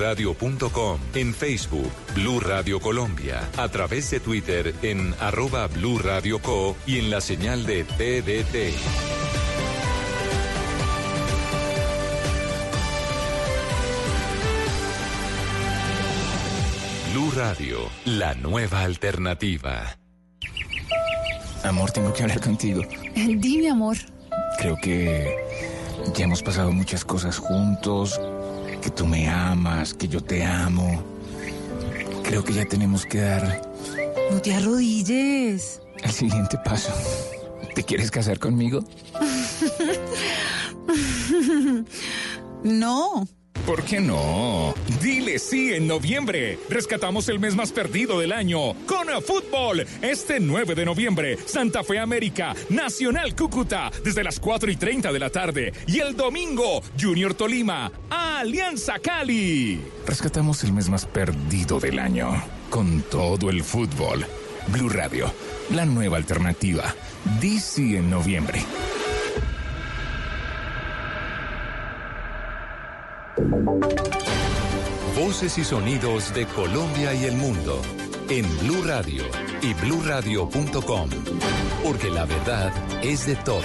Radio.com, en Facebook, Blue Radio Colombia, a través de Twitter en arroba Blue Radio Co y en la señal de TDT. Blue Radio, la nueva alternativa. Amor, tengo que hablar contigo. Dime, amor. Creo que ya hemos pasado muchas cosas juntos que tú me amas, que yo te amo. Creo que ya tenemos que dar... No te arrodilles. El siguiente paso. ¿Te quieres casar conmigo? no. ¿Por qué no? Dile sí en noviembre. Rescatamos el mes más perdido del año con fútbol. Este 9 de noviembre, Santa Fe América, Nacional Cúcuta, desde las 4 y 30 de la tarde. Y el domingo, Junior Tolima, Alianza Cali. Rescatamos el mes más perdido del año con todo el fútbol. Blue Radio, la nueva alternativa. DC en noviembre. Voces y sonidos de Colombia y el mundo en Blue Radio y bluradio.com, porque la verdad es de todos.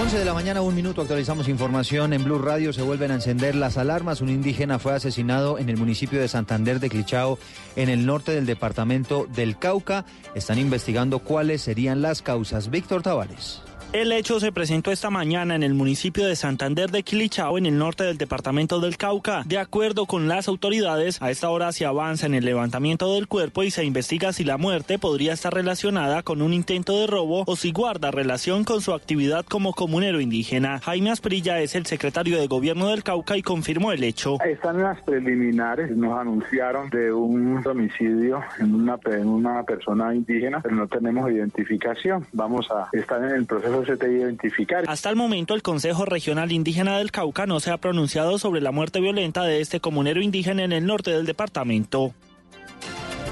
11 de la mañana, un minuto, actualizamos información. En Blue Radio se vuelven a encender las alarmas. Un indígena fue asesinado en el municipio de Santander de Clichao, en el norte del departamento del Cauca. Están investigando cuáles serían las causas. Víctor Tavares. El hecho se presentó esta mañana en el municipio de Santander de Quilichao, en el norte del departamento del Cauca. De acuerdo con las autoridades, a esta hora se avanza en el levantamiento del cuerpo y se investiga si la muerte podría estar relacionada con un intento de robo o si guarda relación con su actividad como comunero indígena. Jaime Asprilla es el secretario de gobierno del Cauca y confirmó el hecho. Están las preliminares, nos anunciaron de un homicidio en una, en una persona indígena, pero no tenemos identificación. Vamos a estar en el proceso se te identificar. Hasta el momento, el Consejo Regional Indígena del Cauca no se ha pronunciado sobre la muerte violenta de este comunero indígena en el norte del departamento.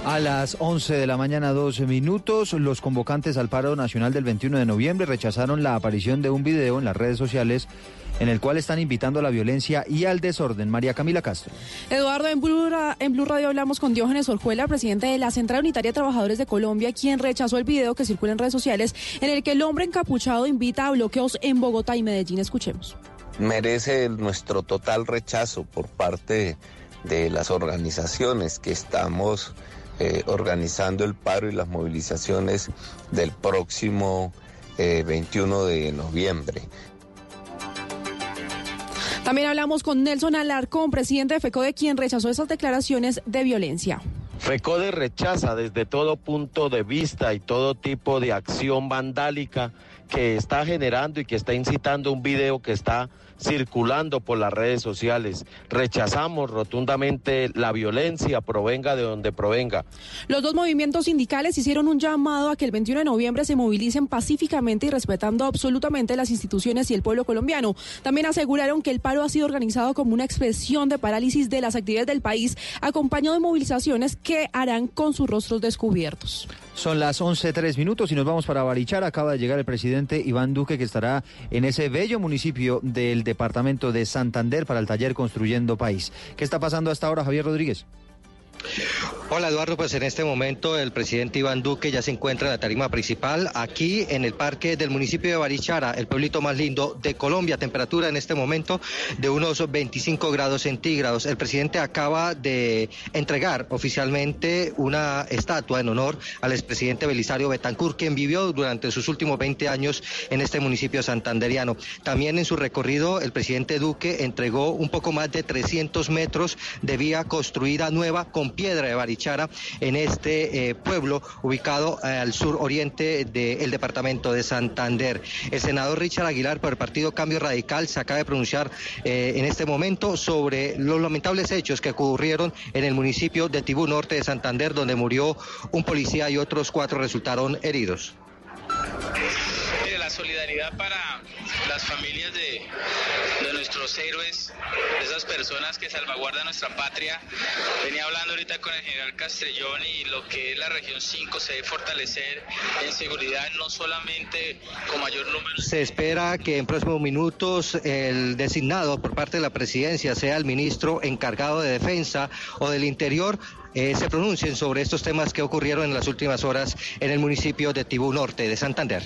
A las 11 de la mañana, 12 minutos, los convocantes al paro nacional del 21 de noviembre rechazaron la aparición de un video en las redes sociales en el cual están invitando a la violencia y al desorden. María Camila Castro. Eduardo, en Blue, en Blue Radio hablamos con Diógenes Orjuela, presidente de la Central Unitaria de Trabajadores de Colombia, quien rechazó el video que circula en redes sociales en el que el hombre encapuchado invita a bloqueos en Bogotá y Medellín. Escuchemos. Merece nuestro total rechazo por parte de las organizaciones que estamos eh, organizando el paro y las movilizaciones del próximo 21 eh, de noviembre. También hablamos con Nelson Alarcón, presidente de FECODE, quien rechazó esas declaraciones de violencia. FECODE rechaza desde todo punto de vista y todo tipo de acción vandálica que está generando y que está incitando un video que está circulando por las redes sociales. Rechazamos rotundamente la violencia, provenga de donde provenga. Los dos movimientos sindicales hicieron un llamado a que el 21 de noviembre se movilicen pacíficamente y respetando absolutamente las instituciones y el pueblo colombiano. También aseguraron que el paro ha sido organizado como una expresión de parálisis de las actividades del país, acompañado de movilizaciones que harán con sus rostros descubiertos. Son las 11.03 minutos y nos vamos para Barichar. Acaba de llegar el presidente Iván Duque, que estará en ese bello municipio del departamento de Santander para el taller Construyendo País. ¿Qué está pasando hasta ahora, Javier Rodríguez? Hola Eduardo, pues en este momento el presidente Iván Duque ya se encuentra en la tarima principal aquí en el parque del municipio de Barichara, el pueblito más lindo de Colombia. Temperatura en este momento de unos 25 grados centígrados. El presidente acaba de entregar oficialmente una estatua en honor al expresidente Belisario Betancourt, quien vivió durante sus últimos 20 años en este municipio santanderiano. También en su recorrido el presidente Duque entregó un poco más de 300 metros de vía construida nueva con piedra de Barichara en este eh, pueblo ubicado eh, al sur oriente del departamento de Santander. El senador Richard Aguilar por el partido Cambio Radical se acaba de pronunciar eh, en este momento sobre los lamentables hechos que ocurrieron en el municipio de Tibú Norte de Santander donde murió un policía y otros cuatro resultaron heridos solidaridad para las familias de, nuestros héroes, esas personas que salvaguardan nuestra patria. Venía hablando ahorita con el general Castellón y lo que es la región 5 se debe fortalecer en seguridad, no solamente con mayor número. Se espera que en próximos minutos el designado por parte de la presidencia sea el ministro encargado de defensa o del interior eh, se pronuncien sobre estos temas que ocurrieron en las últimas horas en el municipio de Tibú Norte de Santander.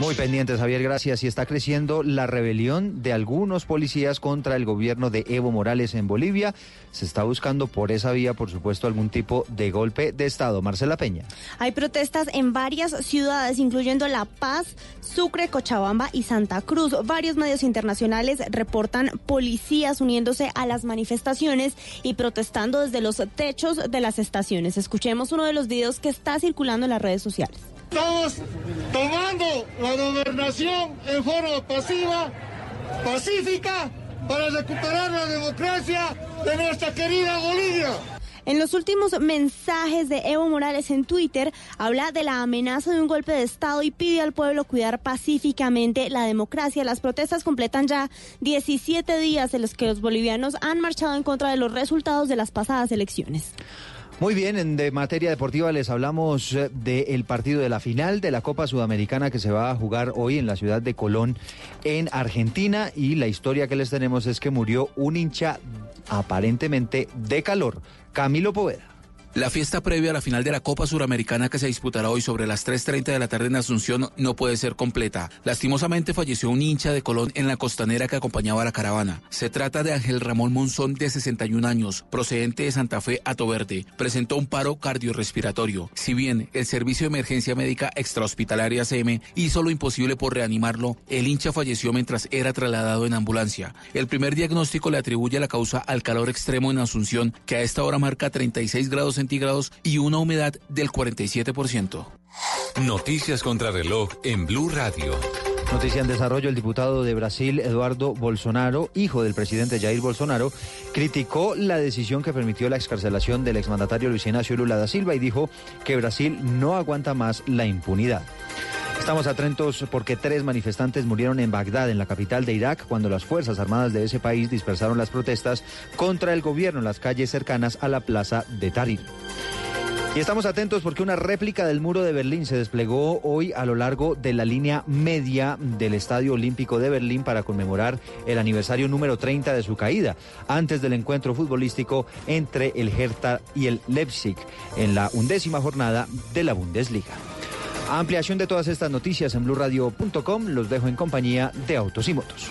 Muy pendientes, Javier, gracias. Y está creciendo la rebelión de algunos policías contra el gobierno de Evo Morales en Bolivia. Se está buscando por esa vía, por supuesto, algún tipo de golpe de Estado. Marcela Peña. Hay protestas en varias ciudades, incluyendo La Paz, Sucre, Cochabamba y Santa Cruz. Varios medios internacionales reportan policías uniéndose a las manifestaciones y protestando desde los techos de las estaciones. Escuchemos uno de los videos que está circulando en las redes sociales. Estamos tomando la gobernación en forma pasiva, pacífica, para recuperar la democracia de nuestra querida Bolivia. En los últimos mensajes de Evo Morales en Twitter, habla de la amenaza de un golpe de Estado y pide al pueblo cuidar pacíficamente la democracia. Las protestas completan ya 17 días en los que los bolivianos han marchado en contra de los resultados de las pasadas elecciones. Muy bien, en de materia deportiva les hablamos eh, del partido de la final de la Copa Sudamericana que se va a jugar hoy en la ciudad de Colón, en Argentina. Y la historia que les tenemos es que murió un hincha aparentemente de calor, Camilo Poveda. La fiesta previa a la final de la Copa Suramericana que se disputará hoy sobre las 3.30 de la tarde en Asunción no puede ser completa. Lastimosamente falleció un hincha de Colón en la costanera que acompañaba a la caravana. Se trata de Ángel Ramón Monzón de 61 años, procedente de Santa Fe, Verde. Presentó un paro cardiorrespiratorio. Si bien el Servicio de Emergencia Médica Extrahospitalaria CM hizo lo imposible por reanimarlo, el hincha falleció mientras era trasladado en ambulancia. El primer diagnóstico le atribuye la causa al calor extremo en Asunción, que a esta hora marca 36 grados centígrados y una humedad del 47%. Noticias contra reloj en Blue Radio. Noticia en desarrollo, el diputado de Brasil, Eduardo Bolsonaro, hijo del presidente Jair Bolsonaro, criticó la decisión que permitió la excarcelación del exmandatario Luis Ignacio Lula da Silva y dijo que Brasil no aguanta más la impunidad. Estamos atentos porque tres manifestantes murieron en Bagdad, en la capital de Irak, cuando las Fuerzas Armadas de ese país dispersaron las protestas contra el gobierno en las calles cercanas a la plaza de Tahrir. Y estamos atentos porque una réplica del muro de Berlín se desplegó hoy a lo largo de la línea media del Estadio Olímpico de Berlín para conmemorar el aniversario número 30 de su caída, antes del encuentro futbolístico entre el Hertha y el Leipzig en la undécima jornada de la Bundesliga. Ampliación de todas estas noticias en blurradio.com. Los dejo en compañía de Autos y Motos.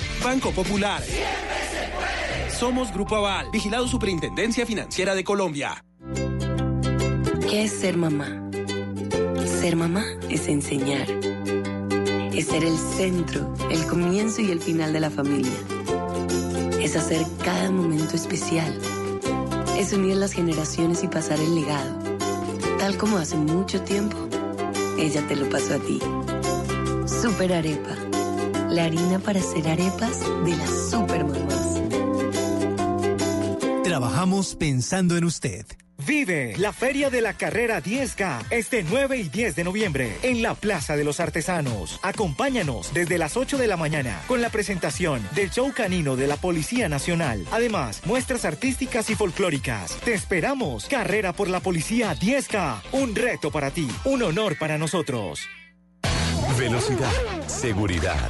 Banco Popular. Somos Grupo Aval, vigilado Superintendencia Financiera de Colombia. ¿Qué es ser mamá? Ser mamá es enseñar. Es ser el centro, el comienzo y el final de la familia. Es hacer cada momento especial. Es unir las generaciones y pasar el legado. Tal como hace mucho tiempo, ella te lo pasó a ti. Super Arepa. La harina para hacer arepas de las super mamás. Trabajamos pensando en usted. Vive la Feria de la Carrera 10K este 9 y 10 de noviembre en la Plaza de los Artesanos. Acompáñanos desde las 8 de la mañana con la presentación del show canino de la Policía Nacional. Además, muestras artísticas y folclóricas. Te esperamos. Carrera por la Policía 10K. Un reto para ti, un honor para nosotros. Velocidad, seguridad,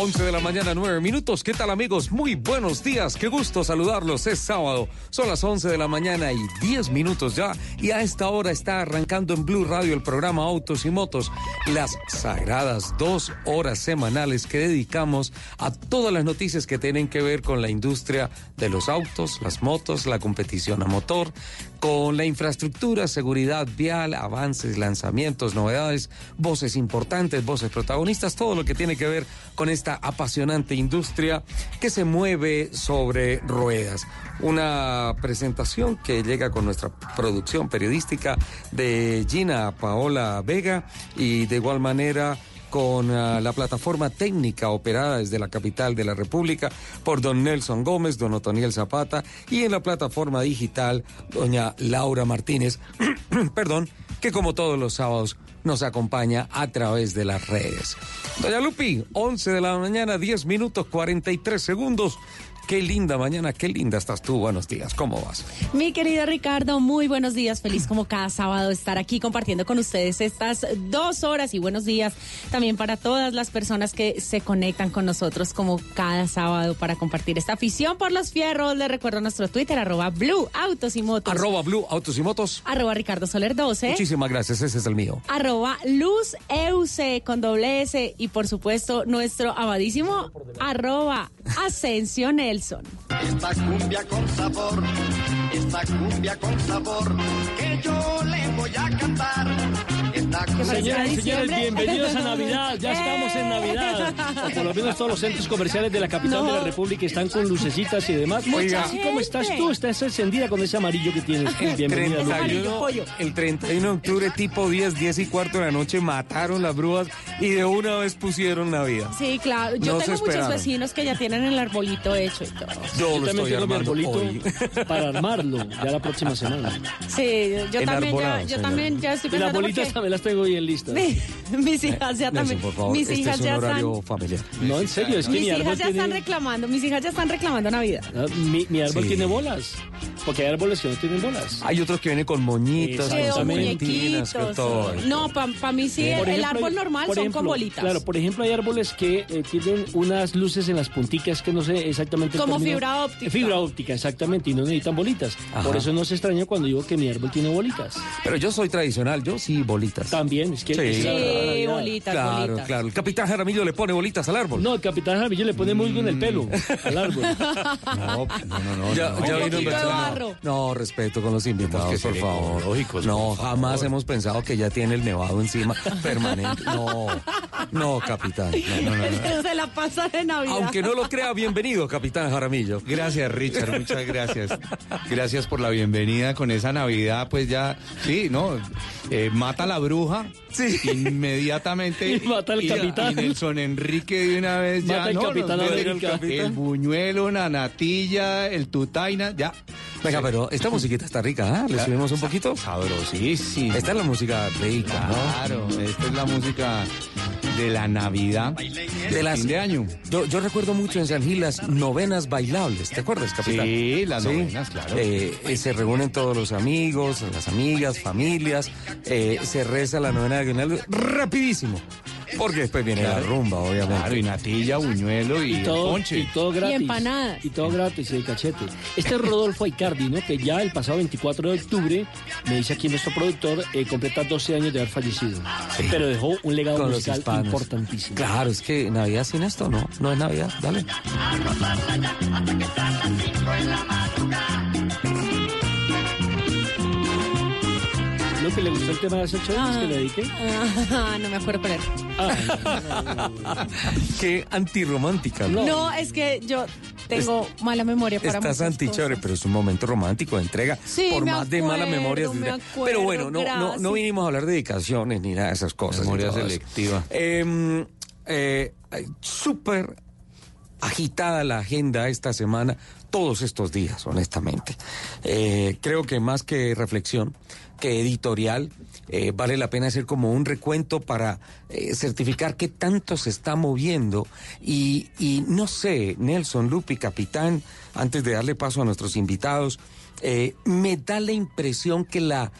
11 de la mañana, 9 minutos. ¿Qué tal amigos? Muy buenos días. Qué gusto saludarlos. Es sábado. Son las 11 de la mañana y 10 minutos ya. Y a esta hora está arrancando en Blue Radio el programa Autos y Motos. Las sagradas dos horas semanales que dedicamos a todas las noticias que tienen que ver con la industria de los autos, las motos, la competición a motor, con la infraestructura, seguridad vial, avances, lanzamientos, novedades, voces importantes, voces protagonistas, todo lo que tiene que ver con esta apasionante industria que se mueve sobre ruedas. Una presentación que llega con nuestra producción periodística de Gina Paola Vega y de igual manera con uh, la plataforma técnica operada desde la capital de la República por don Nelson Gómez, don Otoniel Zapata y en la plataforma digital doña Laura Martínez, perdón, que como todos los sábados nos acompaña a través de las redes. Doña Lupi, 11 de la mañana, 10 minutos 43 segundos. Qué linda mañana, qué linda estás tú. Buenos días, ¿cómo vas? Mi querido Ricardo, muy buenos días. Feliz como cada sábado estar aquí compartiendo con ustedes estas dos horas y buenos días también para todas las personas que se conectan con nosotros como cada sábado para compartir esta afición por los fierros. Les recuerdo nuestro Twitter, arroba Blue Autos y Motos. Arroba Blue Autos y Motos. Arroba Ricardo Soler 12. Muchísimas gracias, ese es el mío. Arroba Luz Euse con doble S y por supuesto nuestro amadísimo arroba Ascensión Esta cumbia con sabor, esta cumbia con sabor, que yo le voy a cantar. Señoras y señores, bienvenidos a Navidad. Ya estamos en Navidad. O por lo menos todos los centros comerciales de la capital de la República están con lucecitas y demás. Mucha Así como estás tú, estás encendida con ese amarillo que tienes. Bienvenida. Lupi. 31, el 31 de octubre, tipo 10, 10 y cuarto de la noche, mataron las brujas y de una vez pusieron Navidad. Sí, claro. Yo No tengo muchos esperaron. vecinos que ya tienen el arbolito hecho y todo. Yo, Yo lo también estoy tengo mi arbolito hoy. para ya la próxima semana. Sí, yo también ya, yo también ya estoy Y las pensando bolitas porque también las tengo bien listas. mi- mis hijas ya Nelson, también, por favor, mis este hijas es un ya horario están, familiar. No, en serio, es que mis mi árbol hijas ya tiene... están reclamando, mis hijas ya están reclamando Navidad. Ah, Mi, mi árbol Sí. tiene bolas. Porque hay árboles que no tienen bolas. Hay otros que vienen con moñitos, con con muñequitos. todo. No, para mí sí, Por el ejemplo, árbol normal son ejemplo, con bolitas. Claro, por ejemplo, hay árboles que eh, tienen unas luces en las punticas que no sé exactamente. Como fibra óptica. Fibra óptica, exactamente, y no necesitan bolitas. Ajá. Por eso no se extraña cuando digo que mi árbol tiene bolitas. Pero yo soy tradicional, yo sí bolitas. También, es que Sí. es la verdadera Sí, Navidad. bolitas, Claro, bolitas. claro. El capitán Jaramillo le pone bolitas al árbol. No, el capitán Jaramillo le pone musgo en el pelo al árbol. No, no, no, no. Ya, ya vino Bertrand. barro. No, respeto con los invitados, por favor. no, jamás hemos pensado que ya tiene el nevado encima permanente. No, no, capitán. No, no, no, no. se la pasa de Navidad. Aunque no lo crea, bienvenido, capitán Jaramillo. Gracias, Richard, muchas gracias. Gracias por la bienvenida con esa Navidad, pues ya, sí, ¿no? Eh, mata a la bruja inmediatamente. Y mata al capitán. Y Nelson Enrique de una vez ya, Mata al ¿no? capitán América. el, el buñuelo, la natilla, el tutaina, ya. Venga, pero esta musiquita está rica, ¿ah? ¿Le subimos un poquito? Sabrosísimo. Esta es la música rica, ¿no? Claro, esta es la música de la Navidad. De las fin de año. Yo, yo recuerdo mucho en San Gil las novenas bailables, ¿te acuerdas, capitán? Sí, las novenas, claro. Eh, eh, se reúnen todos los amigos, las amigas, familias, eh, se reza la novena de Aguinaldo rapidísimo, porque después viene la rumba, obviamente. Claro, y natilla, buñuelo y, Y todo, ponche. y todo gratis. Y empanadas. Y todo gratis, y el cachete. Este es Rodolfo Aicardi, ¿no? Que ya el pasado 24 de octubre, me dice aquí nuestro productor, eh, completa 12 años de haber fallecido. Pero dejó un legado Con musical importantísimo. Claro, es que Navidad sin esto, ¿no? No es Navidad, dale. ¿Lo que le gustó el tema de hace ocho años que le dediqué? Ah, no me acuerdo poner. Qué antirromántica, ¿no? No, es que yo tengo mala memoria para Estás antichore, pero es un momento romántico de entrega. Sí, por me más de mala memoria. me acuerdo, pero bueno, no, no, no vinimos a hablar de dedicaciones ni nada de esas cosas. Memoria selectiva. Eh, eh, Súper agitada la agenda esta semana, todos estos días, honestamente. Eh, creo que más que reflexión, que editorial, eh, vale la pena hacer como un recuento para eh, certificar qué tanto se está moviendo. Y, no sé, Nelson, Lupi, capitán, antes de darle paso a nuestros invitados, eh, me da la impresión que la,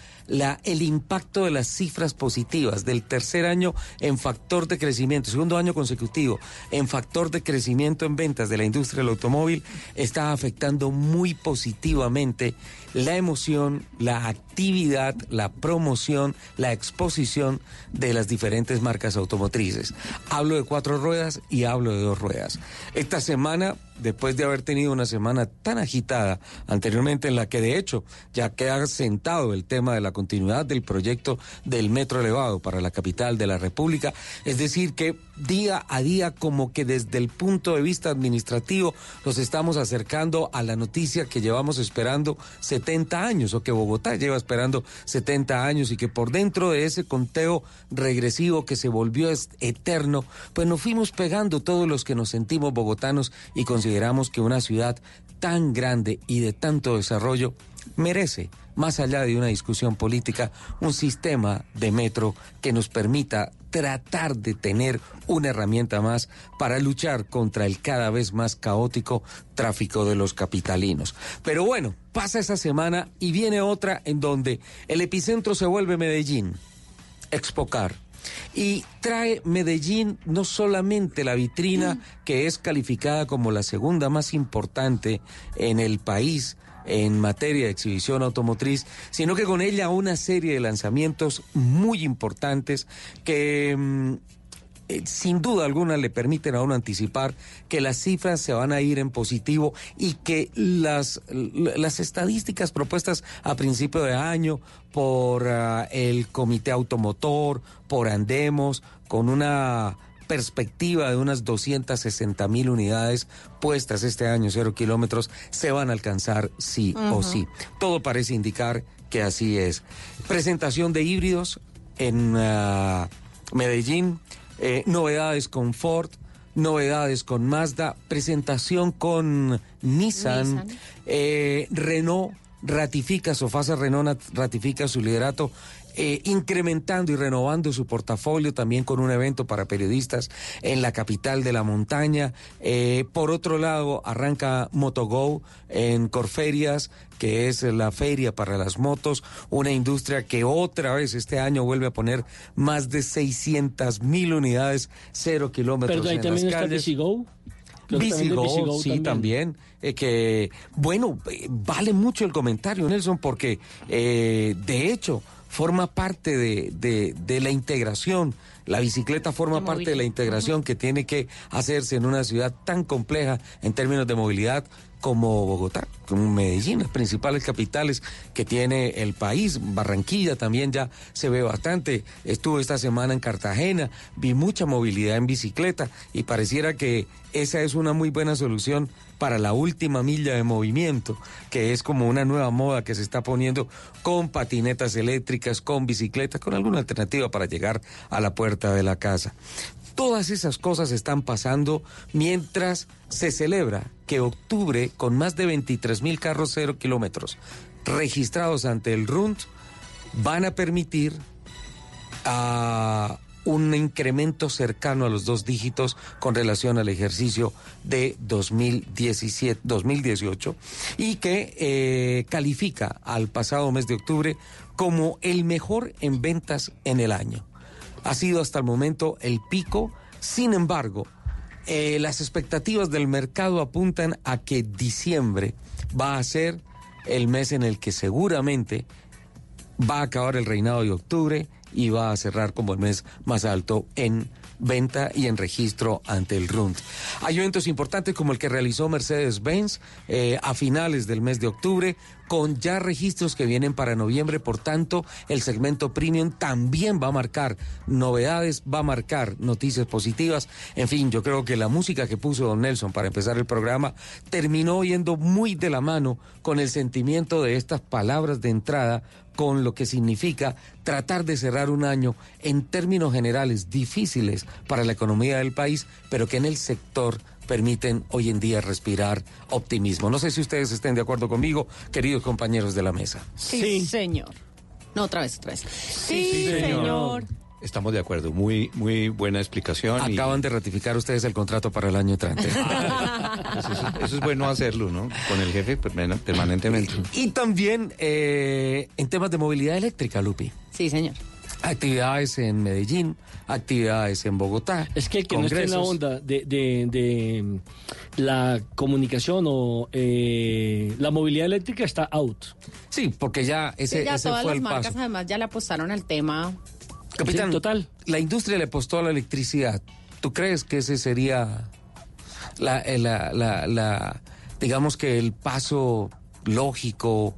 el impacto de las cifras positivas del tercer año en factor de crecimiento, segundo año consecutivo, en factor de crecimiento en ventas de la industria del automóvil, está afectando muy positivamente la emoción, la actividad, la promoción, la exposición de las diferentes marcas automotrices. Hablo de cuatro ruedas y hablo de dos ruedas. Esta semana después de haber tenido una semana tan agitada anteriormente en la que de hecho ya queda sentado el tema de la continuidad del proyecto del metro elevado para la capital de la República, es decir que día a día como que desde el punto de vista administrativo nos estamos acercando a la noticia que llevamos esperando 70 años o que Bogotá lleva esperando 70 años y que por dentro de ese conteo regresivo que se volvió eterno, pues nos fuimos pegando todos los que nos sentimos bogotanos y consideramos que una ciudad tan grande y de tanto desarrollo merece, más allá de una discusión política, un sistema de metro que nos permita tratar de tener una herramienta más para luchar contra el cada vez más caótico tráfico de los capitalinos. Pero bueno, pasa esa semana y viene otra en donde el epicentro se vuelve Medellín, Expocar. Y trae Medellín no solamente la vitrina que es calificada como la segunda más importante en el país, en materia de exhibición automotriz, sino que con ella una serie de lanzamientos muy importantes que mm, eh, sin duda alguna le permiten a uno anticipar que las cifras se van a ir en positivo y que las, las estadísticas propuestas a principio de año por ah, el Comité Automotor, por Andemos, con una perspectiva de unas 260 mil unidades puestas este año, cero kilómetros, se van a alcanzar sí o sí. Todo parece indicar que así es. Presentación de híbridos en ah, Medellín, eh, novedades con Ford, novedades con Mazda, presentación con Nissan, eh, Renault ratifica, Sofasa Renault ratifica su liderato eh, incrementando y renovando su portafolio también con un evento para periodistas en la capital de la montaña. Eh, por otro lado, arranca MotoGo en Corferias, que es la feria para las motos, una industria que otra vez este año vuelve a poner más de 600 mil unidades, cero kilómetros en las calles. Visigo, sí, también. Eh, que, bueno, vale mucho el comentario, Nelson, porque de hecho, forma parte de, de, la integración. La bicicleta forma parte de la integración que tiene que hacerse en una ciudad tan compleja en términos de movilidad como Bogotá, como Medellín, las principales capitales que tiene el país. Barranquilla también ya se ve bastante. Estuve esta semana en Cartagena, vi mucha movilidad en bicicleta y pareciera que esa es una muy buena solución para la última milla de movimiento, que es como una nueva moda que se está poniendo con patinetas eléctricas, con bicicletas, con alguna alternativa para llegar a la puerta de la casa. Todas esas cosas están pasando mientras se celebra que octubre, con más de 23 mil carros cero kilómetros registrados ante el RUNT, van a permitir un incremento cercano a los dos dígitos con relación al ejercicio de 2017, 2018 y que eh, califica al pasado mes de octubre como el mejor en ventas en el año. Ha sido hasta el momento el pico, sin embargo, eh, las expectativas del mercado apuntan a que diciembre va a ser el mes en el que seguramente va a acabar el reinado de octubre va a cerrar como el mes más alto en venta y en registro ante el RUND. Hay eventos importantes como el que realizó Mercedes-Benz eh, a finales del mes de octubre, con ya registros que vienen para noviembre, por tanto, el segmento premium también va a marcar novedades, va a marcar noticias positivas. En fin, yo creo que la música que puso don Nelson para empezar el programa terminó yendo muy de la mano con el sentimiento de estas palabras de entrada con lo que significa tratar de cerrar un año en términos generales difíciles para la economía del país, pero que en el sector permiten hoy en día respirar optimismo. No sé si ustedes estén de acuerdo conmigo, queridos compañeros de la mesa. Sí, señor. No, otra vez, otra vez. Sí, señor. Estamos de acuerdo, muy, muy buena explicación. y- Acaban de ratificar ustedes el contrato para el año entrante. pues eso, eso es bueno hacerlo, ¿no? Con el jefe permane- permanentemente. y también eh, en temas de movilidad eléctrica, Lupi. Sí, señor. Actividades en Medellín, actividades en Bogotá. Es que el que no esté en la onda de, de- de, la comunicación o eh, la movilidad eléctrica está out. Sí, porque ya ese, Sí, ya ese todas fue las el marcas paso. además ya le apostaron al tema. Capitán, total. la industria le apostó a la electricidad. ¿Tú crees que ese sería la, eh, la, la, la- digamos que el paso lógico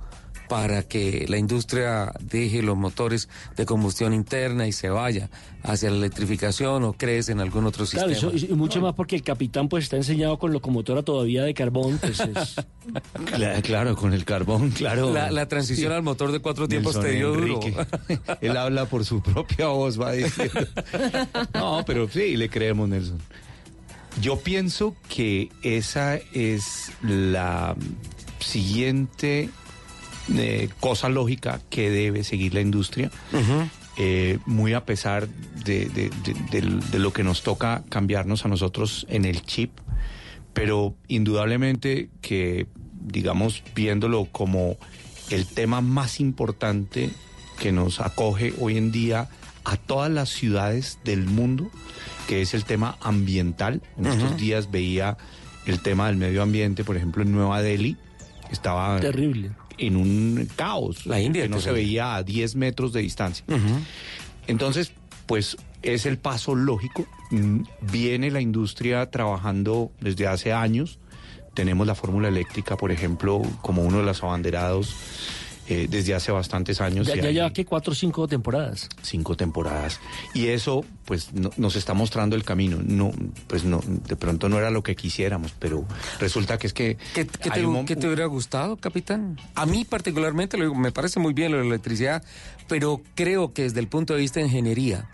para que la industria deje los motores de combustión interna y se vaya hacia la electrificación o crees en algún otro Claro, sistema? eso- y mucho más porque el capitán pues está enseñado con locomotora todavía de carbón, pues es... Cla- Claro, con el carbón, claro. La, la transición Sí. al motor de cuatro tiempos Nelson te dio duro. Él habla por su propia voz, va diciendo. No, pero sí, le creemos, Nelson. Yo pienso que esa es la siguiente eh, cosa lógica que debe seguir la industria. Eh, muy a pesar de, de- de- del- de lo que nos toca cambiarnos a nosotros en el chip, pero indudablemente que, digamos, viéndolo como el tema más importante que nos acoge hoy en día a todas las ciudades del mundo, que es el tema ambiental. En estos Ujú. días veía el tema del medio ambiente, por ejemplo, en Nueva Delhi, estaba Terrible. En un caos, La India que no se- veía a 10 metros de distancia. Entonces, pues es el paso lógico. Mm, Viene la industria trabajando desde hace años. Tenemos la fórmula eléctrica, por ejemplo, como uno de los abanderados eh, desde hace bastantes años. Ya, y ya hay lleva que cuatro o cinco temporadas. cinco temporadas. Y eso, pues, no- nos está mostrando el camino. No, pues no, de pronto no era lo que quisiéramos, pero resulta que es que ¿Qué, te, un mom- qué te hubiera gustado, capitán? A mí particularmente lo digo, me parece muy bien lo de la electricidad, pero creo que desde el punto de vista de ingeniería,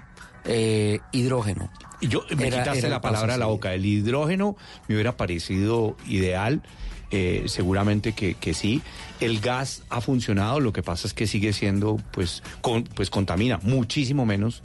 eh, hidrógeno. Y yo me Era- quitaste era la palabra a la boca. El hidrógeno me hubiera parecido ideal. eh, seguramente que, que sí. El gas ha funcionado, lo que pasa es que sigue siendo, pues, con, pues contamina muchísimo menos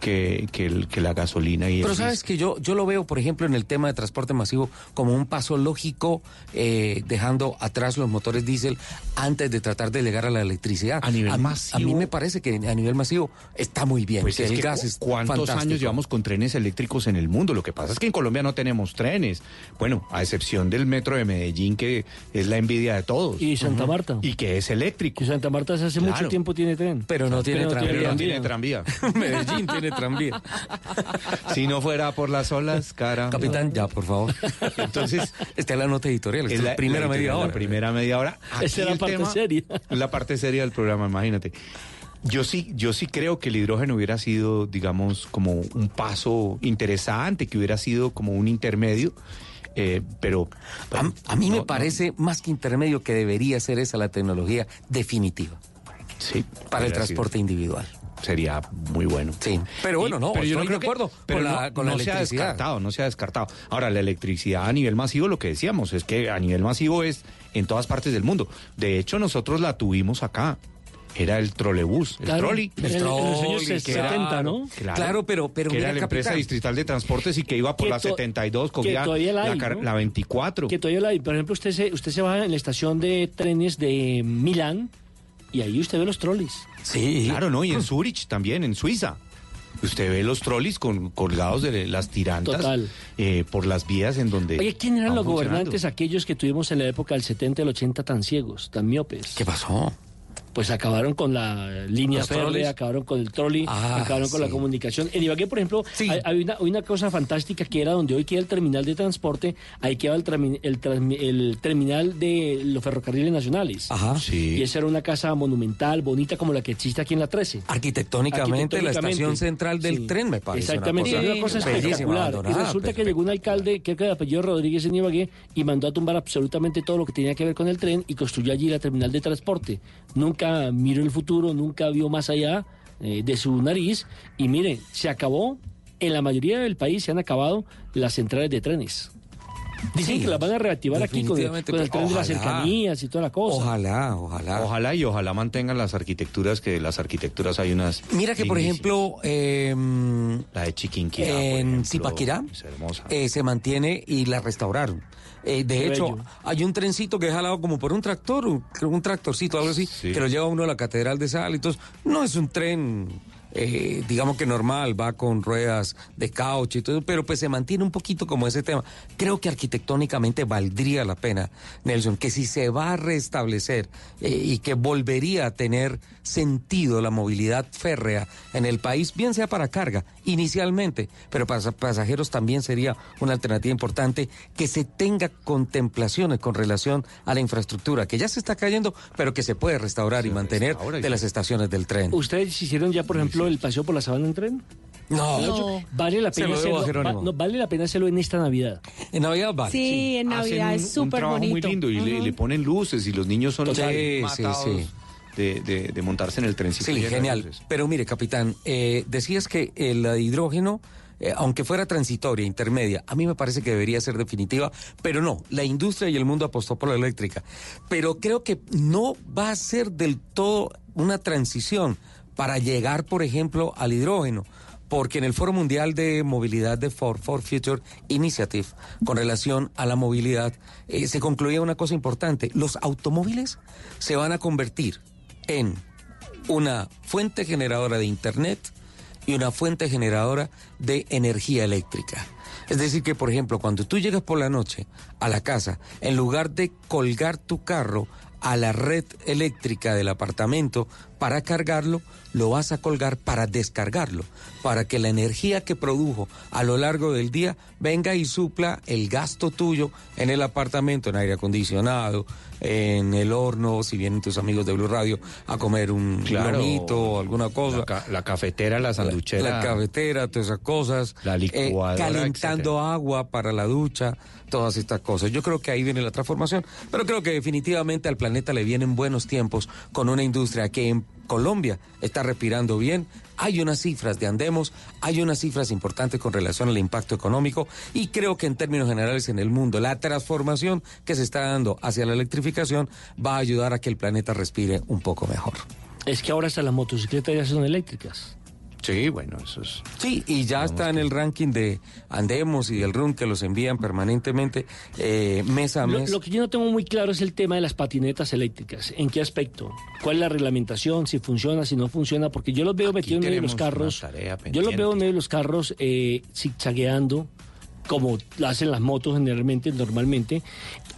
que, que, el- que la gasolina y Pero el sabes que yo, yo lo veo, por ejemplo, en el tema de transporte masivo como un paso lógico, eh, dejando atrás los motores diésel antes de tratar de llegar a la electricidad. A nivel mí- masivo. A mí me parece que a nivel masivo está muy bien. Pues que es el que gas es ¿Cuántos fantástico. años llevamos con trenes eléctricos en el mundo? Lo que pasa es que en Colombia no tenemos trenes. Bueno, a excepción del metro de Medellín, que es la envidia de todos. Y Santa Marta. Y que es eléctrico. Y Santa Marta hace Claro. mucho tiempo tiene tren. Pero no tiene tranvía. Pero no tiene tranvía. Medellín tiene tranvía. Si no fuera por las olas, cara. Capitán, ya, por favor. Entonces, Esta es la nota editorial, esta es la, primera la- media la hora. primera media hora. Esa es la parte tema- seria. La parte seria del programa, imagínate. Yo sí, yo sí creo que el hidrógeno hubiera sido, digamos, como un paso interesante, que hubiera sido como un intermedio, eh, pero... A, a mí no, me no. parece más que intermedio que debería ser esa la tecnología definitiva Sí. para el transporte sido- individual. Sería muy bueno. Sí, pero bueno, no, pero yo estoy creo de acuerdo que- pero con no, la, con la no se ha descartado, no se ha descartado. Ahora, la electricidad a nivel masivo, lo que decíamos, es que a nivel masivo es en todas partes del mundo. De hecho, nosotros la tuvimos acá. Era el trolebús, el Claro, trolley. en- en los años trolley, 70, ¿no? Claro, pero- pero que mira, era la empresa capitán. distrital de transportes y que iba por Que la to- 72, que cogía todavía la la, hay, car- ¿no? la 24. Que todavía la hay. Por ejemplo, usted se, usted se baja en la estación de trenes de Milán y ahí usted ve los trolis. Sí. Claro, ¿no? Y en Zurich también, en Suiza. Usted ve los trolleys con, colgados de las tirantas Total. eh, por las vías en donde... Oye, ¿quién eran los gobernantes aquellos que tuvimos en la época del 70 y el 80 tan ciegos, tan miopes? ¿Qué pasó? Pues acabaron con la línea ¿Los férrea, acabaron con el trolley, Ah, acabaron con la comunicación. En Ibagué, por ejemplo, Sí. hay, hay una, hay una cosa fantástica que era donde hoy queda el terminal de transporte, ahí queda el, trami- el, terminal de los ferrocarriles nacionales. Ajá. Sí. Y esa era una casa monumental, bonita como la que existe aquí en la 13. Arquitectónicamente, la estación central del tren me parece. Exactamente, una cosa una cosa espectacular. Y resulta que llegó un alcalde, que era de apellido Rodríguez en Ibagué, y mandó a tumbar absolutamente todo lo que tenía que ver con el tren y construyó allí la terminal de transporte. Nunca miró el futuro, nunca vio más allá eh, de su nariz. Y mire, se acabó, en la mayoría del país se han acabado las centrales de trenes. Dicen Sí, que las van a reactivar aquí con, el- con el tren de las ojalá. cercanías y toda la cosa. Ojalá, ojalá. Ojalá y ojalá mantengan las arquitecturas, que las arquitecturas hay unas. Mira que, por ejemplo, em, La de Chiquinquirá. en Zipaquirá es hermosa. eh, se mantiene y la restauraron. Eh, de hecho, hay un trencito que es jalado como por un tractor, un, un tractorcito, algo así, que lo lleva uno a la Catedral de Sal. Entonces, no es un tren, eh, digamos que normal, va con ruedas de caucho y todo, pero pues se mantiene un poquito como ese tema. Creo que arquitectónicamente valdría la pena, Nelson, que si se va a restablecer eh, y que volvería a tener sentido la movilidad férrea en el país, bien sea para carga inicialmente, pero para pasajeros también sería una alternativa importante que se tenga contemplaciones con relación a la infraestructura, que ya se está cayendo, pero que se puede restaurar y mantener de las estaciones del tren. ¿Ustedes hicieron ya, por ejemplo, el paseo por la sabana en tren? No. Vale la pena hacerlo. Va- no, vale la pena hacerlo en esta Navidad. En Navidad vale. Sí, en Navidad es un súper trabajo bonito. muy lindo y, le, ponen luces y los niños son Total. Sí, matados sí, sí. De, de- de montarse en el tren. Sí, genial. Pero mire, capitán, eh, decías que el hidrógeno, eh, aunque fuera transitoria, intermedia, a mí me parece que debería ser definitiva, pero no, la industria y el mundo apostó por la eléctrica. Pero creo que no va a ser del todo una transición para llegar, por ejemplo, al hidrógeno. Porque en el Foro Mundial de Movilidad de Ford, Ford Future Initiative, con relación a la movilidad, eh, se concluía una cosa importante. Los automóviles se van a convertir en una fuente generadora de Internet y una fuente generadora de energía eléctrica. Es decir, que por ejemplo, cuando tú llegas por la noche a la casa, en lugar de colgar tu carro a la red eléctrica del apartamento para cargarlo, lo vas a colgar para descargarlo, para que la energía que produjo a lo largo del día venga y supla el gasto tuyo en el apartamento, en aire acondicionado, en el horno, si vienen tus amigos de Blue Radio a comer un Claro. lomito o alguna cosa. La, ca- la cafetera, la sanduchera. La cafetera, todas esas cosas. La Eh, licuadora, calentando agua para la ducha, todas estas cosas. Yo creo que ahí viene la transformación, pero creo que definitivamente al planeta le vienen buenos tiempos con una industria que en Colombia está respirando bien. Hay unas cifras de andemos, hay unas cifras importantes con relación al impacto económico y creo que en términos generales en el mundo la transformación que se está dando hacia la electrificación va a ayudar a que el planeta respire un poco mejor. Es que ahora hasta las motocicletas ya son eléctricas. Sí, bueno, eso es. Sí, y ya está en el ranking de Andemos y del RUN que los envían permanentemente eh, mes a Lo, mes. lo que yo no tengo muy claro es el tema de las patinetas eléctricas. ¿En qué aspecto? ¿Cuál es la reglamentación? Si funciona, si no funciona. Porque yo los veo metidos en medio de los carros. Yo los veo en medio de los carros eh, zigzagueando, como hacen las motos generalmente, normalmente.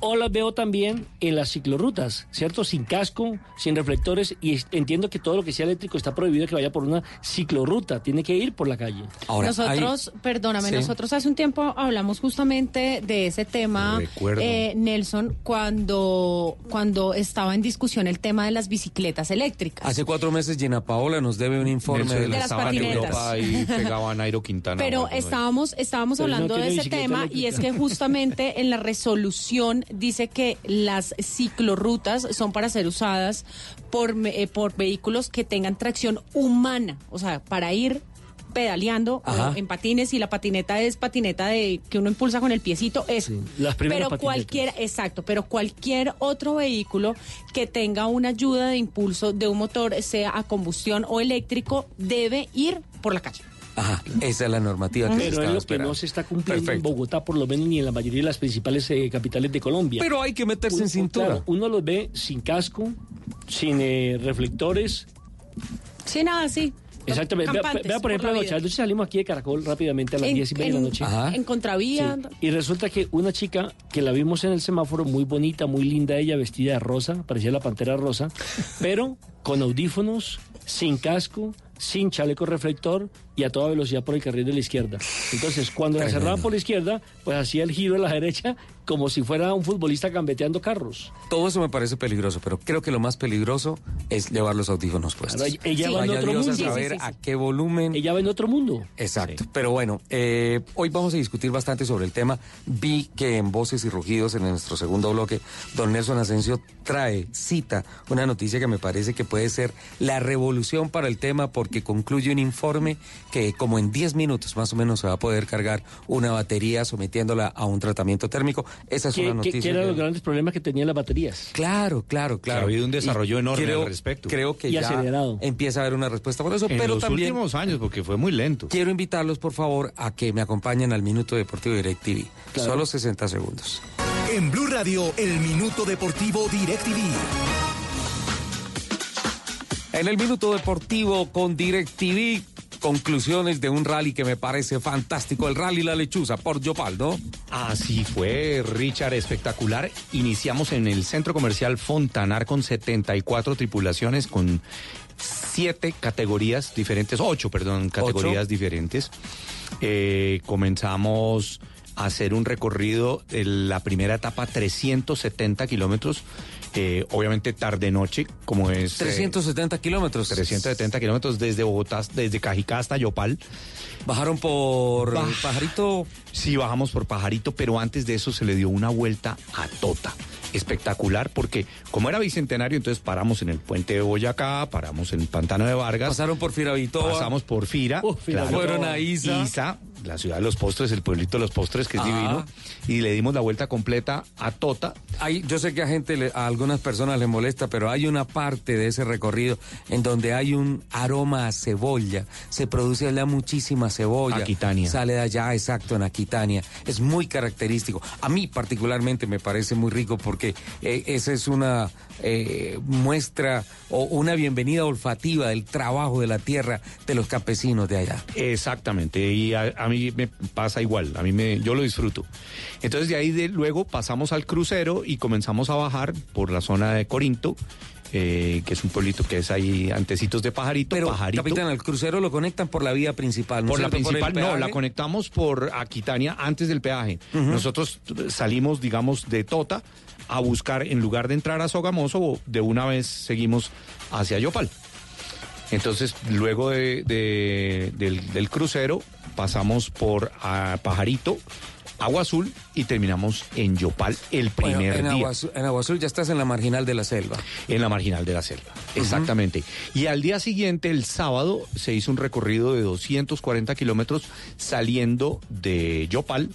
O las veo también en las ciclorrutas, ¿cierto? Sin casco, sin reflectores. Y entiendo que todo lo que sea eléctrico está prohibido que vaya por una ciclorruta. Tiene que ir por la calle. nosotros, perdóname, Sí. nosotros hace un tiempo hablamos justamente de ese tema, Recuerdo. eh, Nelson, cuando, cuando estaba en discusión el tema de las bicicletas eléctricas. Hace cuatro meses Gina Paola nos debe un informe Nelson de, las en patinetas. Europa y pegaba a Nairo Quintana. Pero estábamos, estábamos Pero no hablando de ese tema y es que justamente en la resolución dice que las ciclorrutas son para ser usadas por, eh, por vehículos que tengan tracción humana, o sea, para ir pedaleando Ajá. o en patines y la patineta es patineta de que uno impulsa con el piecito, eso. las primeras pero patinetas. cualquier, exacto, pero cualquier otro vehículo que tenga una ayuda de impulso de un motor, sea a combustión o eléctrico, debe ir por la calle. Ajá, esa es la normativa que se Pero es lo que no se está cumpliendo Perfecto. en Bogotá, por lo menos ni en la mayoría de las principales eh, capitales de Colombia. Pero hay que meterse Uno- en cintura. claro, uno los ve sin casco, sin eh, reflectores. Sí, nada, sí. Exactamente. Vea, por ejemplo, la anoche, vida. anoche salimos aquí de Caracol rápidamente a las En- 10 y media de la noche. En contravía. Sí. Y resulta que una chica que la vimos en el semáforo, muy bonita, muy linda ella, vestida de rosa, parecía la pantera rosa, pero con audífonos, sin casco, sin chaleco reflector y a toda velocidad por el carril de la izquierda. Entonces, cuando la cerraban por la izquierda, pues hacía el giro a la derecha como si fuera un futbolista gambeteando carros. Todo eso me parece peligroso, pero creo que lo más peligroso es llevar los audífonos puestos. Claro, ella Sí. va en Vaya otro Dios mundo. a saber Sí, sí, sí. a qué volumen. Ella va en otro mundo. Exacto. Pero bueno, eh, hoy vamos a discutir bastante sobre el tema. Vi que en Voces y Rugidos, en nuestro segundo bloque, don Nelson Asensio trae, cita, una noticia que me parece que puede ser la revolución para el tema porque concluye un informe que como en 10 minutos más o menos se va a poder cargar una batería sometiéndola a un tratamiento térmico. Esa es ¿Qué, una noticia. qué eran que- los grandes problemas que tenían las baterías? Claro, claro, claro. ha habido un desarrollo Y enorme creo- al respecto. Creo que Y ya acelerado. empieza a haber una respuesta por eso, En pero los también últimos años, porque fue muy lento. quiero invitarlos, por favor, a que me acompañen al Minuto Deportivo Direct TV. Claro. Solo 60 segundos. En Blue Radio, el Minuto Deportivo DirecTV. En el Minuto Deportivo con Direct TV, conclusiones de un rally que me parece fantástico, el Rally La Lechuza por Yopal, ¿no? Así fue, Richard, espectacular. Iniciamos en el centro comercial Fontanar con 74 tripulaciones, con siete categorías diferentes, ocho, perdón, categorías diferentes. Eh, comenzamos a hacer un recorrido en la primera etapa, 370 kilómetros. Eh, obviamente tarde-noche, como es... eh, 370 kilómetros. 370 kilómetros desde Bogotá, desde Cajicá hasta Yopal. ¿Bajaron por Bah. Pajarito? Sí, bajamos por Pajarito, pero antes de eso se le dio una vuelta a Tota. Espectacular, porque como era bicentenario, entonces paramos en el puente de Boyacá, paramos en el pantano de Vargas. Pasaron por Firavitoa. Pasamos por Fira. Uh. Fueron a Isa. Isa, la ciudad de los postres, el pueblito de los postres, que es Ah. divino. Y le dimos la vuelta completa a Tota. Hay, yo sé que a gente, le- a algunas personas les molesta, pero hay una parte de ese recorrido en donde hay un aroma a cebolla. Se produce allá muchísima cebolla. Aquitania. Sale de allá, exacto, en Aquitania. Es muy característico. A mí particularmente me parece muy rico porque eh, esa es una eh, muestra o una bienvenida olfativa del trabajo de la tierra de los campesinos de allá. Exactamente, y a, a mí me pasa igual, a mí me, yo lo disfruto. Entonces de ahí de, luego pasamos al crucero y comenzamos a bajar por la zona de Corinto, eh, que es un pueblito que es ahí antecitos de Pajarito. Pero, Pajarito. capitán, el crucero lo conectan por la vía principal, ¿no Por la principal, no, la conectamos por Aquitania antes del peaje. Nosotros salimos, digamos, de Tota a buscar, en lugar de entrar a Sogamoso, de una vez seguimos hacia Yopal. Entonces, luego de- de- del, del crucero, pasamos por ah, Pajarito, Agua Azul y terminamos en Yopal el Bueno, primer en, día. Agua, Azul- en Agua Azul ya estás en la marginal de la selva. En la marginal de la selva, exactamente. Y al día siguiente, el sábado, se hizo un recorrido de 240 kilómetros saliendo de Yopal,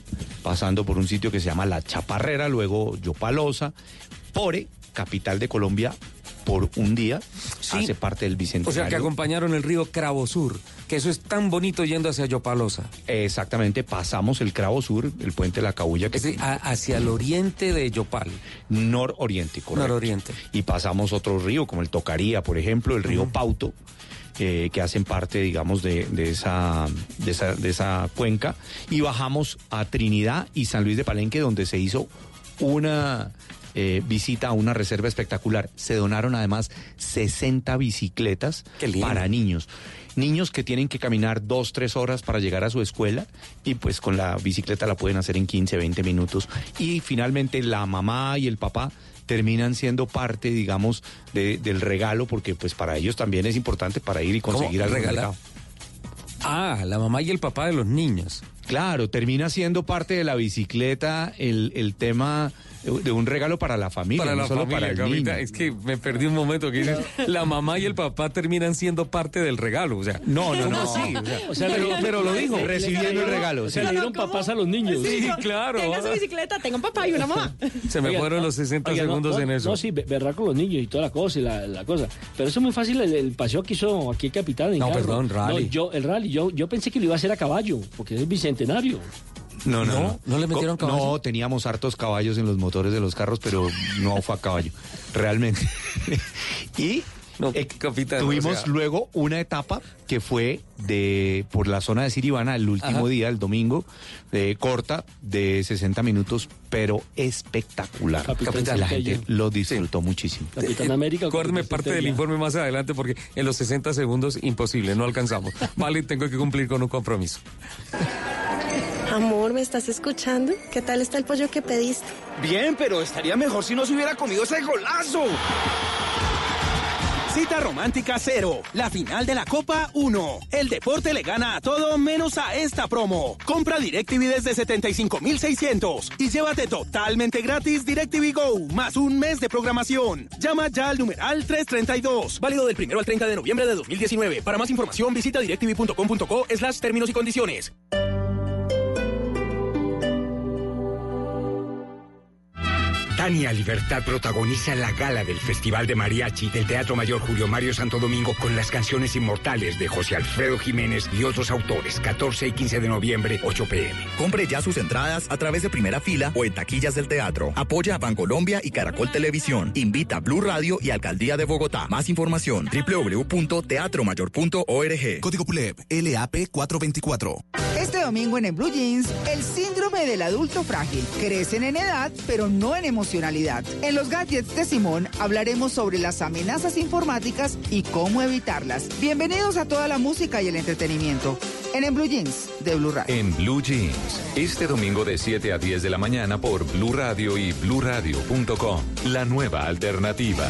pasando por un sitio que se llama La Chaparrera, luego Yopalosa, Pore, capital de Colombia, por un día. Hace parte del O Bicentenario. sea que acompañaron el río Cravo Sur, que eso es tan bonito yendo hacia Yopalosa. Exactamente, pasamos el Cravo Sur, el puente de la Cabulla, que Es decir, a- hacia el oriente de Yopal. nororiente, correcto. Nororiente. Y pasamos otro río, como el Tocaría, por ejemplo, el río Pauto, eh, que hacen parte, digamos, de, de esa, de, esa, de esa cuenca. Y bajamos a Trinidad y San Luis de Palenque, donde se hizo una eh, visita a una reserva espectacular. Se donaron además 60 bicicletas para niños. Niños que tienen que caminar dos, tres horas para llegar a su escuela y pues con la bicicleta la pueden hacer en 15, 20 minutos. Y finalmente la mamá y el papá terminan siendo parte, digamos, de- del regalo porque pues para ellos también es importante para ir y conseguir algo ¿Regalar? regalo. Ah, la mamá y el papá de los niños. Claro, termina siendo parte de la bicicleta el, el tema de un regalo para la familia, Para no la solo familia, para el capitán. niño. Es que me perdí un momento que dices, la mamá y el papá terminan siendo parte del regalo. O sea, No, no, ¿cómo no. así? O sea, O sea, pero, pero lo dijo. Recibiendo el regalo. O sea, sí. le dieron papás a los niños. Sí, claro. Tenga su bicicleta, tenga un papá y una mamá. Se me Oiga, fueron los 60 oiga, segundos no, en eso. No, sí, ve- verdad con los niños y toda la cosa y la, la cosa. Pero eso es muy fácil el, el paseo que hizo aquí el capitán. en No, carro. perdón, rally. No, yo, el rally, yo, yo pensé que lo iba a hacer a caballo, porque es el bicentenario. No, no, No, no. ¿no le metieron caballo? No, teníamos hartos caballos en los motores de los carros, pero no fue a caballo, realmente. y No, eh, capitán, tuvimos o sea- luego una etapa que fue de por la zona de Siribana el último Ajá. día, el domingo, eh, corta de 60 minutos, pero espectacular. Capitán la Centella. gente lo disfrutó muchísimo. Capitán América. o Acuérdeme Capitán parte del informe más adelante porque en los 60 segundos imposible, no alcanzamos. Vale, tengo que cumplir con un compromiso. Amor, ¿me estás escuchando? ¿Qué tal está el pollo que pediste? Bien, pero estaría mejor si no se hubiera comido ese golazo. Cita romántica cero. La final de la Copa 1. El deporte le gana a todo menos a esta promo. Compra DirecTV desde 75,600 y llévate totalmente gratis DirecTV Go más un mes de programación. Llama ya al numeral 332. Válido del primero al 30 de noviembre de 2019. Para más información visita directv.com.co slash términos y condiciones. Tania Libertad protagoniza la gala del Festival de Mariachi del Teatro Mayor Julio Mario Santo Domingo con las canciones inmortales de José Alfredo Jiménez y otros autores. 14 y 15 de noviembre, 8 pm. Compre ya sus entradas a través de primera fila o en taquillas del teatro. Apoya a Bancolombia y Caracol Televisión. Invita a Blue Radio y Alcaldía de Bogotá. Más información www.teatromayor.org. Código PULEP LAP 424. Este domingo en el Blue Jeans, el síndrome del adulto frágil. Crecen en edad, pero no en emocionalidad. En los gadgets de Simón hablaremos sobre las amenazas informáticas y cómo evitarlas. Bienvenidos a toda la música y el entretenimiento. En En Blue Jeans de Blue Radio. En Blue Jeans, este domingo de 7 a 10 de la mañana por Blue Radio y bluradio.com. La nueva alternativa.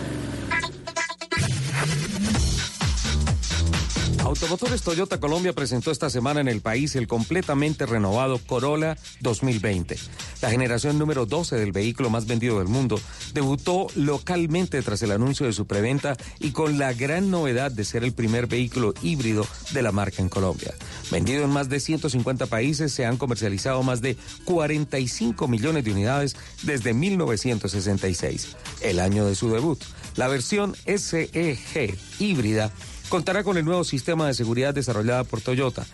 Automotores Toyota Colombia presentó esta semana en el país el completamente renovado Corolla 2020. La generación número 12 del vehículo más vendido del mundo debutó localmente tras el anuncio de su preventa y con la gran novedad de ser el primer vehículo híbrido de la marca en Colombia. Vendido en más de 150 países, se han comercializado más de 45 millones de unidades desde 1966, el año de su debut. La versión SEG híbrida contará con el nuevo sistema de seguridad desarrollado por Toyota,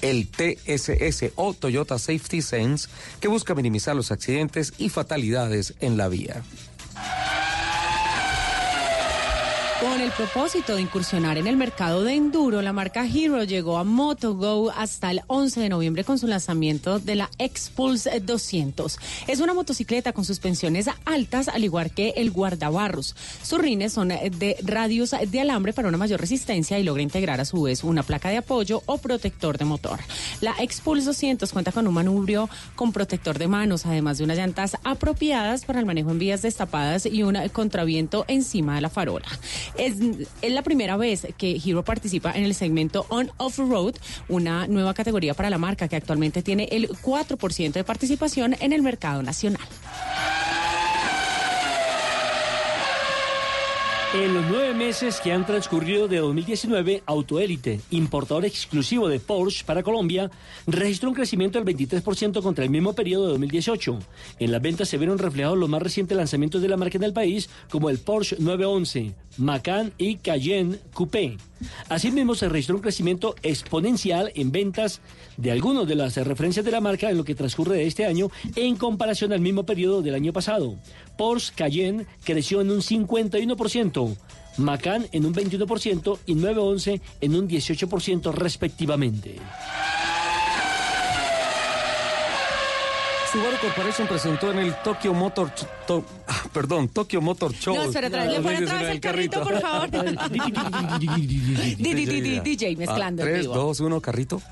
el TSS o Toyota Safety Sense, que busca minimizar los accidentes y fatalidades en la vía. Con el propósito de incursionar en el mercado de enduro, la marca Hero llegó a MotoGo hasta el 11 de noviembre con su lanzamiento de la X-Pulse 200. Es una motocicleta con suspensiones altas, al igual que el guardabarros. Sus rines son de radios de alambre para una mayor resistencia y logra integrar a su vez una placa de apoyo o protector de motor. La X-Pulse 200 cuenta con un manubrio con protector de manos, además de unas llantas apropiadas para el manejo en vías destapadas y un contraviento encima de la farola. Es, la primera vez que Hero participa en el segmento On Off Road, una nueva categoría para la marca que actualmente tiene el 4% de participación en el mercado nacional. En los nueve meses que han transcurrido de 2019, Autoélite, importador exclusivo de Porsche para Colombia, registró un crecimiento del 23% contra el mismo periodo de 2018. En las ventas se vieron reflejados los más recientes lanzamientos de la marca en el país, como el Porsche 911, Macan y Cayenne Coupé. Asimismo, se registró un crecimiento exponencial en ventas de algunas de las referencias de la marca en lo que transcurre de este año en comparación al mismo periodo del año pasado. Porsche Cayenne creció en un 51%, Macan en un 21% y 911 en un 18% respectivamente. Subaru Corporation presentó en el Tokyo Motor to, perdón, Tokyo Motor Show. No, espera, otra vez el carrito, por favor. DJ mezclando. 3, 2, 1, carrito.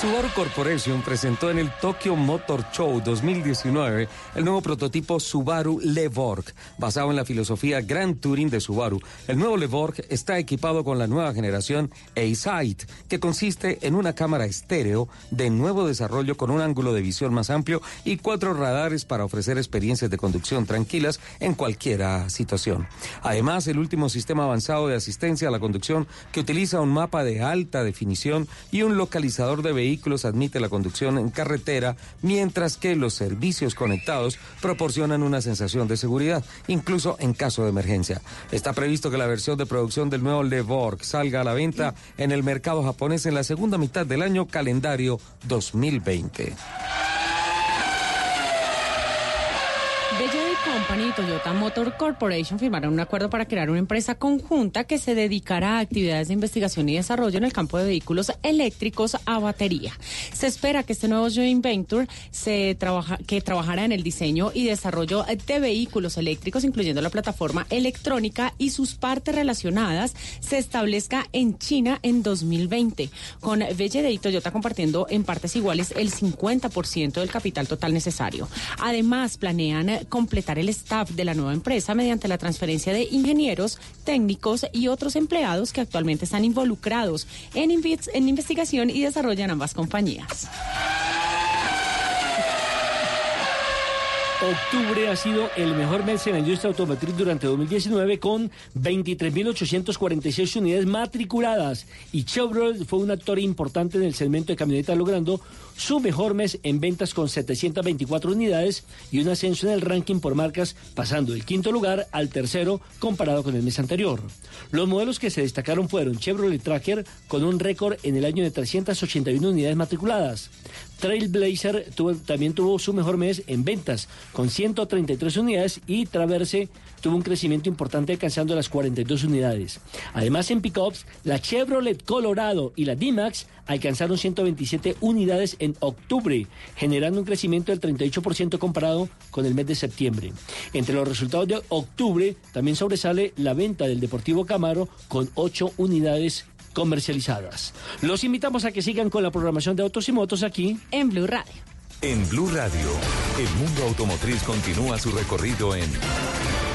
Subaru Corporation presentó en el Tokyo Motor Show 2019 el nuevo prototipo Subaru Levorg, basado en la filosofía Grand Touring de Subaru. El nuevo Levorg está equipado con la nueva generación A-Sight, que consiste en una cámara estéreo de nuevo desarrollo con un ángulo de visión más amplio y cuatro radares para ofrecer experiencias de conducción tranquilas en cualquier situación. Además, el último sistema avanzado de asistencia a la conducción que utiliza un mapa de alta definición y un localizador de vehículos vehículos admite la conducción en carretera, mientras que los servicios conectados proporcionan una sensación de seguridad, incluso en caso de emergencia. Está previsto que la versión de producción del nuevo Levorg salga a la venta en el mercado japonés en la segunda mitad del año calendario 2020. Company y Toyota Motor Corporation firmaron un acuerdo para crear una empresa conjunta que se dedicará a actividades de investigación y desarrollo en el campo de vehículos eléctricos a batería. Se espera que este nuevo joint venture se trabaja, que trabajará en el diseño y desarrollo de vehículos eléctricos, incluyendo la plataforma electrónica y sus partes relacionadas, se establezca en China en 2020, con BYD y Toyota compartiendo en partes iguales el 50% del capital total necesario. Además, planean completar el staff de la nueva empresa mediante la transferencia de ingenieros, técnicos y otros empleados que actualmente están involucrados en, en investigación y desarrollo en ambas compañías. Octubre ha sido el mejor mes en la industria automotriz durante 2019 con 23.846 unidades matriculadas y Chevrolet fue un actor importante en el segmento de camionetas logrando su mejor mes en ventas con 724 unidades y un ascenso en el ranking por marcas pasando del quinto lugar al tercero comparado con el mes anterior. Los modelos que se destacaron fueron Chevrolet Tracker con un récord en el año de 381 unidades matriculadas, Trailblazer también tuvo su mejor mes en ventas, con 133 unidades, y Traverse tuvo un crecimiento importante alcanzando las 42 unidades. Además, en pickups, la Chevrolet Colorado y la D-Max alcanzaron 127 unidades en octubre, generando un crecimiento del 38% comparado con el mes de septiembre. Entre los resultados de octubre, también sobresale la venta del Deportivo Camaro con 8 unidades comercializadas. Los invitamos a que sigan con la programación de Autos y Motos aquí en Blue Radio. En Blue Radio, el mundo automotriz continúa su recorrido en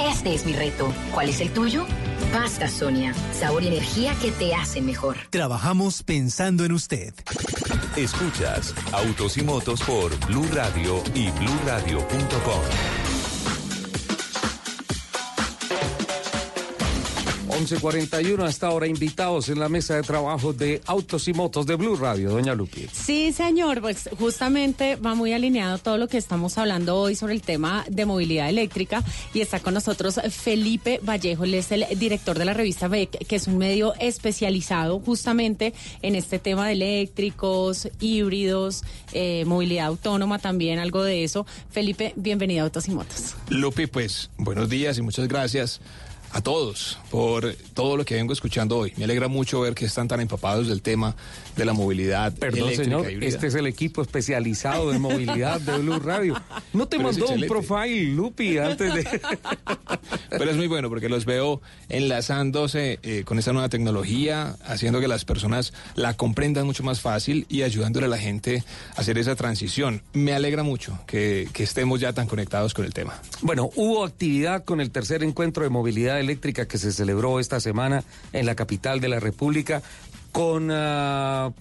Este es mi reto. ¿Cuál es el tuyo? Pasta Sonia. Sabor y energía que te hacen mejor. Trabajamos pensando en usted. Escuchas Autos y Motos por Blue Radio y bluradio.com. 11.41 hasta ahora invitados en la mesa de trabajo de Autos y Motos de Blue Radio, doña Lupi. Sí, señor, pues justamente va muy alineado todo lo que estamos hablando hoy sobre el tema de movilidad eléctrica y está con nosotros Felipe Vallejo, él es el director de la revista BEC, que es un medio especializado justamente en este tema de eléctricos, híbridos, eh, movilidad autónoma también, algo de eso. Felipe, bienvenido a Autos y Motos. Lupi, pues buenos días y muchas gracias a todos por todo lo que vengo escuchando hoy. Me alegra mucho ver que están tan empapados del tema de la movilidad. Perdón, señor, este es el equipo especializado de movilidad de Blue Radio. No te mandó un profile, Lupi, antes de. Pero es muy bueno porque los veo enlazándose eh, con esta nueva tecnología, haciendo que las personas la comprendan mucho más fácil y ayudándole a la gente a hacer esa transición. Me alegra mucho que, que estemos ya tan conectados con el tema. Bueno, hubo actividad con el tercer encuentro de movilidad eléctrica que se celebró esta semana en la capital de la República con uh,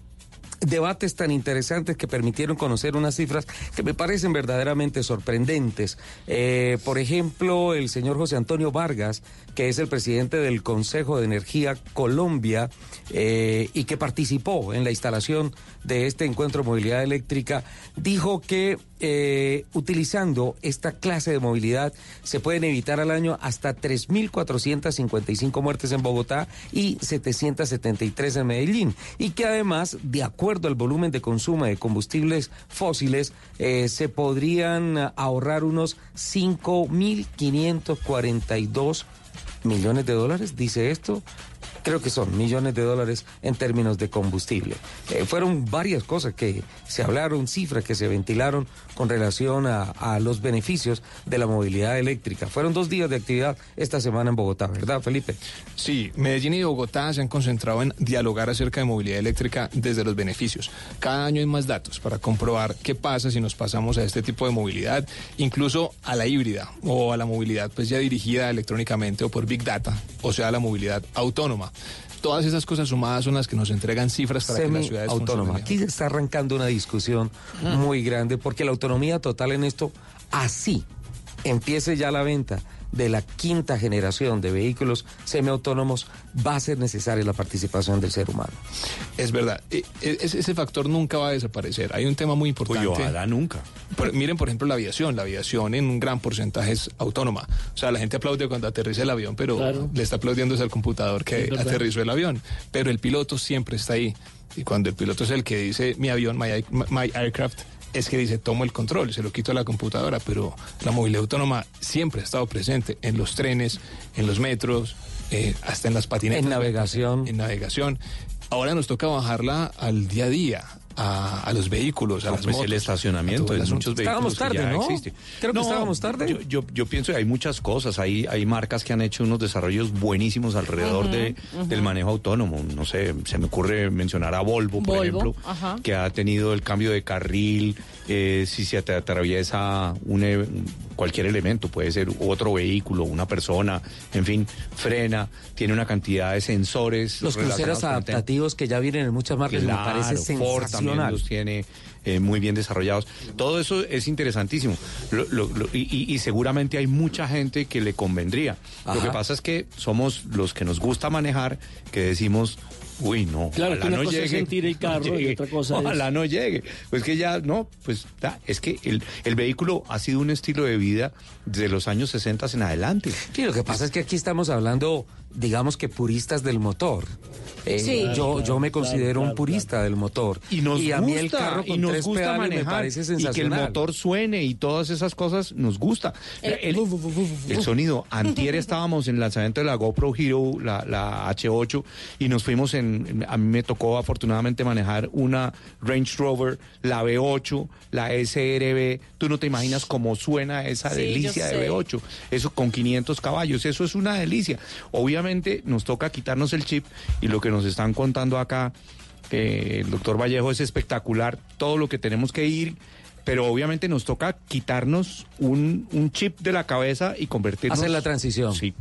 debates tan interesantes que permitieron conocer unas cifras que me parecen verdaderamente sorprendentes. Eh, por ejemplo, el señor José Antonio Vargas, que es el presidente del Consejo de Energía Colombia eh, y que participó en la instalación de este encuentro de movilidad eléctrica, dijo que eh, utilizando esta clase de movilidad se pueden evitar al año hasta 3.455 muertes en Bogotá y 773 en Medellín. Y que además, de acuerdo al volumen de consumo de combustibles fósiles, eh, se podrían ahorrar unos 5.542 millones de dólares, dice esto, creo que son millones de dólares en términos de combustible. Eh, fueron varias cosas que se hablaron, cifras que se ventilaron con relación a, los beneficios de la movilidad eléctrica. Fueron dos días de actividad esta semana en Bogotá, ¿verdad, Felipe? Sí, Medellín y Bogotá se han concentrado en dialogar acerca de movilidad eléctrica desde los beneficios. Cada año hay más datos para comprobar qué pasa si nos pasamos a este tipo de movilidad, incluso a la híbrida o a la movilidad pues ya dirigida electrónicamente o por Big Data, o sea, la movilidad autónoma todas esas cosas sumadas son las que nos entregan cifras para que las ciudades autónoma. Aquí se está arrancando una discusión muy grande porque la autonomía total en esto así empiece ya la venta de la quinta generación de vehículos semiautónomos, va a ser necesaria la participación del ser humano. Es verdad, e- e- ese, factor nunca va a desaparecer. Hay un tema muy importante. Uy, ojalá nunca. Por- miren, por ejemplo, la aviación. La aviación en un gran porcentaje es autónoma. O sea, la gente aplaude cuando aterriza el avión, pero le está aplaudiendo es al computador que aterrizó el avión. Pero el piloto siempre está ahí. Y cuando el piloto es el que dice mi avión, my aircraft, es que dice tomo el control, se lo quito a la computadora. Pero la movilidad autónoma siempre ha estado presente en los trenes, en los metros, eh, hasta en las patinetas. En navegación. En navegación. Ahora nos toca bajarla al día a día. A, a los vehículos, a No, las pues motos, el a estacionamiento asunto. muchos vehículos Estábamos tarde, que ya ¿no? existe. Creo que estábamos tarde. Yo, yo, yo pienso que hay muchas cosas. Hay, hay marcas que han hecho unos desarrollos buenísimos alrededor Ujú, de, ujú. del manejo autónomo. No sé, se me ocurre mencionar a Volvo, por Volvo, ejemplo, ajá. que ha tenido el cambio de carril. Eh, si se te atraviesa un, e- cualquier elemento, puede ser otro vehículo, una persona, en fin, frena, tiene una cantidad de sensores. Los cruceros adaptativos que ya vienen en muchas marcas me parece Ford también sensacional. los tiene eh, muy bien desarrollados. Todo eso es interesantísimo Lo- lo- lo- y, seguramente hay mucha gente que le convendría. Lo que pasa es que somos los que nos gusta manejar que decimos... Uy, no. Claro, ojalá que una no cosa es llegue, sentir el no carro y llegue, otra cosa es- Ojalá no llegue. Pues que ya, no, pues da, es que el, el vehículo ha sido un estilo de vida desde los años 60 en adelante. Sí, lo que pasa es que aquí estamos hablando, digamos que puristas del motor. Eh, Sí. yo, yo me considero claro, un purista del motor. Y nos a mí el gusta, carro con y nos tres gusta pedales manejar, me parece y que el motor suene y todas esas cosas nos gusta. Eh, El, el sonido. Antier estábamos en el lanzamiento de la GoPro Hero, la, la H8, y nos fuimos en, a mí me tocó afortunadamente manejar una Range Rover, la V8, la SRB. Tú no te imaginas cómo suena esa Sí, delicia de sé. V8. Eso con 500 caballos, eso es una delicia. Obviamente nos toca quitarnos el chip y lo que nos están contando acá, que el doctor Vallejo es espectacular, todo lo que tenemos que ir, pero obviamente nos toca quitarnos un, un chip de la cabeza y convertirnos... Hacer la transición. Sí.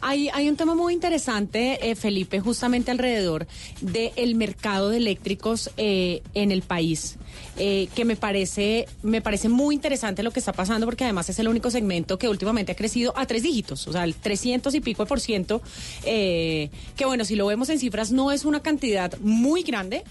Hay, hay un tema muy interesante, eh, Felipe, justamente alrededor del mercado de eléctricos eh, en el país, eh, que me parece, me parece muy interesante lo que está pasando, porque además es el único segmento que últimamente ha crecido a tres dígitos, o sea, el 300 y pico por ciento, eh, que bueno, si lo vemos en cifras no es una cantidad muy grande,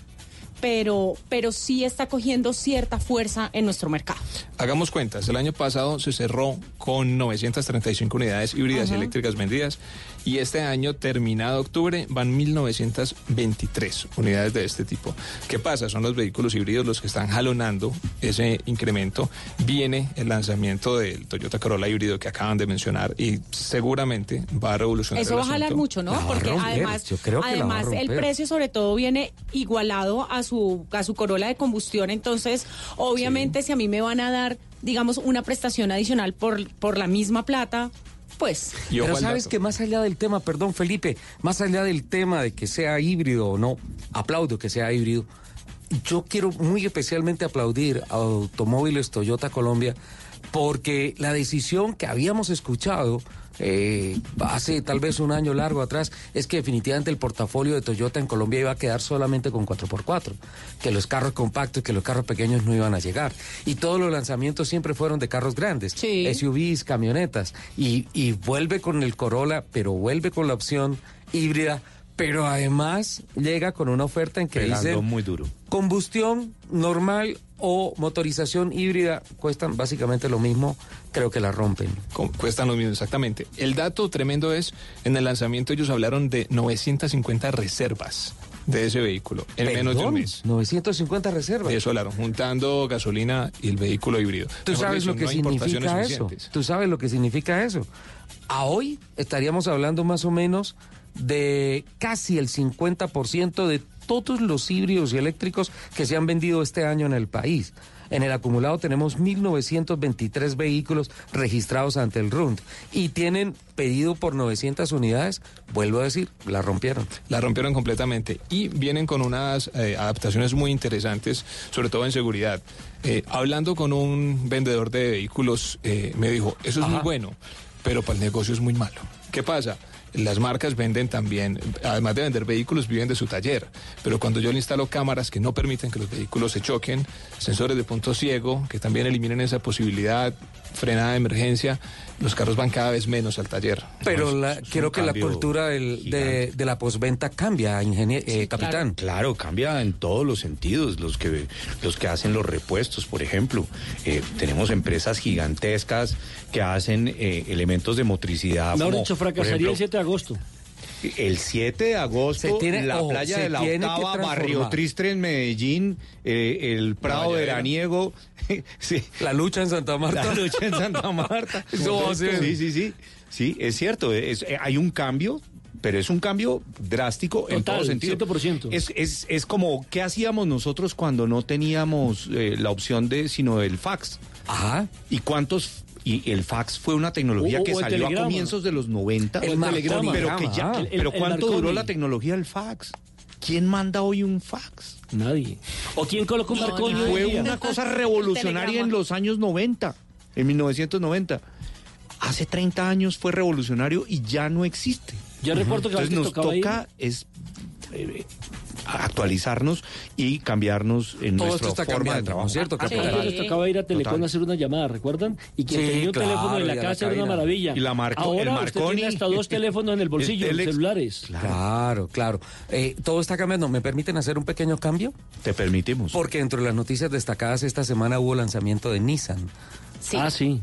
pero, pero sí está cogiendo cierta fuerza en nuestro mercado. Hagamos cuentas, el año pasado se cerró con 935 unidades híbridas y eléctricas vendidas y este año, terminado octubre, van 1923 unidades de este tipo. ¿Qué pasa? Son los vehículos híbridos los que están jalonando ese incremento. Viene el lanzamiento del Toyota Corolla híbrido que acaban de mencionar y seguramente va a revolucionar Eso el va a jalar mucho, ¿no? Porque además, además el precio sobre todo viene igualado a su a su Corolla de combustión, entonces obviamente si a mí me van a dar, digamos, una prestación adicional por por la misma plata, pues. Pero sabes que más allá del tema, perdón Felipe, más allá del tema de que sea híbrido o no, aplaudo que sea híbrido, yo quiero muy especialmente aplaudir a Automóviles Toyota Colombia porque la decisión que habíamos escuchado eh, hace tal vez un año largo atrás es que definitivamente el portafolio de Toyota en Colombia iba a quedar solamente con 4x4, que los carros compactos, que los carros pequeños no iban a llegar. Y todos los lanzamientos siempre fueron de carros grandes, SUVs, camionetas, y, y vuelve con el Corolla, pero vuelve con la opción híbrida, pero además llega con una oferta en que dice muy duro. combustión normal o motorización híbrida cuestan básicamente lo mismo, creo que la rompen. Cu- Cuestan lo mismo, exactamente. El dato tremendo es, en el lanzamiento ellos hablaron de 950 reservas de ese vehículo en menos de un mes. 950 reservas. De eso hablaron, juntando gasolina y el vehículo híbrido. ¿Tú Mejor sabes lo que no significa eso? ¿Tú sabes lo que significa eso? A hoy estaríamos hablando más o menos de casi el 50% de todos los híbridos y eléctricos que se han vendido este año en el país. En el acumulado tenemos 1.923 vehículos registrados ante el RUND y tienen pedido por 900 unidades. Vuelvo a decir, la rompieron. La rompieron completamente y vienen con unas eh, adaptaciones muy interesantes, sobre todo en seguridad. Eh, hablando con un vendedor de vehículos, eh, me dijo, eso es muy bueno, pero para el negocio es muy malo. ¿Qué pasa? Las marcas venden también, además de vender vehículos, viven de su taller. Pero cuando yo le instalo cámaras que no permiten que los vehículos se choquen, sensores de punto ciego, que también eliminen esa posibilidad, frenada de emergencia, los carros van cada vez menos al taller. Pero la- creo que la cultura del- de, de la posventa cambia, ingeniero, capitán. Claro, cambia en todos los sentidos. Los que, los que hacen los repuestos, por ejemplo. Eh, tenemos empresas gigantescas que hacen eh, elementos de motricidad. Por fracasaría ejemplo, el 7 de agosto. El 7 de agosto, Se tiene- la ojo, playa se de la Octava, Barrio. Triste en Medellín, eh, el Prado Valladera. veraniego. sí. La lucha en Santa Marta. La lucha en Santa Marta. Sí, sí, sí. Sí, es cierto. es- eh, hay un cambio, pero es un cambio drástico en todo sentido. 100%. Es, es, es como, ¿qué hacíamos nosotros cuando no teníamos eh, la opción de, sino el fax? Ajá. ¿Y cuántos? Y el fax fue una tecnología O- que o el salió a comienzos de los 90. El telegrama. Pero, que ya. El- pero el ¿cuánto duró la tecnología del fax? ¿Quién manda hoy un fax? Nadie. ¿O quién colocó un Marconi hoy Fue una cosa revolucionaria en los años 90, en 1990. Hace 30 años fue revolucionario y ya no existe. Yo recuerdo que a Entonces nos ir- toca es eh, actualizarnos y cambiarnos en Todo nuestra esto está forma de cambiando, trabajo. ¿no es cierto, todos les tocaba ir a Telecom Total. a hacer una llamada, ¿recuerdan? Y quien Sí, tenía un claro, teléfono en la casa era una maravilla. Y la Marco- el Ahora usted Marconi. tiene hasta dos teléfonos en el bolsillo, El celulares. Claro, claro. Eh, todo está cambiando. ¿Me permiten hacer un pequeño cambio? Te permitimos. Porque dentro de las noticias destacadas esta semana hubo lanzamiento de Nissan. Sí. Ah, sí.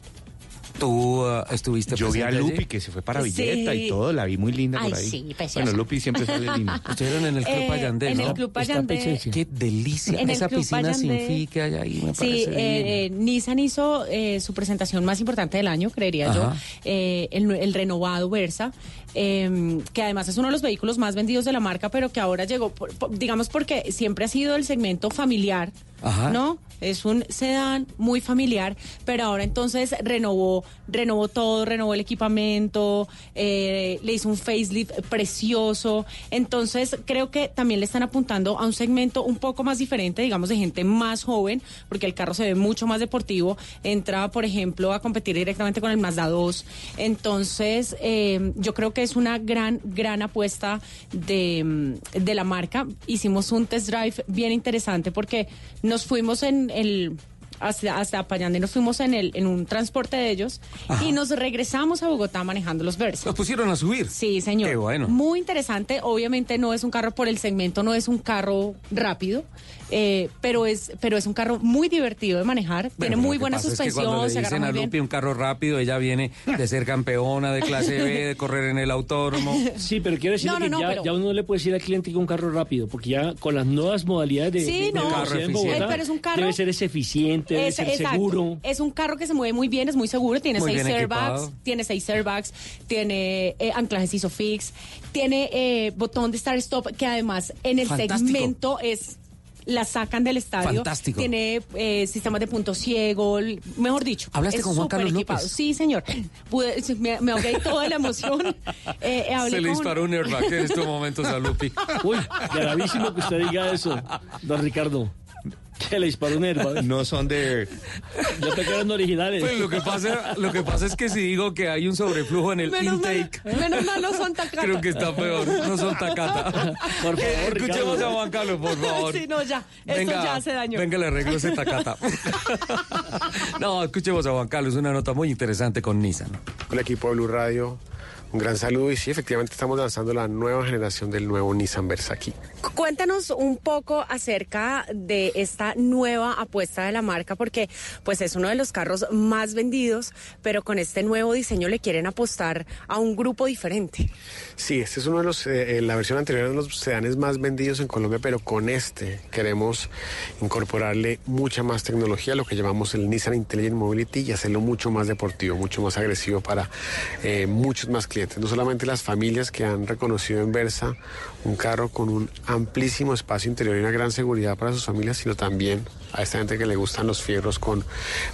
Tú ah, estuviste Yo vi a allí? Lupi que se fue para Sí. Villeta y todo, la vi muy linda Ay, por ahí. sí, bueno, Lupi siempre sale linda. Estuvieron en el Club Eh, Payandé, en el Club Payandé. Qué delicia. En Esa piscina sin Payandé. fi que hay ahí me Sí, parece eh, eh, Nissan hizo eh, su presentación más importante del año, creería yo, Ajá. eh, el, el renovado Versa, eh, que además es uno de los vehículos más vendidos de la marca, pero que ahora llegó, por- por- digamos, porque siempre ha sido el segmento familiar, ¿no? Es un sedán muy familiar, pero ahora entonces renovó, renovó todo, renovó el equipamiento, eh, le hizo un facelift precioso. Entonces creo que también le están apuntando a un segmento un poco más diferente, digamos, de gente más joven, porque el carro se ve mucho más deportivo. Entra, por ejemplo, a competir directamente con el Mazda 2. Entonces, eh, yo creo que es una gran, gran apuesta de, de la marca. Hicimos un test drive bien interesante porque nos fuimos en el hasta, hasta Payandé nos fuimos en el en un transporte de ellos y nos regresamos a Bogotá manejando los Versa. Los pusieron a subir. Sí, señor. Qué bueno. Muy interesante. Obviamente no es un carro por el segmento, no es un carro rápido, eh, pero es pero es un carro muy divertido de manejar. Bueno, Tiene muy buena pasa es que suspensión, cuando le se agarra dicen a. Lupi un carro rápido, ella viene de ser campeona de clase B, de correr en el autódromo. Sí, pero quiero decir No, no, que no, ya, pero- ya uno no le puede decir al cliente que un carro rápido, porque ya con las nuevas modalidades de, Sí, de- de no. velocidad Carro en eficiente. Bogotá, pero es un carro- debe ser ese eficiente, debe Es, ser exacto. seguro. Es un carro que se mueve muy bien, es muy seguro, tiene Muy seis airbags, equipado. tiene seis airbags, tiene eh, anclajes ISOFIX, tiene eh, botón de start stop que además en el Fantástico. segmento es la sacan del estadio. Fantástico. Tiene eh, sistemas de punto ciego, mejor dicho. ¿Hablaste con Juan Carlos equipado. López? Sí, señor. Pude- me, me ahogué toda la emoción. Eh, eh, hablé Se le con- disparó un airbag en estos momentos a Lupi. Uy, gravísimo que usted diga eso, don Ricardo. Que le disparó un airbag. No son de... Yo te quedan originales. Pues lo que pasa, lo que pasa es que si digo que hay un sobreflujo en el Menos mal, intake, menos mal no son tacata. creo que está peor. No son tacata. Por favor, Escuchemos Ricardo. a Juan Carlos, por favor. Sí, no, ya. Esto ya se dañó. Venga, le arreglo ese tacata. no, escuchemos a Juan Carlos, una nota muy interesante con Nissan. Hola equipo de Blue Radio, un gran saludo y sí, efectivamente estamos lanzando la nueva generación del nuevo Nissan Versa aquí. Cuéntanos un poco acerca de esta nueva apuesta de la marca, porque pues es uno de los carros más vendidos, pero con este nuevo diseño le quieren apostar a un grupo diferente. Sí, este es uno de los, eh, eh, la versión anterior de los sedanes más vendidos en Colombia, pero con este queremos incorporarle mucha más tecnología, lo que llamamos el Nissan Intelligent Mobility y hacerlo mucho más deportivo, mucho más agresivo para eh, muchos más clientes, no solamente las familias que han reconocido en Versa un carro con un amplísimo espacio interior y una gran seguridad para sus familias, sino también a esta gente que le gustan los fierros con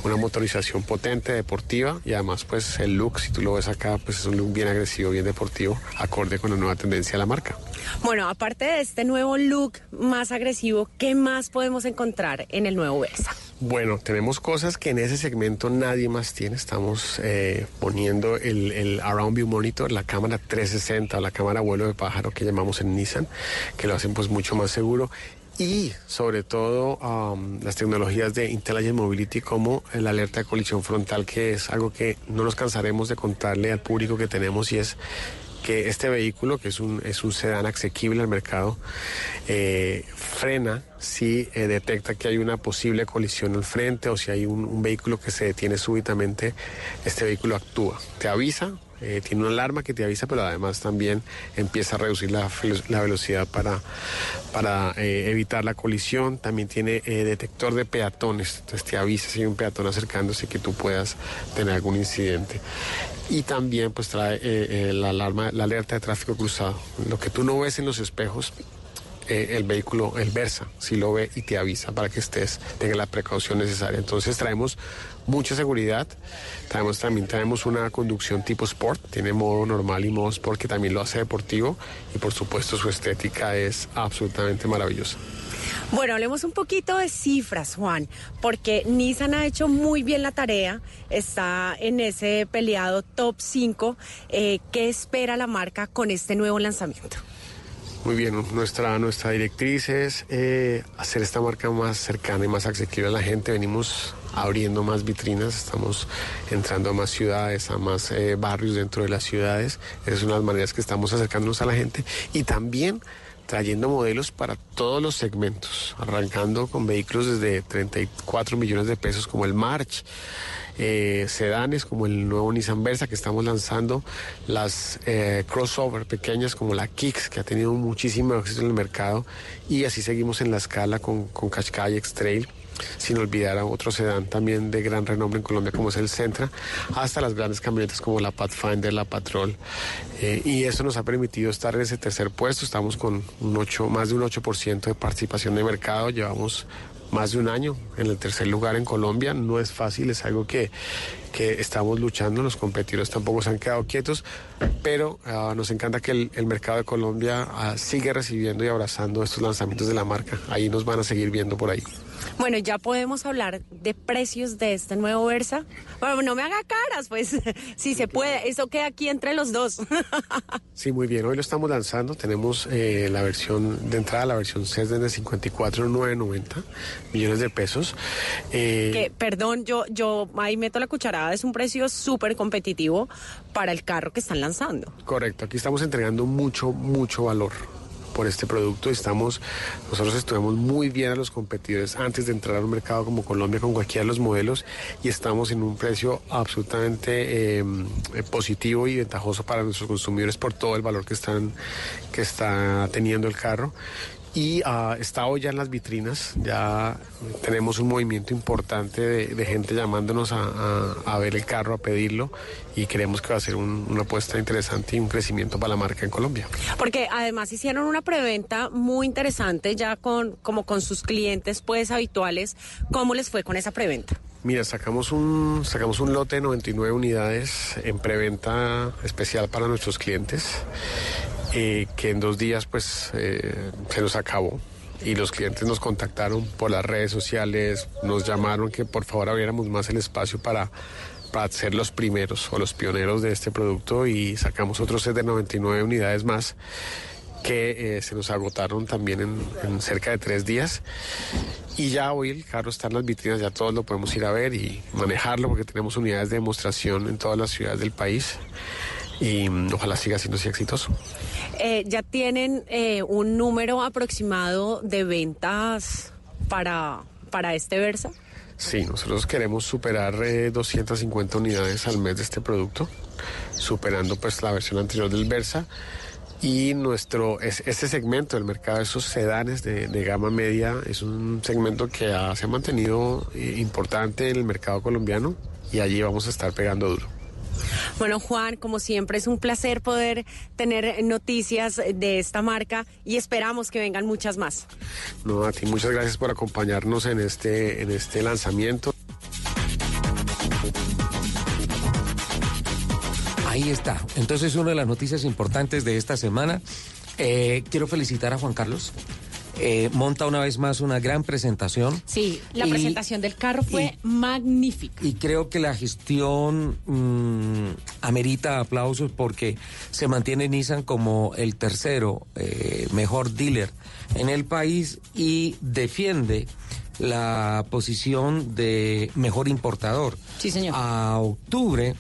una motorización potente, deportiva y además pues el look, si tú lo ves acá, pues es un look bien agresivo, bien deportivo, acorde con la nueva tendencia de la marca. Bueno, aparte de este nuevo look más agresivo, ¿qué más podemos encontrar en el nuevo Versa? Bueno, tenemos cosas que en ese segmento nadie más tiene. Estamos eh, poniendo el, el, Around View Monitor, la cámara 360 o la cámara vuelo de pájaro que llamamos en Nissan, que lo hacen pues mucho más seguro. Y sobre todo um, las tecnologías de Intelligent Mobility como la alerta de colisión frontal, que es algo que no nos cansaremos de contarle al público que tenemos y es que este vehículo, que es un, es un sedán asequible al mercado, eh, frena si eh, detecta que hay una posible colisión al frente o si hay un, un vehículo que se detiene súbitamente, este vehículo actúa. Te avisa, eh, tiene una alarma que te avisa, pero además también empieza a reducir la, la velocidad para, para eh, evitar la colisión. También tiene eh, detector de peatones, entonces te avisa si hay un peatón acercándose que tú puedas tener algún incidente. Y también pues trae la alarma, la alerta de tráfico cruzado. Lo que tú no ves en los espejos, el vehículo, el Versa, si lo ve y te avisa para que estés, tenga la precaución necesaria. Entonces traemos mucha seguridad. Traemos, también tenemos una conducción tipo sport, tiene modo normal y modo sport que también lo hace deportivo y por supuesto su estética es absolutamente maravillosa. Bueno, hablemos un poquito de cifras, Juan, porque Nissan ha hecho muy bien la tarea, está en ese peleado top 5. Eh, ¿Qué espera la marca con este nuevo lanzamiento? Muy bien, nuestra, nuestra directriz es eh, hacer esta marca más cercana y más accesible a la gente. Venimos abriendo más vitrinas, estamos entrando a más ciudades, a más eh, barrios dentro de las ciudades. Esas son las maneras que estamos acercándonos a la gente y también trayendo modelos para todos los segmentos, arrancando con vehículos desde 34 millones de pesos como el March. Eh, sedanes como el nuevo Nissan Versa que estamos lanzando, las eh, crossover pequeñas como la Kicks que ha tenido muchísimo éxito en el mercado y así seguimos en la escala con, con Qashqai X-Trail sin olvidar a otro sedán también de gran renombre en Colombia como es el Centra, hasta las grandes camionetas como la Pathfinder, la Patrol. Eh, y eso nos ha permitido estar en ese tercer puesto, estamos con un 8, más de un 8% de participación de mercado, llevamos más de un año en el tercer lugar en Colombia, no es fácil, es algo que, que estamos luchando, los competidores tampoco se han quedado quietos, pero uh, nos encanta que el, el, mercado de Colombia uh, sigue recibiendo y abrazando estos lanzamientos de la marca, ahí nos van a seguir viendo por ahí. Bueno, ya podemos hablar de precios de este nuevo Versa. Bueno, no me haga caras, pues, si se puede. Eso queda aquí entre los dos. sí, muy bien. Hoy lo estamos lanzando. Tenemos eh, la versión de entrada, la versión CES de 54,990 millones de pesos. Eh, que, perdón, yo, yo ahí meto la cucharada. Es un precio súper competitivo para el carro que están lanzando. Correcto. Aquí estamos entregando mucho, mucho valor por este producto. Estamos, nosotros estuvimos muy bien a los competidores antes de entrar a un mercado como Colombia con cualquiera de los modelos y estamos en un precio absolutamente eh, positivo y ventajoso para nuestros consumidores por todo el valor que están que está teniendo el carro y uh, está hoy ya en las vitrinas, ya tenemos un movimiento importante de, gente llamándonos a, ver el carro, a pedirlo y creemos que va a ser un, una apuesta interesante y un crecimiento para la marca en Colombia. Porque además hicieron una preventa muy interesante ya con como con sus clientes pues habituales, ¿cómo les fue con esa preventa? Mira, sacamos un, sacamos un lote de 99 unidades en preventa especial para nuestros clientes eh, que en dos días pues eh, se nos acabó. Y los clientes nos contactaron por las redes sociales, nos llamaron que por favor abriéramos más el espacio para, para ser los primeros o los pioneros de este producto y sacamos otro set de 99 unidades más que eh, se nos agotaron también en, en, cerca de tres días. Y ya hoy el carro está en las vitrinas, ya todos lo podemos ir a ver y manejarlo porque tenemos unidades de demostración en todas las ciudades del país y um, ojalá siga siendo así exitoso. Eh, ¿Ya tienen eh, un número aproximado de ventas para, para este Versa? Sí, nosotros queremos superar eh, 250 unidades al mes de este producto, superando pues la versión anterior del Versa. Y nuestro, es, este segmento del mercado, esos sedanes de, de gama media, es un segmento que ha, se ha mantenido eh, importante en el mercado colombiano y allí vamos a estar pegando duro. Bueno, Juan, como siempre es un placer poder tener noticias de esta marca y esperamos que vengan muchas más. No, a ti muchas gracias por acompañarnos en este, en este lanzamiento. Ahí está. Entonces, una de las noticias importantes de esta semana. Eh, quiero felicitar a Juan Carlos. eh, monta una vez más una gran presentación. Sí, la Y- presentación del carro fue magnífica. Y creo que la gestión mm, amerita aplausos porque se mantiene Nissan como el tercero eh, mejor dealer en el país y defiende la posición de mejor importador. Sí, señor. A octubre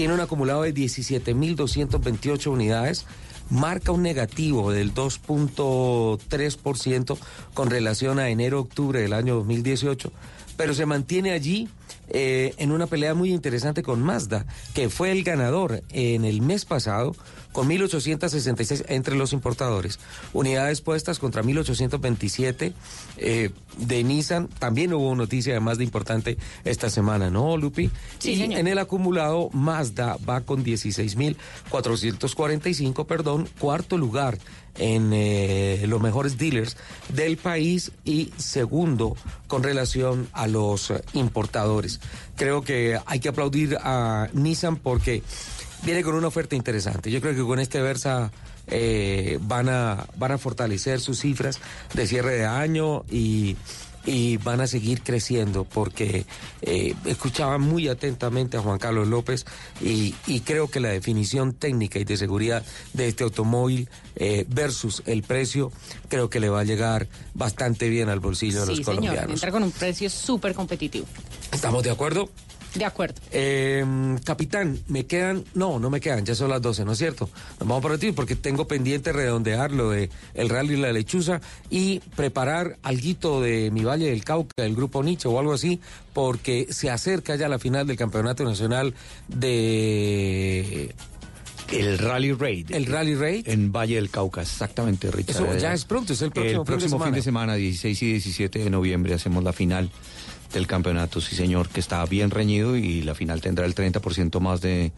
tiene un acumulado de 17.228 unidades, marca un negativo del 2.3% con relación a enero-octubre del año 2018, pero se mantiene allí eh, en una pelea muy interesante con Mazda, que fue el ganador en el mes pasado con 1.866 entre los importadores. Unidades puestas contra 1.827 eh, de Nissan. También hubo noticia además de importante esta semana, ¿no, Lupi? Sí, y señor. en el acumulado, Mazda va con 16.445, perdón, cuarto lugar en eh, los mejores dealers del país y segundo con relación a los eh, importadores. Creo que hay que aplaudir a Nissan porque viene con una oferta interesante. Yo creo que con este Versa eh, van, a, van a fortalecer sus cifras de cierre de año y, y van a seguir creciendo porque eh, escuchaba muy atentamente a Juan Carlos López y, y creo que la definición técnica y de seguridad de este automóvil eh, versus el precio creo que le va a llegar bastante bien al bolsillo de los señor. colombianos. Entra con un precio súper competitivo. ¿Estamos de acuerdo? De acuerdo. Eh, capitán, me quedan, no, no me quedan, ya son las 12, ¿no es cierto? Nos vamos para ti porque tengo pendiente redondear lo de el rally y la lechuza y preparar alguito de mi Valle del Cauca, del grupo Nietzsche o algo así, porque se acerca ya la final del Campeonato Nacional de... El Rally Raid. El Rally Raid. En Valle del Cauca, exactamente, Richard. Eso ya es pronto, es el próximo, El próximo fin fin de de semana, 16 y 17 de noviembre, hacemos la final del campeonato, sí señor, que está bien reñido y la final tendrá el 30% más de,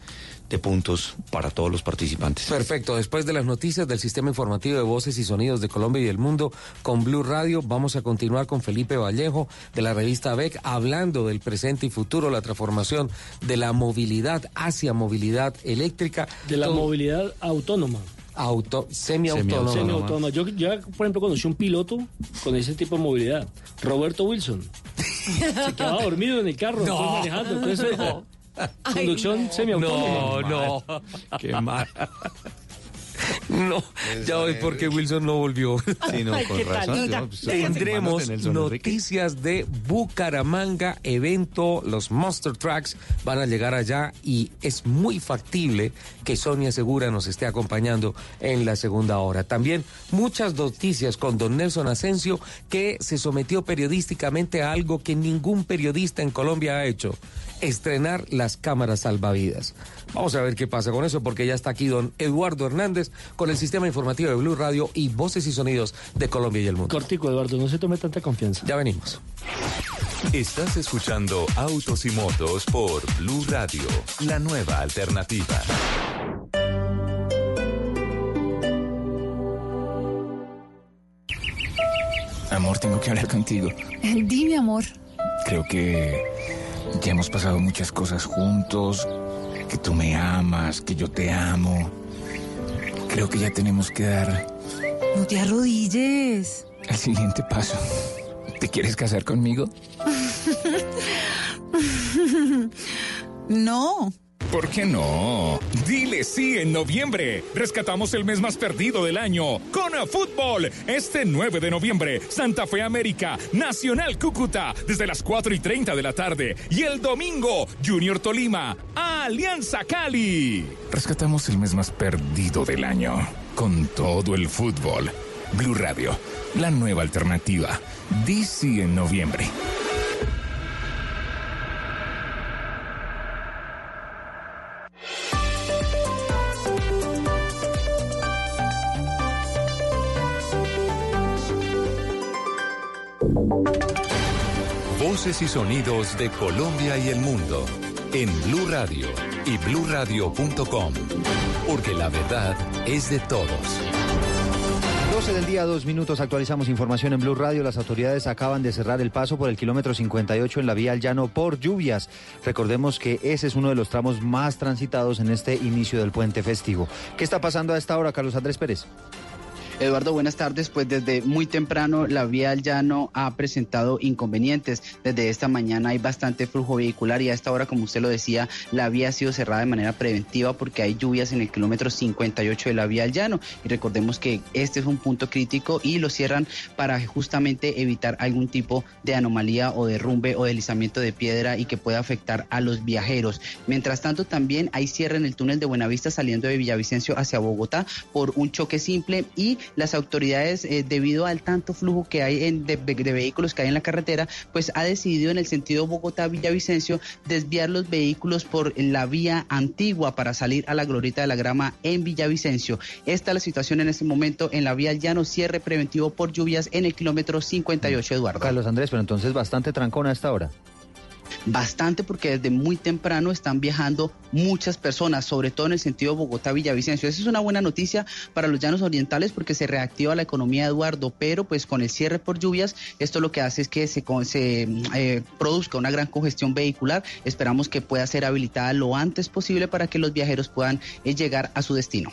de puntos para todos los participantes. Perfecto, después de las noticias del sistema informativo de voces y sonidos de Colombia y del mundo con Blue Radio, vamos a continuar con Felipe Vallejo de la revista BEC hablando del presente y futuro, la transformación de la movilidad hacia movilidad eléctrica. De la Todo- movilidad autónoma. Auto, semiautónoma. Semiautónoma. Yo ya, por ejemplo, conocí un piloto con ese tipo de movilidad. Roberto Wilson. Se quedaba dormido en el carro, No. manejando. Entonces, No. conducción semiautónoma. No, no. Qué mal. No, ya ves por qué Wilson no volvió. Sí, no, con razón, Ya, no, pues, Tendremos noticias de Bucaramanga, evento, los Monster Tracks van a llegar allá y es muy factible que Sonia Segura nos esté acompañando en la segunda hora. También muchas noticias con don Nelson Asensio que se sometió periodísticamente a algo que ningún periodista en Colombia ha hecho estrenar las cámaras salvavidas. Vamos a ver qué pasa con eso, porque ya está aquí don Eduardo Hernández con el sistema informativo de Blue Radio y voces y sonidos de Colombia y el mundo. Cortico, Eduardo, no se tome tanta confianza. Ya venimos. Estás escuchando Autos y Motos por Blue Radio, la nueva alternativa. Amor, tengo que hablar contigo. Dime, amor. Creo que ya hemos pasado muchas cosas juntos, que tú me amas, que yo te amo. Creo que ya tenemos que dar No te arrodilles. el siguiente paso. ¿Te quieres casar conmigo? no. ¿Por qué no? Dile sí en noviembre. Rescatamos el mes más perdido del año con fútbol. Este 9 de noviembre, Santa Fe América, Nacional Cúcuta, desde las 4 y 30 de la tarde. Y el domingo, Junior Tolima, Alianza Cali. Rescatamos el mes más perdido del año con todo el fútbol. Blue Radio, la nueva alternativa. Sí en noviembre. Voces y sonidos de Colombia y el mundo en Blue Radio y bluradio.com, porque la verdad es de todos. 12 del día, dos minutos, actualizamos información en Blue Radio. Las autoridades acaban de cerrar el paso por el kilómetro 58 en la vía al llano por lluvias. Recordemos que ese es uno de los tramos más transitados en este inicio del puente festivo. ¿Qué está pasando a esta hora, Carlos Andrés Pérez? Eduardo, buenas tardes. Pues desde muy temprano la vía al llano ha presentado inconvenientes. Desde esta mañana hay bastante flujo vehicular y a esta hora, como usted lo decía, la vía ha sido cerrada de manera preventiva porque hay lluvias en el kilómetro 58 de la vía al llano. Y recordemos que este es un punto crítico y lo cierran para justamente evitar algún tipo de anomalía o derrumbe o deslizamiento de piedra y que pueda afectar a los viajeros. Mientras tanto, también hay cierre en el túnel de Buenavista saliendo de Villavicencio hacia Bogotá por un choque simple y las autoridades, eh, debido al tanto flujo que hay en, de, vehículos que hay en la carretera, pues ha decidido en el sentido Bogotá-Villavicencio desviar los vehículos por la vía antigua para salir a la glorita de la grama en Villavicencio. Esta es la situación en este momento en la vía llano, cierre preventivo por lluvias en el kilómetro 58, Eduardo. Carlos Andrés, pero entonces bastante trancona a esta hora bastante porque desde muy temprano están viajando muchas personas, sobre todo en el sentido Bogotá-Villavicencio. Esa es una buena noticia para los llanos orientales porque se reactiva la economía, Eduardo, pero pues con el cierre por lluvias, esto lo que hace es que se, eh, produzca una gran congestión vehicular. Esperamos que pueda ser habilitada lo antes posible para que los viajeros puedan eh, llegar a su destino.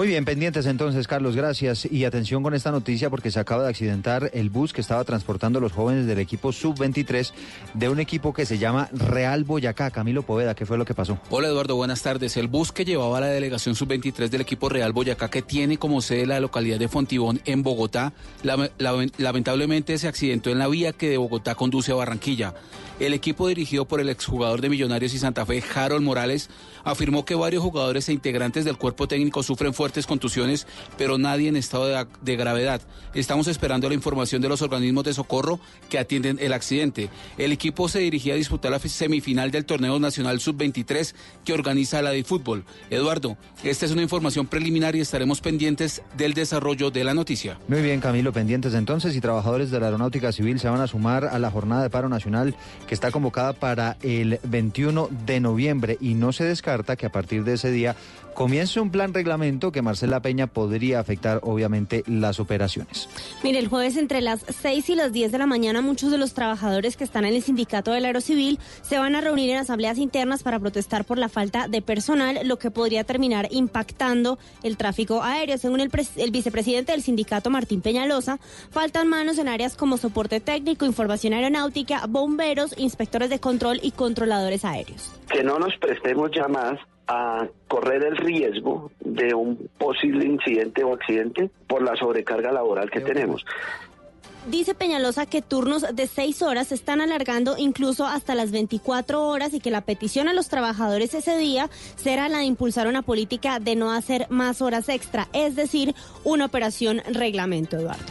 Muy bien, pendientes entonces, Carlos, gracias. Y atención con esta noticia porque se acaba de accidentar el bus que estaba transportando a los jóvenes del equipo sub-23 de un equipo que se llama Real Boyacá. Camilo Poveda, ¿qué fue lo que pasó? Hola Eduardo, buenas tardes. El bus que llevaba a la delegación sub-23 del equipo Real Boyacá, que tiene como sede la localidad de Fontibón en Bogotá, lamentablemente se accidentó en la vía que de Bogotá conduce a Barranquilla. El equipo dirigido por el exjugador de Millonarios y Santa Fe, Harold Morales, afirmó que varios jugadores e integrantes del cuerpo técnico sufren fuertes contusiones, pero nadie en estado de, gravedad. Estamos esperando la información de los organismos de socorro que atienden el accidente. El equipo se dirigía a disputar la semifinal del torneo nacional sub-23 que organiza la de fútbol. Eduardo, esta es una información preliminar y estaremos pendientes del desarrollo de la noticia. Muy bien, Camilo, pendientes entonces y trabajadores de la Aeronáutica Civil se van a sumar a la jornada de paro nacional que está convocada para el 21 de noviembre y no se descarta que a partir de ese día comience un plan reglamento que Marcela Peña podría afectar obviamente las operaciones. Mire, el jueves entre las 6 y las 10 de la mañana muchos de los trabajadores que están en el sindicato del Aerocivil se van a reunir en asambleas internas para protestar por la falta de personal, lo que podría terminar impactando el tráfico aéreo. Según el, el vicepresidente del sindicato, Martín Peñalosa, faltan manos en áreas como soporte técnico, información aeronáutica, bomberos, inspectores de control y controladores aéreos. Que no nos prestemos ya más a correr el riesgo de un posible incidente o accidente por la sobrecarga laboral que tenemos. Dice Peñalosa que turnos de seis horas se están alargando incluso hasta las 24 horas y que la petición a los trabajadores ese día será la de impulsar una política de no hacer más horas extra, es decir, una operación reglamento, Eduardo.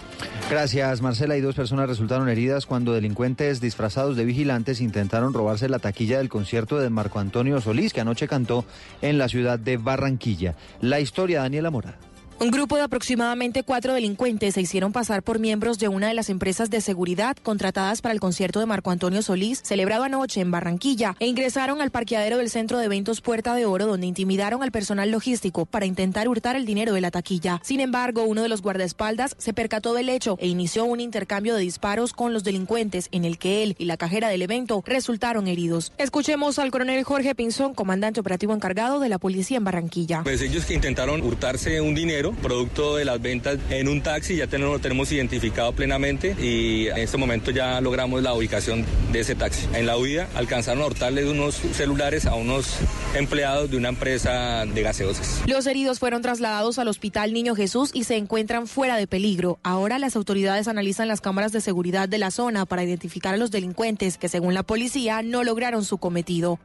Gracias, Marcela. Y dos personas resultaron heridas cuando delincuentes disfrazados de vigilantes intentaron robarse la taquilla del concierto de Marco Antonio Solís, que anoche cantó en la ciudad de Barranquilla. La historia, Daniela Mora. Un grupo de aproximadamente cuatro delincuentes se hicieron pasar por miembros de una de las empresas de seguridad contratadas para el concierto de Marco Antonio Solís, celebrado anoche en Barranquilla, e ingresaron al parqueadero del centro de eventos Puerta de Oro, donde intimidaron al personal logístico para intentar hurtar el dinero de la taquilla. Sin embargo, uno de los guardaespaldas se percató del hecho e inició un intercambio de disparos con los delincuentes, en el que él y la cajera del evento resultaron heridos. Escuchemos al coronel Jorge Pinzón, comandante operativo encargado de la policía en Barranquilla. Pues ellos que intentaron hurtarse un dinero producto de las ventas en un taxi, ya lo tenemos identificado plenamente y en este momento ya logramos la ubicación de ese taxi. En la huida alcanzaron a hurtarle unos celulares a unos empleados de una empresa de gaseosas. Los heridos fueron trasladados al Hospital Niño Jesús y se encuentran fuera de peligro. Ahora las autoridades analizan las cámaras de seguridad de la zona para identificar a los delincuentes que según la policía no lograron su cometido.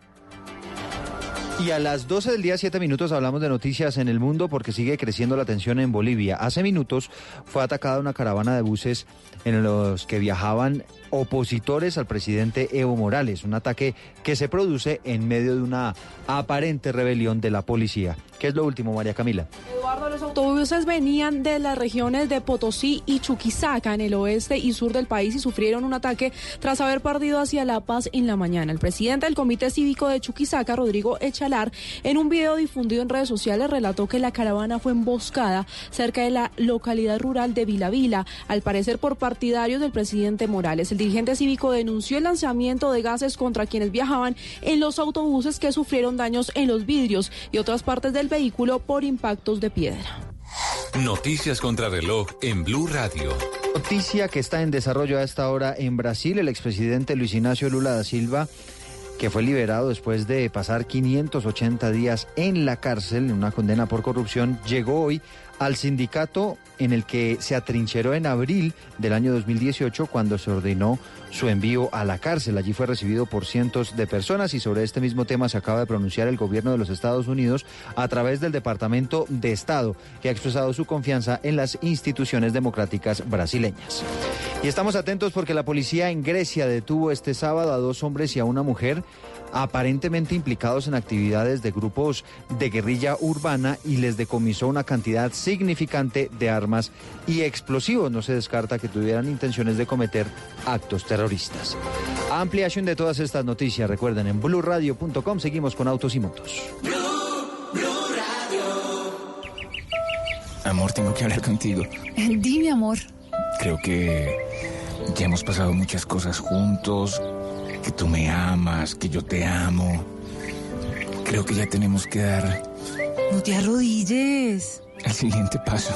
Y a las 12 del día, 7 minutos, hablamos de noticias en el mundo porque sigue creciendo la tensión en Bolivia. Hace minutos fue atacada una caravana de buses en los que viajaban opositores al presidente Evo Morales, un ataque que se produce en medio de una aparente rebelión de la policía. ¿Qué es lo último, María Camila? Eduardo, los autobuses venían de las regiones de Potosí y Chuquisaca, en el oeste y sur del país, y sufrieron un ataque tras haber partido hacia La Paz en la mañana. El presidente del Comité Cívico de Chuquisaca, Rodrigo En un video difundido en redes sociales, relató que la caravana fue emboscada cerca de la localidad rural de Vila Vila, al parecer por partidarios del presidente Morales. El dirigente cívico denunció el lanzamiento de gases contra quienes viajaban en los autobuses que sufrieron daños en los vidrios y otras partes del vehículo por impactos de piedra. Noticias contra reloj en Blue Radio. Noticia que está en desarrollo a esta hora en Brasil. El expresidente Luis Ignacio Lula da Silva, que fue liberado después de pasar 580 días en la cárcel en una condena por corrupción, llegó hoy al sindicato en el que se atrincheró en abril del año 2018 cuando se ordenó su envío a la cárcel. Allí fue recibido por cientos de personas y sobre este mismo tema se acaba de pronunciar el gobierno de los Estados Unidos a través del Departamento de Estado, que ha expresado su confianza en las instituciones democráticas brasileñas. Y estamos atentos porque la policía en Grecia detuvo este sábado a dos hombres y a una mujer aparentemente implicados en actividades de grupos de guerrilla urbana y les decomisó una cantidad significante de armas y explosivos. No se descarta que tuvieran intenciones de cometer actos terroristas. Ampliación de todas estas noticias, recuerden, en blurradio.com seguimos con autos y motos. Amor, tengo que hablar contigo. Dime, amor. Creo que ya hemos pasado muchas cosas juntos, que tú me amas, que yo te amo. Creo que ya tenemos que dar No te arrodilles. el siguiente paso.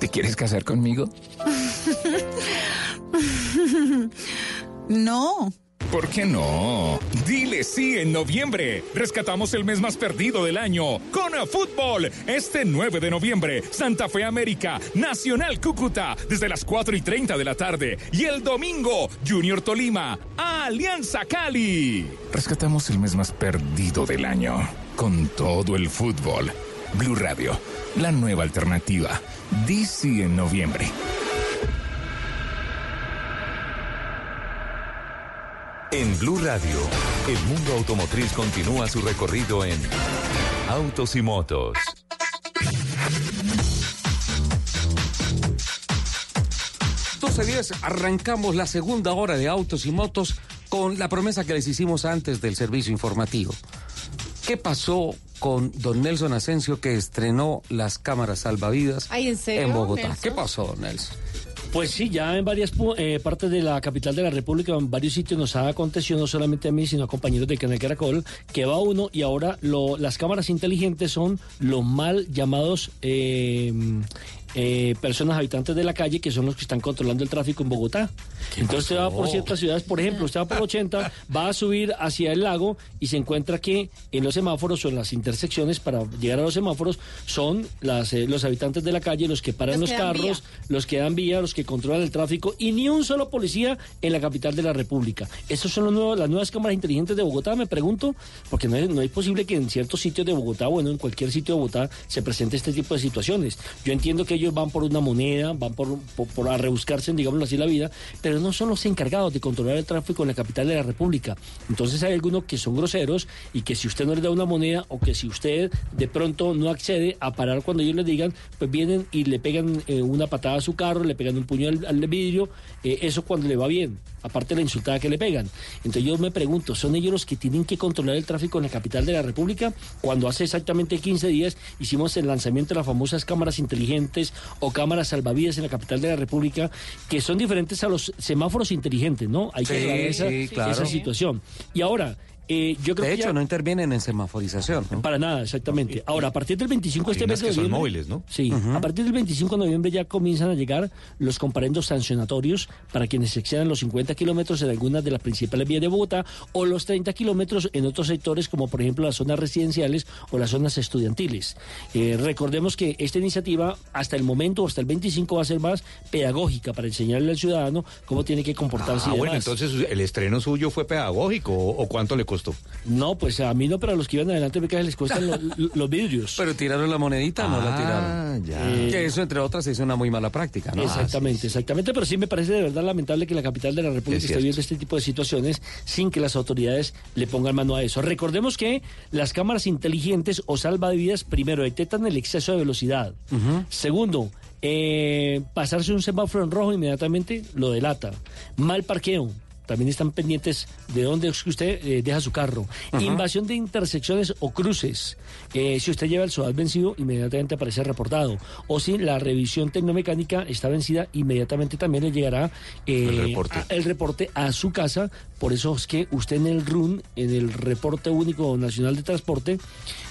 ¿Te quieres casar conmigo? no. ¿Por qué no? Dile sí en noviembre. Rescatamos el mes más perdido del año con fútbol. Este 9 de noviembre, Santa Fe América, Nacional Cúcuta, desde las 4 y 30 de la tarde. Y el domingo, Junior Tolima, Alianza Cali. Rescatamos el mes más perdido del año con todo el fútbol. Blue Radio, la nueva alternativa. DC en noviembre. En Blue Radio, el mundo automotriz continúa su recorrido en Autos y Motos. Doce días, arrancamos la segunda hora de Autos y Motos con la promesa que les hicimos antes del servicio informativo. ¿Qué pasó con don Nelson Asensio que estrenó las cámaras salvavidas Ay, ¿en serio, en Bogotá? Nelson? ¿Qué pasó, don Nelson? Pues sí, ya en varias eh, partes de la capital de la República, en varios sitios nos ha acontecido, no solamente a mí, sino a compañeros de Canal Caracol, que va uno y ahora lo- las cámaras inteligentes son los mal llamados eh, eh, personas habitantes de la calle, que son los que están controlando el tráfico en Bogotá. Entonces usted va por ciertas ciudades, por ejemplo, usted va por 80, va a subir hacia el lago y se encuentra que en los semáforos o en las intersecciones para llegar a los semáforos son las, eh, los habitantes de la calle los que paran Los los, que dan carros, los que dan vía, los que controlan el tráfico y ni un solo policía en la capital de la República. Estos son los nuevos, las nuevas cámaras inteligentes de Bogotá, me pregunto, porque no es, no es posible que en ciertos sitios de Bogotá, bueno, en cualquier sitio de Bogotá se presente este tipo de situaciones. Yo entiendo que ellos van por una moneda, van por, por, por a rebuscarse, digámoslo así, la vida, pero no son los encargados de controlar el tráfico en la capital de la República. Entonces hay algunos que son groseros y que si usted no les da una moneda o que si usted de pronto no accede a parar cuando ellos le digan, pues vienen y le pegan eh, una patada a su carro, le pegan un puño al, al vidrio, eh, eso cuando le va bien, aparte de la insultada que le pegan. Entonces yo me pregunto, ¿son ellos los que tienen que controlar el tráfico en la capital de la República? Cuando hace exactamente 15 días hicimos el lanzamiento de las famosas cámaras inteligentes o cámaras salvavidas en la capital de la República, que son diferentes a los semáforos inteligentes, ¿no? Hay que Sí, esa, sí, claro. esa situación. Y ahora, eh, yo creo De que hecho, ya- no intervienen en semaforización. ¿no? para nada, exactamente. Ahora, a partir del 25 de este mes de son noviembre. móviles, ¿no? Sí, a partir del 25 de noviembre ya comienzan a llegar los comparendos sancionatorios para quienes excedan los 50 kilómetros en algunas de las principales vías de Bogotá o los 30 kilómetros en otros sectores, como por ejemplo las zonas residenciales o las zonas estudiantiles. Eh, recordemos que esta iniciativa, hasta el momento, hasta el 25, va a ser más pedagógica para enseñarle al ciudadano cómo tiene que comportarse. Ah, y bueno, entonces el estreno suyo fue pedagógico o cuánto le costó? No, pues a mí no, pero a los que iban adelante me les cuestan lo- lo- los vidrios. Pero tiraron la monedita, no la Ah, tiraron. ya. Eh, Que eso, entre otras, es una muy mala práctica, ¿no? Exactamente, exactamente, pero sí me parece de verdad lamentable que la capital de la República Es esté viendo este tipo de situaciones sin que las autoridades le pongan mano a eso. Recordemos que las cámaras inteligentes o salvavidas, primero, detectan el exceso de velocidad. Segundo, eh, pasarse un semáforo en rojo inmediatamente lo delata. Mal parqueo. También están pendientes de dónde es que usted eh, deja su carro. Invasión de intersecciones o cruces. Eh, si usted lleva el SOAT vencido, inmediatamente aparece reportado. O si la revisión tecnomecánica está vencida, inmediatamente también le llegará eh, El reporte. a- el reporte a su casa. Por eso es que usted en el RUN, en el Reporte Único Nacional de Transporte,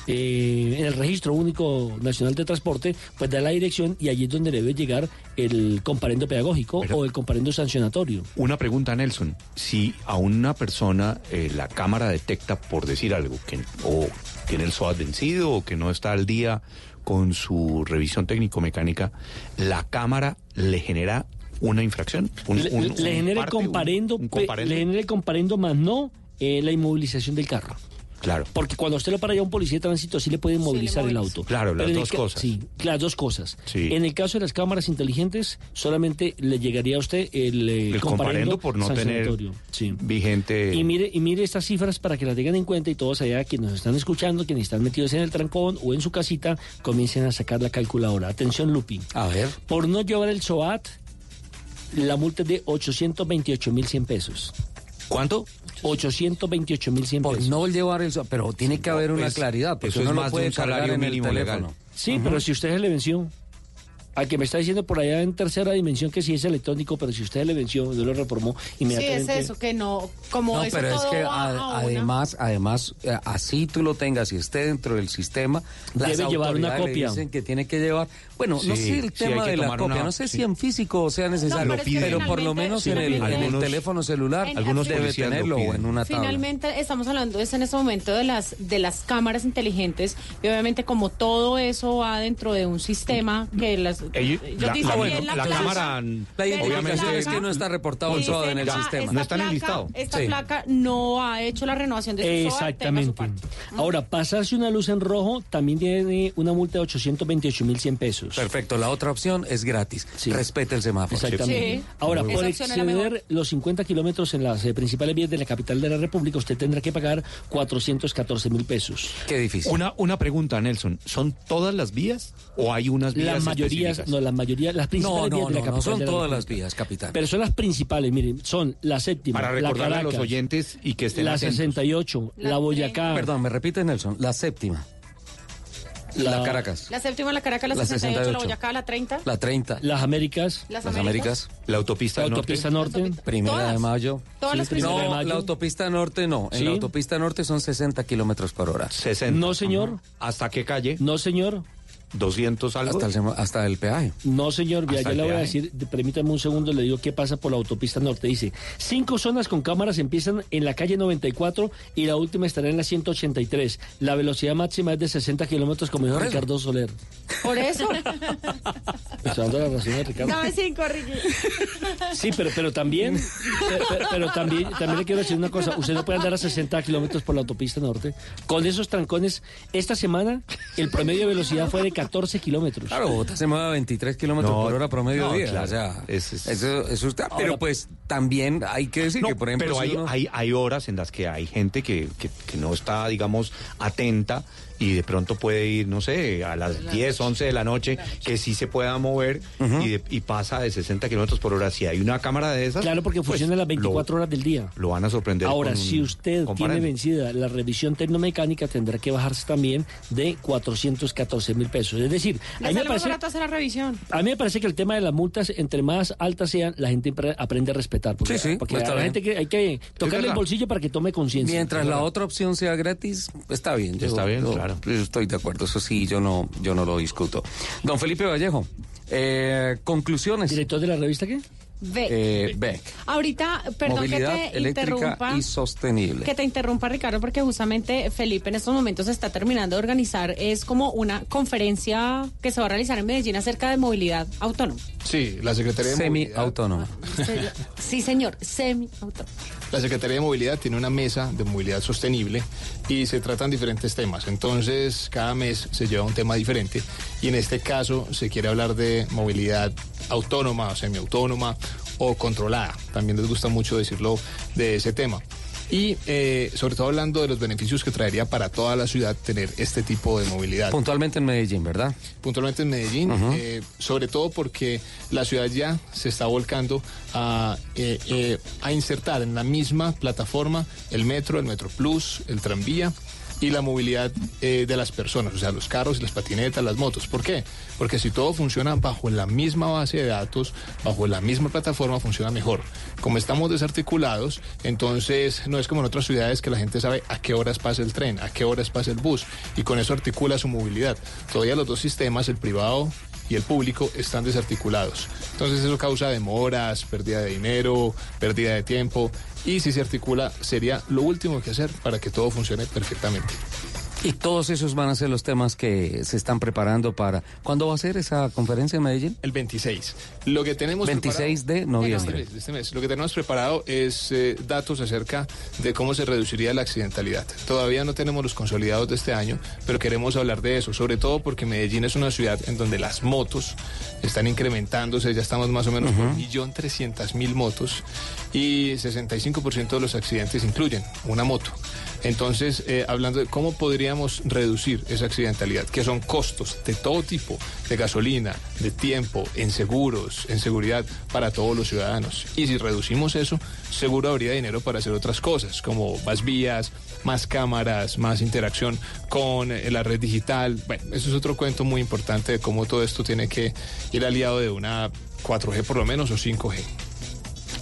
eh, en el Registro Único Nacional de Transporte, pues da la dirección y allí es donde debe llegar el comparendo pedagógico o el comparendo sancionatorio. Una pregunta, Nelson. Si a una persona eh, la cámara detecta, por decir algo, que o tiene el SOAT vencido o que no está al día con su revisión técnico-mecánica, ¿la cámara le genera una infracción? Un- le, un- le genera parte, un comparendo? le genera el comparendo más no eh, la inmovilización del carro. Claro. Porque cuando usted lo para ya un policía de tránsito, sí le puede inmovilizar el auto. Claro, las el dos cosas. Sí, las dos cosas. Sí. En el caso de las cámaras inteligentes, solamente le llegaría a usted el, eh, El comparendo por no tener. Sí. vigente. Y mire, y mire estas cifras para que las tengan en cuenta y todos allá quienes nos están escuchando, quienes están metidos en el trancón o en su casita, comiencen a sacar la calculadora. Atención, Lupi. A ver. Por no llevar el SOAT, la multa es de 828.100 pesos. ¿Cuánto? 828.100 Por pesos. no llevar el... Pero tiene que haber una pues, claridad, porque eso es uno no más de puede un cargar salario en el mínimo legal. teléfono. Sí, Ujú. pero si usted se le venció. Al que me está diciendo por allá en tercera dimensión que sí es electrónico, pero si usted le venció, no lo reformó Sí, inmediatamente. es eso, que no, como No, eso pero es que a- una- además, además, eh, así tú lo tengas y esté dentro del sistema, las Debe llevar una le copia. dicen que tiene que llevar. Bueno, no Sí, sé el sí, tema de la copia, una- no sé sí. si en físico sea necesario, No, pero por lo menos en el, en el Algunos- teléfono celular En- algunos debe tenerlo o en una tabla. Finalmente estamos hablando es en este momento de las de las cámaras inteligentes y obviamente como todo eso va dentro de un sistema que las Ellos- la, la- la, la cámara La identificación es que no está reportado el en el "Ah, sistema. No está en el placa- listado". Esta Sí. placa no ha hecho la renovación de su SOAT, tenga su Exactamente. parte. Ahora, pasarse una luz en rojo también tiene una multa de 828.100 pesos. Perfecto, la otra opción es gratis. Respete el semáforo. Exactamente. Sí. Ahora, por la exceder los 50 kilómetros en las eh, principales vías de la capital de la República, usted tendrá que pagar 414 mil pesos. Qué difícil. Una, una pregunta, Nelson. ¿Son todas las vías o hay unas vías Las mayorías, no, las mayorías, las principales no, vías de la no, capital. no son de la todas las vías, capitán. Pero son las principales, miren, son la séptima, Para la recordarle a los oyentes y que estén la atentos. 68, la, Boyacá, Perdón, me repite Nelson, la séptima, la, Caracas, La séptima, la Caracas, la, La 68, la 68. Boyacá, la 30. la 30, las Américas, Las las Américas. La autopista la autopista norte. primera Todas. de mayo. Todas Sí, las primera principales. de No, mayo. la autopista norte no. En Sí. la autopista norte son 60 kilómetros por hora. 60. No, señor. ¿Hasta qué calle? No, señor. 200 algo. Hasta el, hasta el peaje. No, señor, ya, el le voy a decir, de- permítame un segundo, le digo qué pasa por la autopista norte. Dice, cinco zonas con cámaras empiezan en la calle 94 y la última estará en la 183. La velocidad máxima es de 60 kilómetros, como dijo. Ricardo Soler. Por eso. Estoy dando la razón a Ricardo. Dame cinco, Ricky. Sí, pero, pero también, pero también, también le quiero decir una cosa. Usted no puede andar a 60 kilómetros por la autopista norte. Con esos trancones, esta semana el promedio de velocidad fue de 14 kilómetros. Claro, Bogotá se mueve a 23 kilómetros No, por hora promedio no, día. claro. O sea, Es- es- eso, eso está. Pero pues también hay que decir No, que, por ejemplo, pero si hay, uno- hay, hay horas en las que hay gente que, que, que no está, digamos, atenta y de pronto puede ir, no sé, a las 10, 11 de la noche, que sí se pueda mover y, de- y pasa de 60 kilómetros por hora. Si hay una cámara de esas. Claro, porque pues, funciona las 24 lo- horas del día. Lo van a sorprender. Ahora, con si usted tiene vencida la revisión tecnomecánica, tendrá que bajarse también de 414 mil pesos. Es decir, a Le mí, me parece, la revisión. a mí me parece que el tema de las multas, entre más altas sean, la gente pre- aprende a respetar. Porque, Sí, sí, porque a la bien. gente que hay que tocarle el bolsillo para que tome conciencia. Mientras la otra opción sea gratis, está bien. Yo- Está bien, yo- yo estoy de acuerdo, eso sí, yo no, yo no lo discuto. Don Felipe Vallejo, eh, conclusiones. ¿Director de la revista qué? Ve. Eh, Beck. Ahorita, perdón Movilidad que te interrumpa. y sostenible. Que te interrumpa, Ricardo, porque justamente Felipe en estos momentos está terminando de organizar, es como una conferencia que se va a realizar en Medellín acerca de movilidad autónoma. Sí, la Secretaría de Movilidad. Semi-autónoma. Sí, señor, semi-autónoma. La Secretaría de Movilidad tiene una mesa de movilidad sostenible y se tratan diferentes temas. Entonces, cada mes se lleva un tema diferente y en este caso se quiere hablar de movilidad autónoma o semiautónoma o controlada. También les gusta mucho decirlo de ese tema. Y eh, sobre todo hablando de los beneficios que traería para toda la ciudad tener este tipo de movilidad. Puntualmente en Medellín, ¿verdad? Puntualmente en Medellín, eh, sobre todo porque la ciudad ya se está volcando a, eh, eh, a insertar en la misma plataforma el metro, el Metro Plus, el tranvía y la movilidad eh, de las personas, o sea, los carros, las patinetas, las motos. ¿Por qué? Porque si todo funciona bajo la misma base de datos, bajo la misma plataforma, funciona mejor. Como estamos desarticulados, entonces no es como en otras ciudades que la gente sabe a qué horas pasa el tren, a qué horas pasa el bus, y con eso articula su movilidad. Todavía los dos sistemas, el privado y el público están desarticulados. Entonces eso causa demoras, pérdida de dinero, pérdida de tiempo y si se articula sería lo último que hacer para que todo funcione perfectamente. Y todos esos van a ser los temas que se están preparando para... ¿Cuándo va a ser esa conferencia en Medellín? El 26. Lo que tenemos 26 de noviembre. Este mes, este mes. Lo que tenemos preparado es eh, datos acerca de cómo se reduciría la accidentalidad. Todavía no tenemos los consolidados de este año, pero queremos hablar de eso, sobre todo porque Medellín es una ciudad en donde las motos están incrementándose, ya estamos más o menos por 1.300.000 motos y 65% de los accidentes incluyen una moto. Entonces, eh, hablando de cómo podríamos reducir esa accidentalidad, que son costos de todo tipo, de gasolina, de tiempo, en seguros, en seguridad para todos los ciudadanos. Y si reducimos eso, seguro habría dinero para hacer otras cosas, como más vías, más cámaras, más interacción con eh, la red digital. Bueno, eso es otro cuento muy importante de cómo todo esto tiene que ir aliado de una 4G por lo menos o 5G.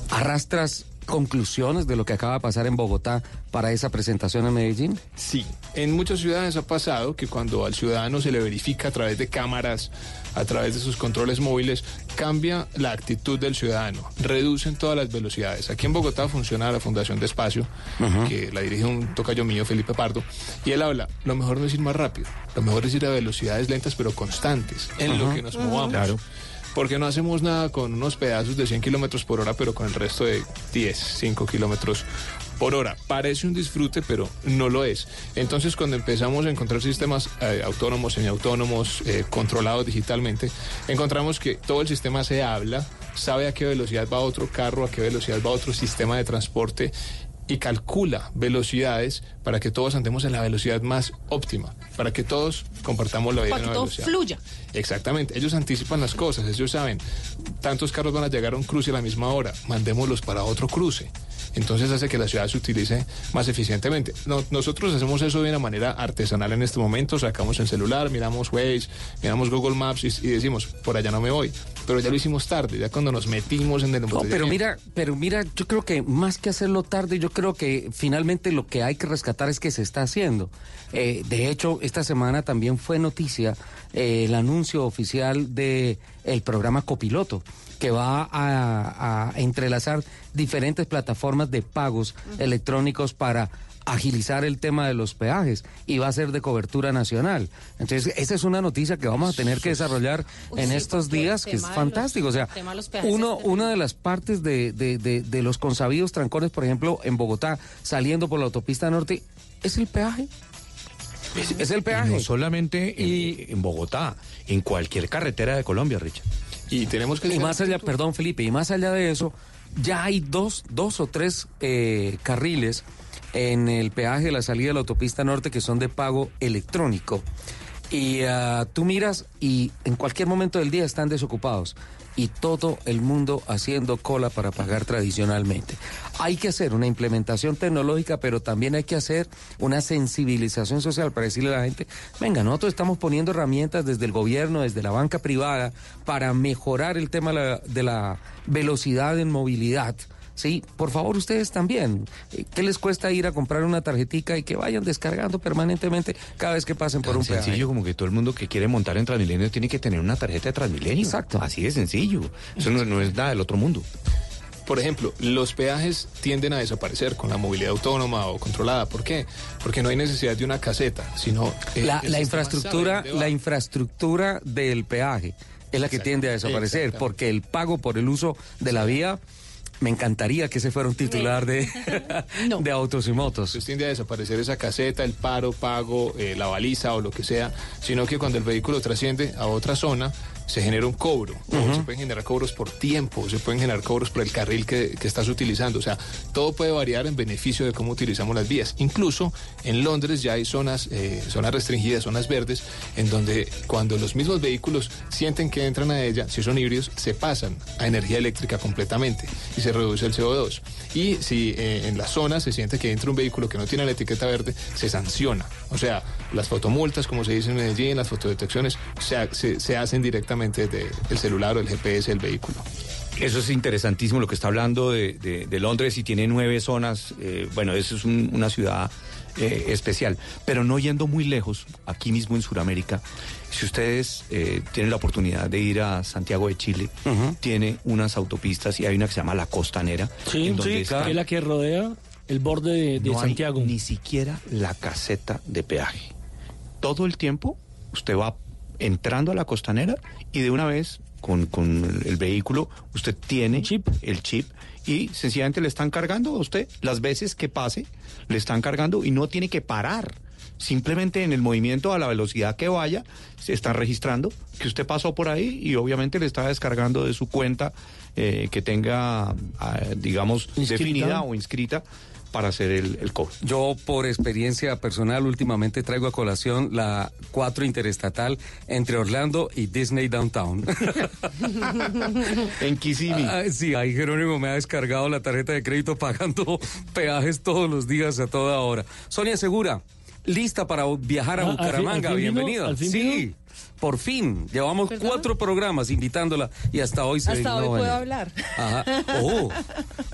¿Arrastras conclusiones de lo que acaba de pasar en Bogotá para esa presentación en Medellín? Sí, en muchas ciudades ha pasado que cuando al ciudadano se le verifica a través de cámaras, a través de sus controles móviles, cambia la actitud del ciudadano, reducen todas las velocidades. Aquí en Bogotá funciona la Fundación de Espacio, que la dirige un tocayo mío, Felipe Pardo, y él habla, lo mejor no es ir más rápido, lo mejor es ir a velocidades lentas pero constantes, en lo que nos movamos. Claro. Porque no hacemos nada con unos pedazos de 100 kilómetros por hora, pero con el resto de 10, 5 kilómetros por hora. Parece un disfrute, pero no lo es. Entonces, cuando empezamos a encontrar sistemas eh, autónomos, semiautónomos, eh, controlados digitalmente, encontramos que todo el sistema se habla, sabe a qué velocidad va otro carro, a qué velocidad va otro sistema de transporte y calcula velocidades para que todos andemos en la velocidad más óptima, para que todos compartamos la Para misma que todo velocidad. fluya. Exactamente, ellos anticipan las cosas, ellos saben, tantos carros van a llegar a un cruce a la misma hora, mandémoslos para otro cruce. Entonces hace que la ciudad se utilice más eficientemente. No- nosotros hacemos eso de una manera artesanal en este momento, sacamos el celular, miramos Waze, miramos Google Maps y, y decimos, por allá no me voy. Pero ya lo hicimos tarde, ya cuando nos metimos en el No, pero mira, pero mira, yo creo que más que hacerlo tarde, yo creo que finalmente lo que hay que rescatar es que se está haciendo. Eh, de hecho, esta semana también fue noticia eh, el anuncio oficial de el programa Copiloto, que va a, a entrelazar diferentes plataformas de pagos electrónicos para agilizar el tema de los peajes y va a ser de cobertura nacional. Entonces, esa es una noticia que vamos a tener que desarrollar Uy, en sí, estos días, que es los- fantástico. O sea, uno, una de las partes de, de- de- de los consabidos trancones, por ejemplo, en Bogotá, saliendo por la autopista norte, es el peaje. Es, es el peaje. Y no solamente en, en Bogotá, en cualquier carretera de Colombia, Richard. Y tenemos que... Y más allá, perdón Felipe, y más allá de eso, ya hay dos, dos o tres eh, carriles en el peaje de la salida de la autopista norte que son de pago electrónico. Y ah, tú miras y en cualquier momento del día están desocupados. Y todo el mundo haciendo cola para pagar tradicionalmente. Hay que hacer una implementación tecnológica, pero también hay que hacer una sensibilización social para decirle a la gente, venga, nosotros estamos poniendo herramientas desde el gobierno, desde la banca privada, para mejorar el tema de la, de la velocidad en movilidad. Sí, por favor ustedes también. Eh, ¿Qué les cuesta ir a comprar una tarjetica y que vayan descargando permanentemente cada vez que pasen por un peaje? sencillo como que todo el mundo que quiere montar en Transmilenio tiene que tener una tarjeta de Transmilenio. Exacto. Así de sencillo. Eso no, no es nada del otro mundo. Por ejemplo, los peajes tienden a desaparecer con la movilidad autónoma o controlada. ¿Por qué? Porque no hay necesidad de una caseta, sino... eh, la, el la sistema infraestructura, la infraestructura del peaje es la que tiende a desaparecer, porque el pago por el uso de la vía, me encantaría que ese fuera un titular de, de autos y motos. Entonces tiende a desaparecer esa caseta, el paro, pago, eh, la baliza o lo que sea, sino que cuando el vehículo trasciende a otra zona, se genera un cobro, o se pueden generar cobros por tiempo, se pueden generar cobros por el carril que, que estás utilizando. O sea, todo puede variar en beneficio de cómo utilizamos las vías. Incluso en Londres ya hay zonas, eh, zonas restringidas, zonas verdes, en donde cuando los mismos vehículos sienten que entran a ella, si son híbridos, se pasan a energía eléctrica completamente y se reduce el CO2. Y si eh, en la zona se siente que entra un vehículo que no tiene la etiqueta verde, se sanciona. O sea, las fotomultas, como se dice en Medellín, las fotodetecciones, se, se, se hacen directamente desde el celular o el GPS del vehículo. Eso es interesantísimo lo que está hablando de, de- de Londres y tiene nueve zonas. eh, bueno, eso es un- una ciudad eh, especial. Pero no yendo muy lejos, aquí mismo en Sudamérica, si ustedes eh, tienen la oportunidad de ir a Santiago de Chile, tiene unas autopistas y hay una que se llama La Costanera. Sí, en donde sí, está- que es la que rodea el borde de, de no hay Santiago. ni siquiera la caseta de peaje. Todo el tiempo usted va entrando a la costanera y de una vez con, con el vehículo usted tiene el chip y sencillamente le están cargando a usted las veces que pase, le están cargando y no tiene que parar. Simplemente en el movimiento a la velocidad que vaya, se está registrando que usted pasó por ahí y obviamente le está descargando de su cuenta eh, que tenga, ah, digamos, Inscrita. definida o inscrita para hacer el, el. Yo, por experiencia personal, últimamente traigo a colación la 4 interestatal entre Orlando y Disney Downtown. en Kissimmee. Ah, sí, ahí Jerónimo me ha descargado la tarjeta de crédito pagando peajes todos los días a toda hora. Sonia Segura, lista para viajar a Ah, ¿al fin- Bucaramanga. al fin vino? Bienvenida. ¿Al fin sí. vino? Por fin, llevamos cuatro programas invitándola y hasta hoy se Hasta hoy puedo hablar. Ajá. Oh.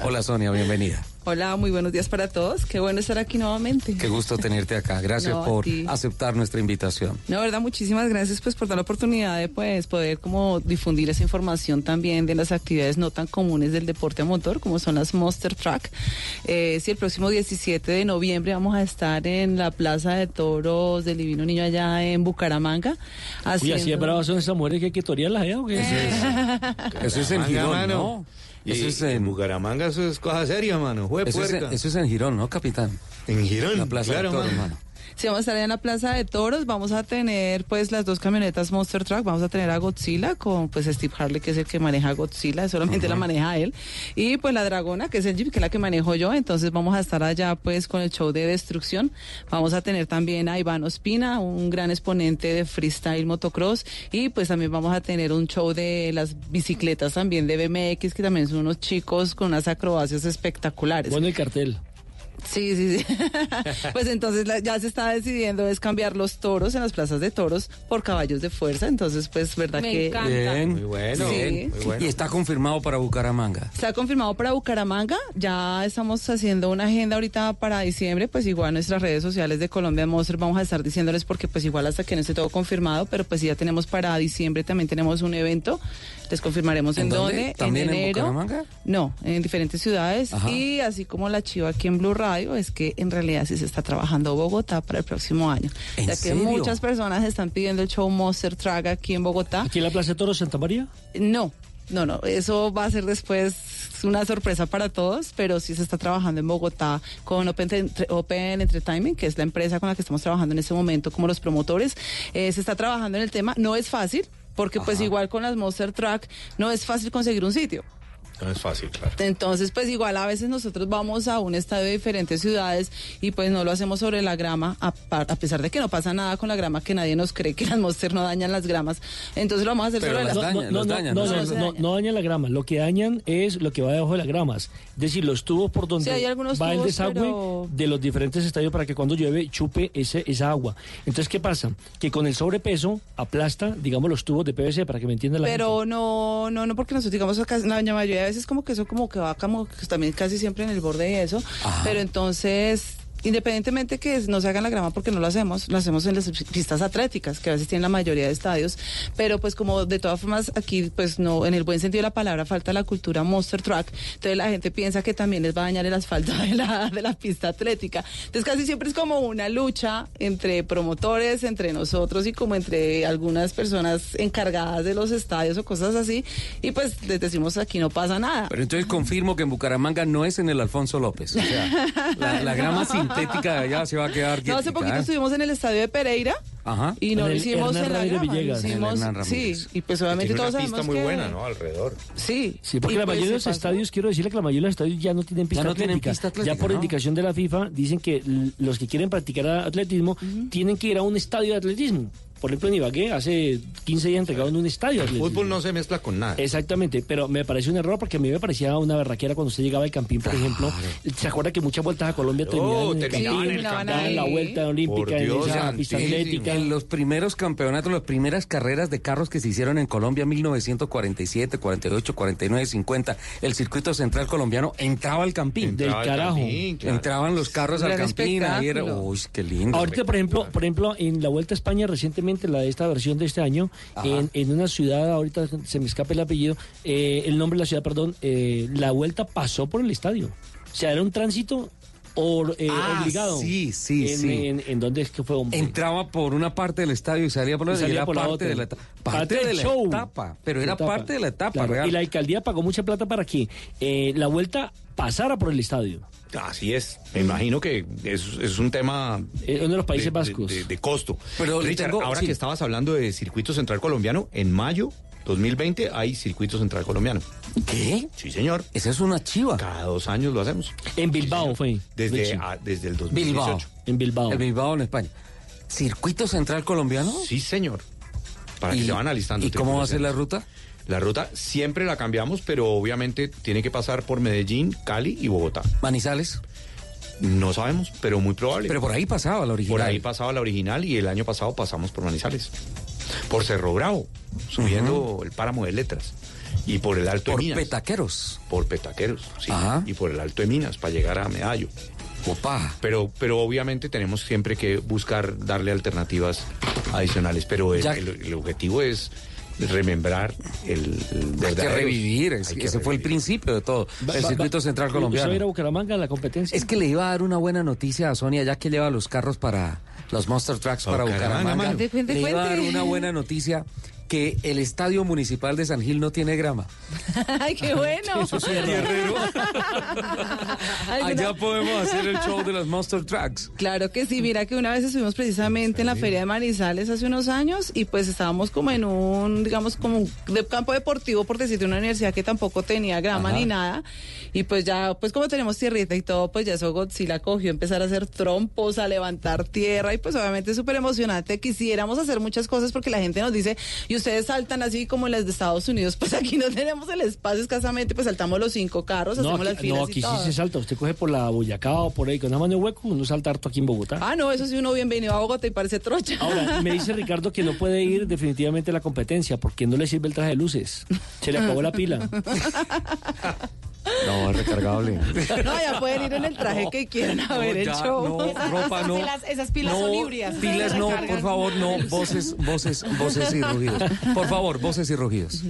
Hola Sonia, bienvenida. Hola, muy buenos días para todos. Qué bueno estar aquí nuevamente. Qué gusto tenerte acá. Gracias No, por aceptar nuestra invitación. No, verdad, muchísimas gracias pues por dar la oportunidad de pues poder como difundir esa información también de las actividades no tan comunes del deporte a motor como son las Monster Track. Eh, sí, el próximo 17 de noviembre vamos a estar en la Plaza de Toros del Divino Niño allá en Bucaramanga. Uy, así es haciendo- bravas son esas mujeres que hay que torearlas allá, ¿o qué? Eso es Bucaramanga, Girón. ¿no? Eso es en en Bucaramanga, eso es cosa seria, mano. Eso es, puerca. eso es en Girón, ¿no, capitán? En Girón, La Plaza claro, de Toros, mano. Sí, vamos a estar allá en la Plaza de Toros, vamos a tener pues las dos camionetas Monster Truck, vamos a tener a Godzilla con pues Steve Harley que es el que maneja Godzilla, solamente la maneja él, y pues la Dragona que es el Jeep que es la que manejo yo, entonces vamos a estar allá pues con el show de destrucción, vamos a tener también a Iván Ospina, un gran exponente de freestyle motocross, y pues también vamos a tener un show de las bicicletas también de BMX que también son unos chicos con unas acrobacias espectaculares. Bueno, el cartel. Sí, sí, sí. pues entonces la- ya se está decidiendo es cambiar los toros en las plazas de toros por caballos de fuerza. Entonces, pues, verdad Me que encanta. Bien, Muy bueno, Sí. bien, muy bueno. Y está confirmado para Bucaramanga. está confirmado para Bucaramanga. Ya estamos haciendo una agenda ahorita para diciembre. Pues igual en nuestras redes sociales de Colombia Monster vamos a estar diciéndoles porque pues igual hasta que no esté todo confirmado, pero pues sí ya tenemos para diciembre también tenemos un evento. Les confirmaremos en, ¿En dónde? dónde. ¿También en enero. Bucaramanga? No, en diferentes ciudades. Ajá. Y así como la chiva aquí en Blue Radio, es que en realidad sí se está trabajando Bogotá para el próximo año. ¿En ya que serio? muchas personas están pidiendo el show Monster Track aquí en Bogotá. ¿Aquí en la Plaza de Toros Santa María? No, no, no, eso va a ser después una sorpresa para todos, pero sí se está trabajando en Bogotá con Open, Open Entertainment, que es la empresa con la que estamos trabajando en este momento como los promotores. Eh, se está trabajando en el tema, no es fácil, porque pues igual con las Monster Track no es fácil conseguir un sitio. No es fácil, claro. Entonces, pues igual a veces nosotros vamos a un estadio de diferentes ciudades y pues no lo hacemos sobre la grama, a, a pesar de que no pasa nada con la grama, que nadie nos cree que las Monster no dañan las gramas. Entonces lo vamos a hacer Pero sobre las la dañan, no, no, dañan, no, ¿no? no, No dañan. no dañan la grama. Lo que dañan es lo que va debajo de las gramas. Es decir, los tubos por donde Sí, hay algunos va el desagüe pero- de los diferentes estadios para que cuando llueve chupe ese, esa agua. Entonces, ¿qué pasa? Que con el sobrepeso aplasta, digamos, los tubos de PVC para que me entienda la Pero no, no, no, porque nosotros digamos acá, la mayoría de veces como que eso como que va como que también casi siempre en el borde y eso. Pero entonces, independientemente que no se haga en la grama porque no lo hacemos, lo hacemos en las pistas atléticas, que a veces tienen la mayoría de estadios. Pero pues como de todas formas aquí, pues no, en el buen sentido de la palabra, falta la cultura monster track. Entonces la gente piensa que también les va a dañar el asfalto de la, de la pista atlética. Entonces casi siempre es como una lucha entre promotores, entre nosotros y como entre algunas personas encargadas de los estadios o cosas así. Y pues les decimos aquí no pasa nada. Pero entonces confirmo que en Bucaramanga no es en el Alfonso López. O sea, la, la grama sintética de allá se va a quedar No, hace poquito ¿eh? estuvimos en el estadio de Pereira Ajá. Y no lo hicimos Hernán en la Ramírez grama, Villegas. hicimos- sí, y pues obviamente todos una pista sabemos muy que- buena, ¿no? Alrededor. Sí. Sí, porque la pues mayoría de los pasó. estadios, quiero decirle que la mayoría de los estadios ya no tienen pista Ya no tienen atlética. pista atlética, ya por ¿no? indicación de la FIFA dicen que los que quieren practicar atletismo tienen que ir a un estadio de atletismo. Por ejemplo, en Ibagué hace 15 días entregaron un estadio atletismo. Fútbol no se mezcla con nada. Exactamente, pero me parece un error porque a mí me parecía una berraquera cuando usted llegaba al Campín, por ejemplo. ¿Se acuerda que muchas vueltas a Colombia terminaban en el Campín? en el la vuelta olímpica Por en Dios esa pista atlética. En los primeros campeonatos, las primeras carreras de carros que se hicieron en Colombia, 1947, 48, 49, 50, el circuito central colombiano entraba al campín. Del Entraba carajo. Campín, claro. Entraban los carros al campín, ahí era, espectáculo. uy, qué lindo. Ahorita, por ejemplo, por ejemplo, en la Vuelta a España recientemente, la de esta versión de este año, en una ciudad, ahorita se me escapa el apellido, eh, el nombre de la ciudad, perdón, eh, la Vuelta pasó por el estadio. O sea, era un tránsito or- eh, Ah, obligado. sí, sí, en, sí. En, en dónde es que fue, hombre? Entraba por una parte del estadio y salía por la Y otra. y salía era por la parte otra. de la etapa. Parte Parte del de la show. etapa. Pero era Etapa. parte de la etapa, Claro, real. Y la alcaldía pagó mucha plata para que eh, la Vuelta pasara por el estadio. Así es. Me imagino que es, es un tema Eh, uno de los Países de, Vascos. de- de costo. Pero Richard, tengo- ahora sí. que estabas hablando de circuito central colombiano, en mayo 2020 hay circuito central colombiano. ¿Qué? Sí, señor. Esa es una chiva. Cada dos años lo hacemos. En Bilbao fue. Desde, el 2018. Bilbao. En Bilbao. El Bilbao en España. ¿Circuito central colombiano? Sí, señor. Para que ¿Y- se van alistando. ¿Y cómo va a ser la ruta? La ruta siempre la cambiamos, pero obviamente tiene que pasar por Medellín, Cali y Bogotá. ¿Manizales? No sabemos, pero muy probable. Pero por ahí pasaba la original. Por ahí pasaba la original y el año pasado pasamos por Manizales. Por Cerro Bravo, subiendo el páramo de letras. Y por el Alto Por de Minas. petaqueros. Por Petaqueros, sí. Ajá. Y por el Alto de Minas, para llegar a Medallo. Opa. Pero, pero obviamente tenemos siempre que buscar darle alternativas adicionales. Pero el, Ya- el- el objetivo es remembrar el, el Hay que revivir. es- Hay que ese fue el principio de todo. Va- el va- circuito va- central ¿Usted va a ir a colombiano. Bucaramanga la competencia? Es que le iba a dar una buena noticia a Sonia, ya que lleva los carros para los Monster Trucks para Bucaramanga, Bucaramanga. cuente, Le iba a dar una buena noticia que el estadio municipal de San Gil no tiene grama. Ay, qué bueno. Allá podemos hacer el show de los Monster Trucks. Claro que sí, mira que una vez estuvimos precisamente en la Feria de Manizales hace unos años y pues estábamos como en un, digamos, como un campo deportivo, por decirte, una universidad que tampoco tenía grama Ajá. ni nada. Y pues ya, pues como tenemos tierrita y todo, pues ya eso Godzilla cogió empezar a hacer trompos, a levantar tierra y pues obviamente es súper emocionante. Quisiéramos hacer muchas cosas porque la gente nos dice, ustedes saltan así como las de Estados Unidos, pues aquí no tenemos el espacio escasamente, pues saltamos los cinco carros, No, hacemos las aquí, filas no, y aquí sí se salta. Usted coge por la Boyacá o por ahí con una mano de hueco, uno salta harto aquí en Bogotá. Ah, no, eso sí uno bienvenido a Bogotá y parece trocha. Ahora, me dice Ricardo que no puede ir definitivamente a la competencia porque no le sirve el traje de luces. Se le acabó la pila. No, es recargable. No, ya pueden ir en el traje que quieran a ver el ya, show. no, ropa no. Esas, esas pilas no, son híbridas. esas Pilas no, por favor, no. Voces, voces, voces y rugidos. Por favor, voces y rugidos.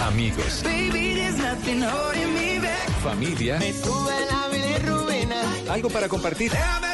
Amigos, familia, algo para compartir. Déjame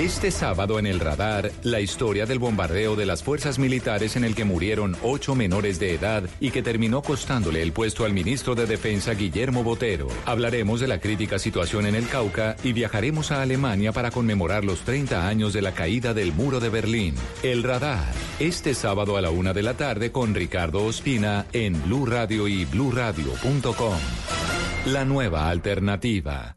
Este sábado en el radar, la historia del bombardeo de las fuerzas militares en el que murieron ocho menores de edad y que terminó costándole el puesto al ministro de Defensa Guillermo Botero. Hablaremos de la crítica situación en el Cauca y viajaremos a Alemania para conmemorar los 30 años de la caída del muro de Berlín. El radar, este sábado a la una de la tarde con Ricardo Ospina en Blue Radio y bluradio.com. La nueva alternativa.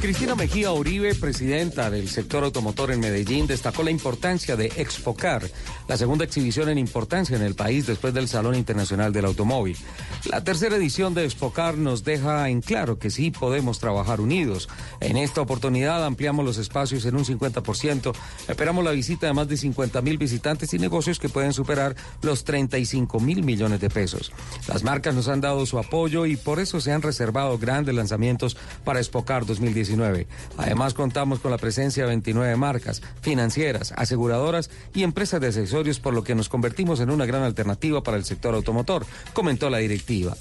Cristina Mejía Uribe, presidenta del sector automotor en Medellín, destacó la importancia de Expocar, la segunda exhibición en importancia en el país después del Salón Internacional del Automóvil. La tercera edición de Expocar nos deja en claro que sí podemos trabajar unidos. En esta oportunidad ampliamos los espacios en un 50%. Esperamos la visita de más de 50 mil visitantes y negocios que pueden superar los 35 mil millones de pesos. Las marcas nos han dado su apoyo y por eso se han reservado grandes lanzamientos para Expocar 2019. Además, contamos con la presencia de 29 marcas, financieras, aseguradoras y empresas de accesorios, por lo que nos convertimos en una gran alternativa para el sector automotor, comentó la directiva.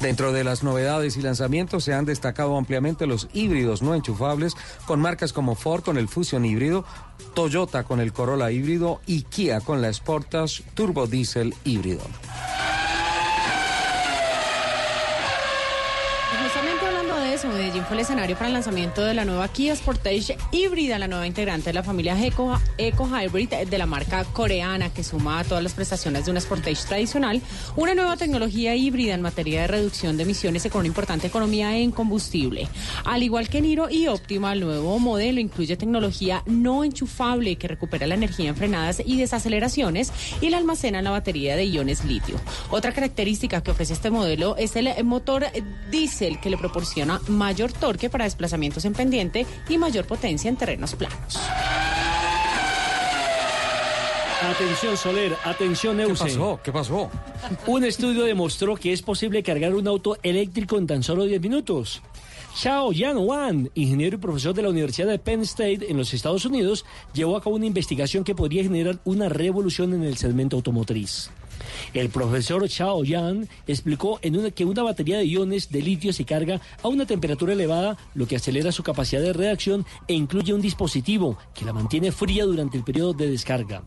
Dentro de las novedades y lanzamientos se han destacado ampliamente los híbridos no enchufables con marcas como Ford con el Fusion híbrido, Toyota con el Corolla híbrido y Kia con la Sportage Turbo Diesel híbrido. Justamente hablando de eso, Medellín fue el escenario para el lanzamiento de la nueva Kia Sportage híbrida, la nueva integrante de la familia Eco, Eco Hybrid de la marca coreana que suma a todas las prestaciones de una Sportage tradicional, una nueva tecnología híbrida en materia de reducción de emisiones y con una importante economía en combustible. Al igual que Niro y Optima, el nuevo modelo incluye tecnología no enchufable que recupera la energía en frenadas y desaceleraciones y la almacena en la batería de iones litio. Otra característica que ofrece este modelo es el motor diésel que le proporciona mayor torque para desplazamientos en pendiente y mayor potencia en terrenos planos. Atención Soler, atención Euse. ¿Qué pasó? ¿Qué pasó? Un estudio demostró que es posible cargar un auto eléctrico en tan solo 10 minutos. Xiao Yan Wan, ingeniero y profesor de la Universidad de Penn State en los Estados Unidos, llevó a cabo una investigación que podría generar una revolución en el segmento automotriz. El profesor Xiao Yan explicó en una, que una batería de iones de litio se carga a una temperatura elevada, lo que acelera su capacidad de reacción e incluye un dispositivo que la mantiene fría durante el periodo de descarga.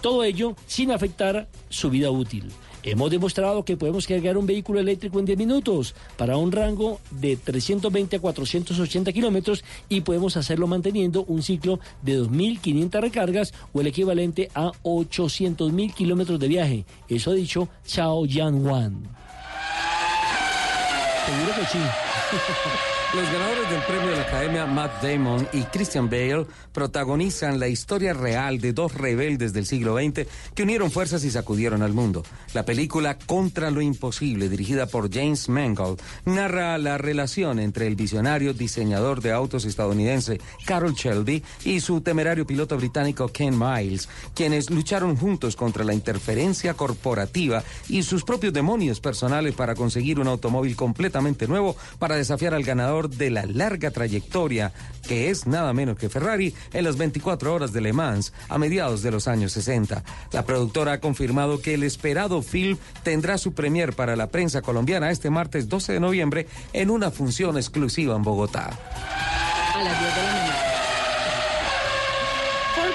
Todo ello sin afectar su vida útil. Hemos demostrado que podemos cargar un vehículo eléctrico en 10 minutos para un rango de 320 a 480 kilómetros y podemos hacerlo manteniendo un ciclo de 2.500 recargas o el equivalente a 800.000 kilómetros de viaje. Eso ha dicho Chao Yan Wan. Seguro que sí. Los ganadores del premio de la Academia Matt Damon y Christian Bale protagonizan la historia real de dos rebeldes del siglo XX que unieron fuerzas y sacudieron al mundo. La película Contra lo Imposible, dirigida por James Mangold, narra la relación entre el visionario diseñador de autos estadounidense Carol Shelby y su temerario piloto británico Ken Miles, quienes lucharon juntos contra la interferencia corporativa y sus propios demonios personales para conseguir un automóvil completamente nuevo para desafiar al ganador de la larga trayectoria que es nada menos que Ferrari en las 24 horas de Le Mans a mediados de los años 60. La productora ha confirmado que el esperado film tendrá su premier para la prensa colombiana este martes 12 de noviembre en una función exclusiva en Bogotá. A las 10 de la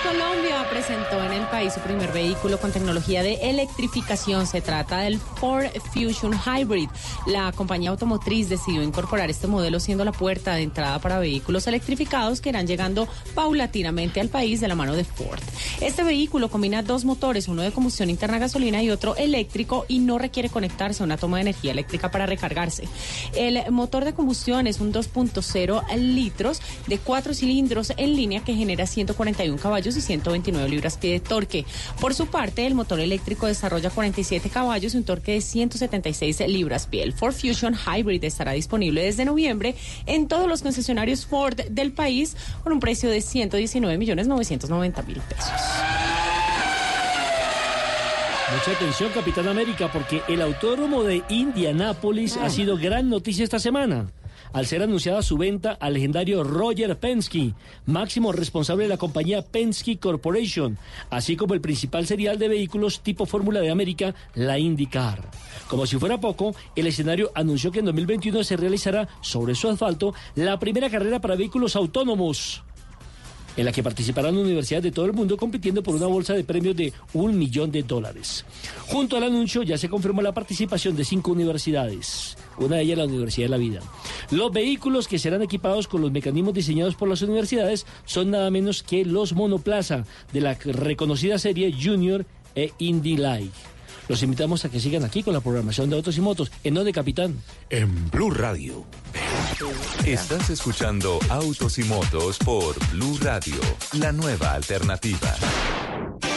Colombia presentó en el país su primer vehículo con tecnología de electrificación. Se trata del Ford Fusion Hybrid. La compañía automotriz decidió incorporar este modelo siendo la puerta de entrada para vehículos electrificados que irán llegando paulatinamente al país de la mano de Ford. Este vehículo combina dos motores, uno de combustión interna gasolina y otro eléctrico y no requiere conectarse a una toma de energía eléctrica para recargarse. El motor de combustión es un 2.0 litros de cuatro cilindros en línea que genera 141 caballos y 129 libras-pie de torque. Por su parte, el motor eléctrico desarrolla 47 caballos y un torque de 176 libras-pie. El Ford Fusion Hybrid estará disponible desde noviembre en todos los concesionarios Ford del país con un precio de 119 millones 990 mil pesos. Mucha atención, Capitán América, porque el autódromo de Indianápolis ha sido gran noticia esta semana al ser anunciada su venta al legendario Roger Penske, máximo responsable de la compañía Penske Corporation, así como el principal serial de vehículos tipo Fórmula de América, la IndyCar. Como si fuera poco, el escenario anunció que en 2021 se realizará sobre su asfalto la primera carrera para vehículos autónomos en la que participarán universidades de todo el mundo compitiendo por una bolsa de premios de un millón de dólares. Junto al anuncio ya se confirmó la participación de cinco universidades, una de ellas la Universidad de la Vida. Los vehículos que serán equipados con los mecanismos diseñados por las universidades son nada menos que los monoplaza de la reconocida serie Junior e Indy Light. Los invitamos a que sigan aquí con la programación de Autos y Motos. ¿En dónde, capitán? En Blue Radio. Estás escuchando Autos y Motos por Blue Radio, la nueva alternativa.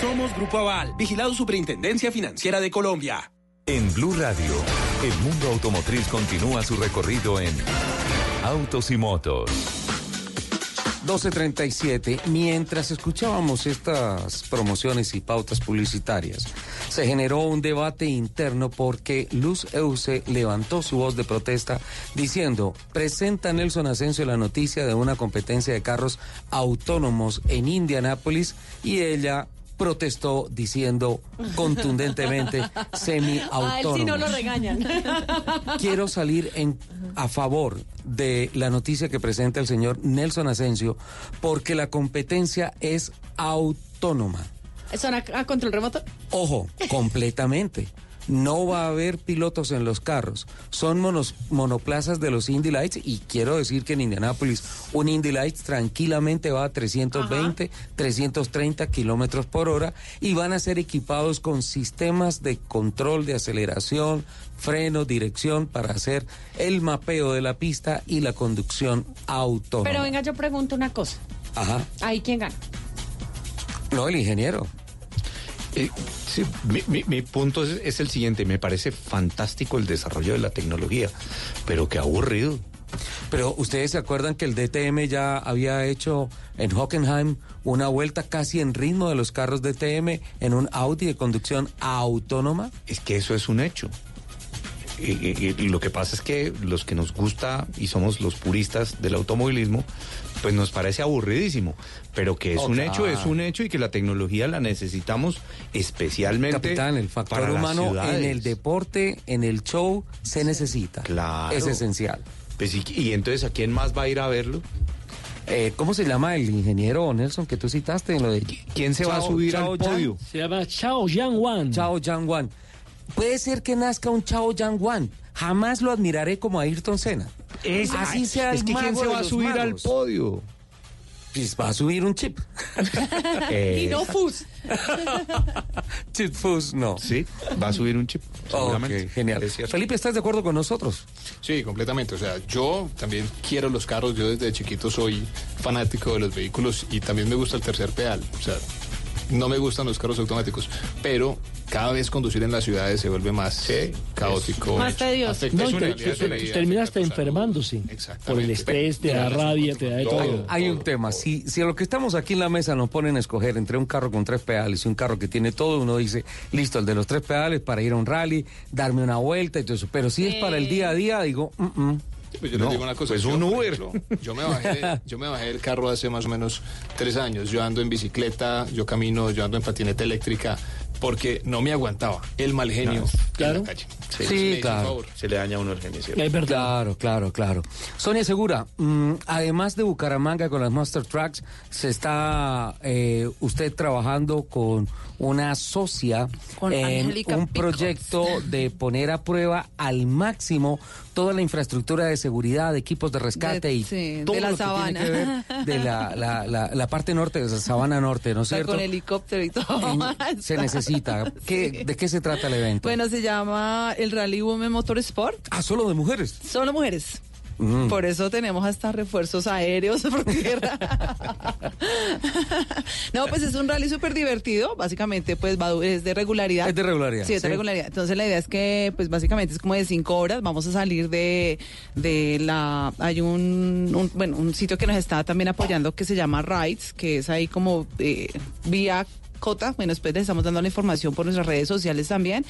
Somos Grupo Aval, vigilado Superintendencia Financiera de Colombia. En Blue Radio, el mundo automotriz continúa su recorrido en Autos y Motos. 12.37, mientras escuchábamos estas promociones y pautas publicitarias, se generó un debate interno porque Luz Euse levantó su voz de protesta diciendo, presenta Nelson Asensio la noticia de una competencia de carros autónomos en Indianápolis y ella protestó diciendo contundentemente semi-autónomos. A él sí no lo regañan. Quiero salir en, a favor de la noticia que presenta el señor Nelson Asensio porque la competencia es autónoma. ¿Son a, a control remoto? Ojo, completamente. No va a haber pilotos en los carros. Son monos- monoplazas de los Indy Lights y quiero decir que en Indianápolis un Indy Lights tranquilamente va a 320, 330 kilómetros por hora y van a ser equipados con sistemas de control de aceleración, freno, dirección para hacer el mapeo de la pista y la conducción autónoma. Pero venga, yo pregunto una cosa. Ajá. ¿Ahí quién gana? No, el ingeniero. Eh, sí, mi, mi- mi punto es, es el siguiente, me parece fantástico el desarrollo de la tecnología, pero qué aburrido. Pero ustedes se acuerdan que el DTM ya había hecho en Hockenheim una vuelta casi en ritmo de los carros DTM en un Audi de conducción autónoma. Es que eso es un hecho. Y, y- y lo que pasa es que los que nos gusta y somos los puristas del automovilismo, pues nos parece aburridísimo. Pero que es Oh, un claro. hecho, es un hecho y que la tecnología la necesitamos especialmente Capitán, el factor para las humano en el deporte, en el show, se necesita. Claro. Es esencial. Pues, y, y entonces, ¿a quién más va a ir a verlo? Eh, ¿Cómo se llama el ingeniero Nelson que tú citaste en lo de ¿Quién se va a subir Chao al Yang? podio? Se llama Chao Yang Wan. Chao Yang Wan. Puede ser que nazca un Chao Yang Wan. Jamás lo admiraré como a Ayrton Senna. Es- Así sea es el que ¿quién se va a subir al podio? Pues va a subir un chip. Eh, Y no Fus. Chip Fus, no. Sí, va a subir un chip. seguramente. Ok, genial. Es. Felipe, ¿estás de acuerdo con nosotros? Sí, completamente. O sea, yo también quiero los carros. Yo desde chiquito soy fanático de los vehículos y también me gusta el tercer pedal. O sea, no me gustan los carros automáticos, pero cada vez conducir en las ciudades se vuelve más caótico. Más tedioso. No, te- te- vida, terminas enfermándose por el estrés, te da rabia, te da de todo. Hay un tema. Si, si a lo que estamos aquí en la mesa nos ponen a escoger entre un carro con tres pedales y un carro que tiene todo, uno dice, listo, el de los tres pedales para ir a un rally, darme una vuelta y todo eso. Pero si es para el día a día, digo, mm, mm. Pues yo No, les digo una cosa. pues yo, un Uber. ejemplo, yo me bajé, yo me bajé del carro hace más o menos tres años. Yo ando en bicicleta, yo camino, yo ando en patineta eléctrica, porque no me aguantaba el mal genio en claro. la calle. Sí, claro. Se le daña a uno el genio. Es verdad. Claro, claro, claro. Sonia Segura, mm, además de Bucaramanga con las Master Tracks, se está eh, usted trabajando con una socia Con en un proyecto de poner a prueba al máximo toda la infraestructura de seguridad, de equipos de rescate De- y sí, todo de la lo que sabana. tiene que ver de la, la- la- la parte norte, de la sabana norte, ¿no es cierto? con helicóptero y todo. En- se necesita. ¿Qué, ¿De qué se trata el evento? Bueno, se llama el Rally Women Motorsport. ah, solo de mujeres. Solo mujeres. Mm. Por eso tenemos hasta refuerzos aéreos por tierra. no, pues es un rally súper divertido. Básicamente, pues va, es de regularidad. Es de regularidad, Sí, es de sí. regularidad. Entonces la idea es que, pues básicamente es como de cinco horas. Vamos a salir de, de la... Hay un, un- bueno, un sitio que nos está también apoyando que se llama Rides, que es ahí como eh, vía Cota. Bueno, después les estamos dando la información por nuestras redes sociales también.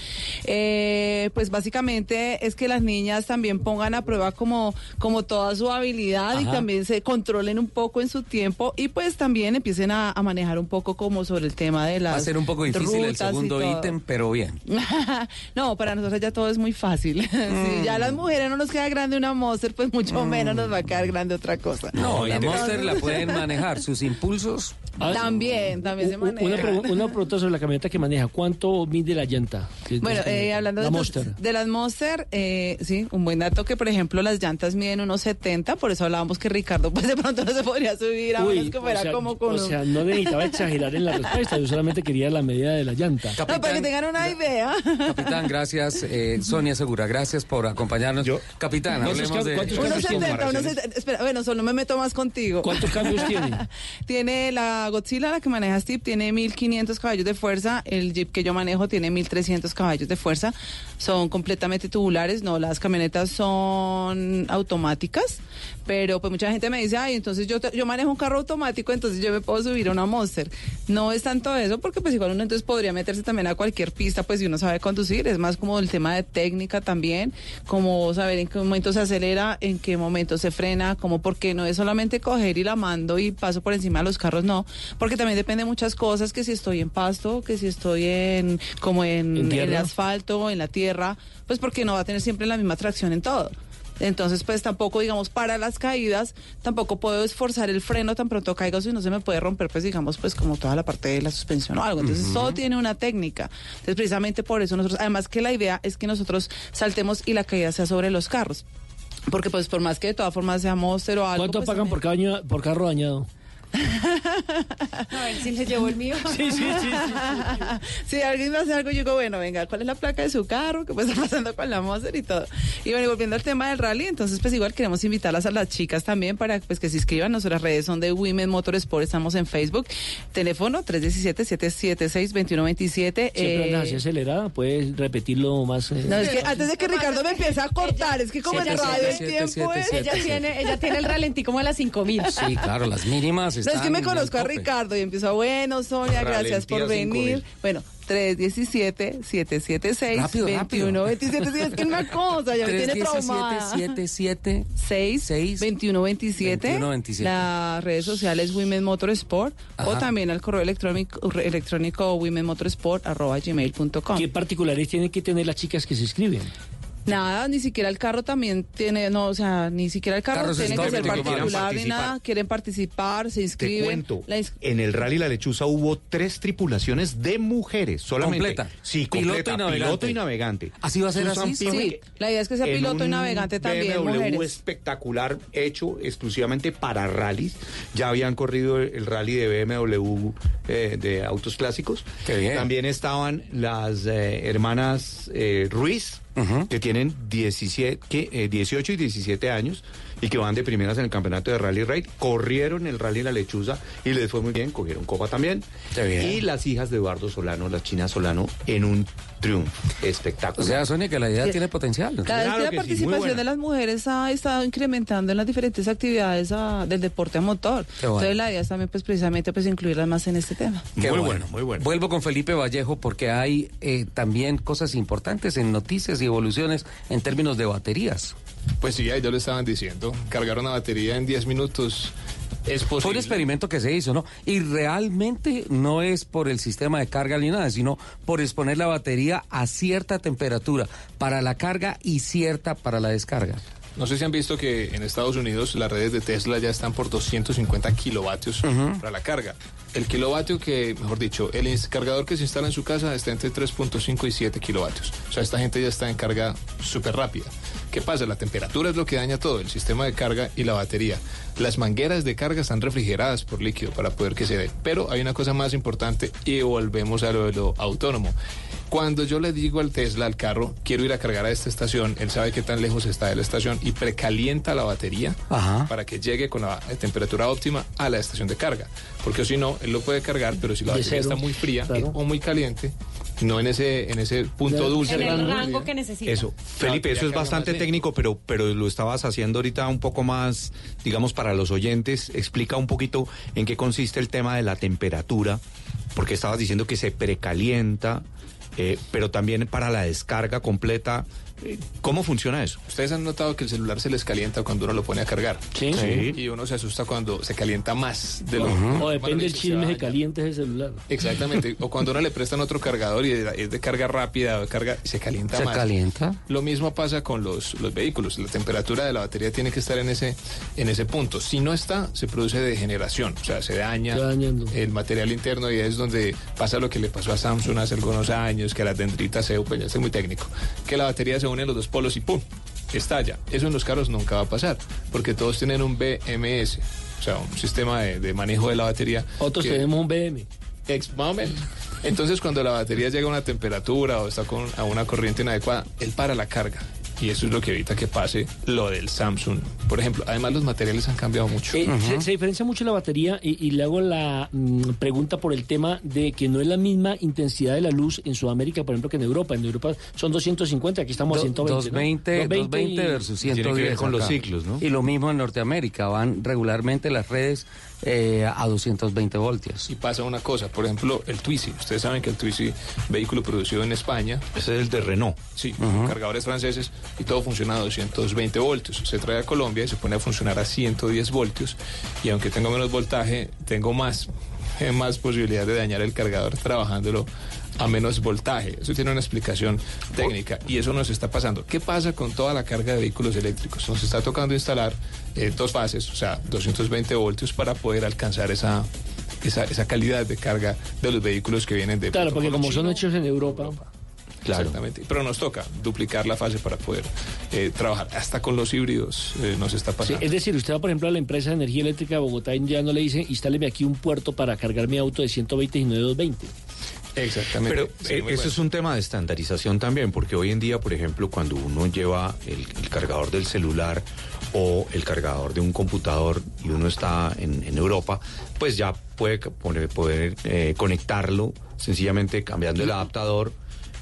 Eh, pues básicamente es que las niñas también pongan a prueba como, como toda su habilidad y también se controlen un poco en su tiempo y pues también empiecen a, a manejar un poco como sobre el tema de las Va a ser un poco difícil el segundo ítem, pero bien. no, para nosotros ya todo es muy fácil. Si ya a las mujeres no nos queda grande una Monster, pues mucho menos nos va a quedar grande otra cosa. No, la Monster la pueden manejar. Sus impulsos. También, también se maneja. Una, pregu- una pregunta sobre la camioneta que maneja. ¿Cuánto mide la llanta? Bueno, eh, hablando la de, Monster. de las Monster, eh, sí, un buen dato que, por ejemplo, las llantas miden unos 70, por eso hablábamos que Ricardo, pues de pronto no se podría subir a Uy, menos que fuera o sea, como con o sea, no necesitaba exagerar en la respuesta, yo solamente quería la medida de la llanta. No, para que tengan una idea. Capitán, gracias. Eh, Sonia Segura, gracias por acompañarnos. Capitán, ¿Cuántos hablemos de... cuántos Unos cambios tiene? 70, unos 70. Espera, bueno, solo me meto más contigo. ¿Cuántos cambios tiene? tiene la Godzilla, la que maneja Steve, tiene 1500 caballos de fuerza. El Jeep que yo manejo tiene 1300 caballos de fuerza. Son completamente tubulares, no, las camionetas son automáticas. Pero pues mucha gente me dice, ay, entonces yo, yo manejo un carro automático, entonces yo me puedo subir a una Monster. No es tanto eso, porque pues igual uno entonces podría meterse también a cualquier pista, pues si uno sabe conducir. Es más como el tema de técnica también, como saber en qué momento se acelera, en qué momento se frena, como porque no es solamente coger y la mando y paso por encima de los carros, no. Porque también depende de muchas cosas, que si estoy en pasto, que si estoy en, como en, ¿En el asfalto, en la tierra, pues porque no va a tener siempre la misma tracción en todo. Entonces, pues tampoco, digamos, para las caídas, tampoco puedo esforzar el freno tan pronto caigo, si no se me puede romper, pues digamos, pues como toda la parte de la suspensión o algo. Entonces, todo tiene una técnica. Entonces, precisamente por eso nosotros, además que la idea es que nosotros saltemos y la caída sea sobre los carros. Porque pues por más que de todas formas sea Monster o algo. ¿Cuánto pues, pagan por, caño- por carro dañado? A ver si le llevo el mío. Sí, sí, sí. si alguien me hace algo, yo digo, bueno, venga, ¿cuál es la placa de su carro? ¿Qué puede estar pasando con la Monster y todo? Y bueno, y volviendo al tema del rally, entonces pues igual queremos invitarlas a las chicas también para pues que se inscriban. Nuestras redes son de Women Motorsport, estamos en Facebook. Teléfono 317-776-2127. Siempre Eh, anda así acelerada, puedes repetirlo más. eh, no, es que antes de que Ricardo me empiece a cortar, es que como en Siete, radio el tiempo siete, es... siete, Ella tiene, ella tiene el ralentí como a las 5000. Sí, claro, las mínimas No, es que me conozco a. Ricardo y empiezo, bueno, Sonia, gracias por venir. 5000. Bueno, 317-776-2127. Rápido, rápido. Sí, es que una cosa, ya me tiene traumada. 317 6 2127 2127. las redes sociales Women Motorsport o también al correo electrónico electrónico womenmotorsport arroba gmail.com ¿Qué particulares tienen que tener las chicas que se inscriben? Nada, ni siquiera el carro también tiene, no, o sea, ni siquiera el carro Carros tiene que ser particular ni nada, quieren participar, se Te inscriben. cuento, La ins- en el Rally La Lechuza hubo tres tripulaciones de mujeres solamente. Completa. Sí, Piloto completa, y navegante. piloto y navegante. ¿Así va a ser Susan así? Sí, la idea es que sea piloto y navegante también, BMW mujeres. espectacular hecho exclusivamente para rallies. Ya habían corrido el, el rally de BMW eh, de autos clásicos. Qué bien. También estaban las eh, hermanas eh, Ruiz, que tienen 17, que, eh, 18 y 17 años y que van de primeras en el campeonato de Rally Raid. Corrieron el Rally La Lechuza y les fue muy bien, cogieron copa también. Y las hijas de Eduardo Solano, las chinas Solano, en un triunfo O espectacular. sea, Sonia, que la idea Sí. tiene potencial. Cada vez Claro que la sí, participación de las mujeres ha estado incrementando en las diferentes actividades ah, del deporte a motor. Bueno. Entonces la idea es también pues precisamente pues incluirlas más en este tema. Qué Muy bueno, muy bueno. Vuelvo con Felipe Vallejo porque hay eh, también cosas importantes en noticias y evoluciones en términos de baterías. Pues sí, ahí ya lo estaban diciendo. Cargar una batería en 10 minutos es Fue un posible. experimento que se hizo, ¿no? Y realmente no es por el sistema de carga ni nada, sino por exponer la batería a cierta temperatura para la carga y cierta para la descarga. No sé si han visto que en Estados Unidos las redes de Tesla ya están por 250 kilovatios para la carga. El kilovatio que, mejor dicho, el cargador que se instala en su casa está entre 3.5 y 7 kilovatios. O sea, esta gente ya está en carga súper rápida. ¿Qué pasa? La temperatura es lo que daña todo, el sistema de carga y la batería. Las mangueras de carga están refrigeradas por líquido para poder que se dé. Pero hay una cosa más importante y volvemos a lo de lo autónomo. Cuando yo le digo al Tesla, al carro, quiero ir a cargar a esta estación, él sabe qué tan lejos está de la estación y precalienta la batería para que llegue con la temperatura óptima a la estación de carga. Porque si no, él lo puede cargar, pero si la batería está muy fría claro. o muy caliente, no en ese, en ese punto dulce. En el rango que necesita. Eso, Felipe, eso es bastante técnico, pero, pero lo estabas haciendo ahorita un poco más, digamos, para los oyentes. Explica un poquito en qué consiste el tema de la temperatura, porque estabas diciendo que se precalienta, eh, pero también para la descarga completa. ¿Cómo funciona eso? Ustedes han notado que el celular se les calienta cuando uno lo pone a cargar. Sí. Sí. Y uno se asusta cuando se calienta más de lo O depende del chisme se daña. caliente ese celular. Exactamente. O cuando uno le prestan otro cargador y es de carga rápida o de carga, se calienta Se más. calienta. Lo mismo pasa con los, los vehículos. La temperatura de la batería tiene que estar en ese, en ese punto. Si no está, se produce degeneración. O sea, se daña Se el material interno y es donde pasa lo que le pasó a Samsung hace algunos años, que las dendritas se, pues ya estoy muy técnico, que la batería se une en los dos polos y ¡pum! estalla. Eso en los carros nunca va a pasar, porque todos tienen un BMS, o sea, un sistema de, de manejo de la batería. Otros que- tenemos un BM. Ex- más o menos. Entonces, cuando la batería llega a una temperatura o está con, a una corriente inadecuada, él para la carga. Y eso es lo que evita que pase lo del Samsung. Por ejemplo, además los materiales han cambiado mucho. Eh, se, se diferencia mucho la batería y, y le hago la mm, pregunta por el tema de que no es la misma intensidad de la luz en Sudamérica, por ejemplo, que en Europa. En Europa son 250, aquí estamos a Do- 120. ¿no? 220, 220 y- versus Tiene que 110. ver con los ciclos, ¿no? Y lo mismo en Norteamérica, van regularmente las redes eh, a 220 voltios. Y pasa una cosa, por ejemplo, el Twizy. Ustedes saben que el Twizy, vehículo producido en España, Ese es el de Renault. sí, cargadores franceses, y todo funciona a 220 voltios. Se trae a Colombia y se pone a funcionar a 110 voltios. Y aunque tengo menos voltaje, tengo más, eh, más posibilidad de dañar el cargador trabajándolo a menos voltaje. Eso tiene una explicación técnica y eso nos está pasando. ¿Qué pasa con toda la carga de vehículos eléctricos? Nos está tocando instalar eh, dos fases, o sea, 220 voltios para poder alcanzar esa, esa, esa calidad de carga de los vehículos que vienen de Claro, porque como son hechos en Europa. Claro. Exactamente. Pero nos toca duplicar la fase para poder eh, trabajar. Hasta con los híbridos eh, nos está Sí, pasando. es decir, usted va, por ejemplo, a la empresa de energía eléctrica de Bogotá y ya no le dice, instáleme aquí un puerto para cargar mi auto de 120 y no de 220. Exactamente. Pero Sí, eh, eso bueno. es un tema de estandarización también, porque hoy en día, por ejemplo, cuando uno lleva el, el cargador del celular o el cargador de un computador y uno está en, en Europa, pues ya puede poner- poder eh, conectarlo sencillamente cambiando el adaptador.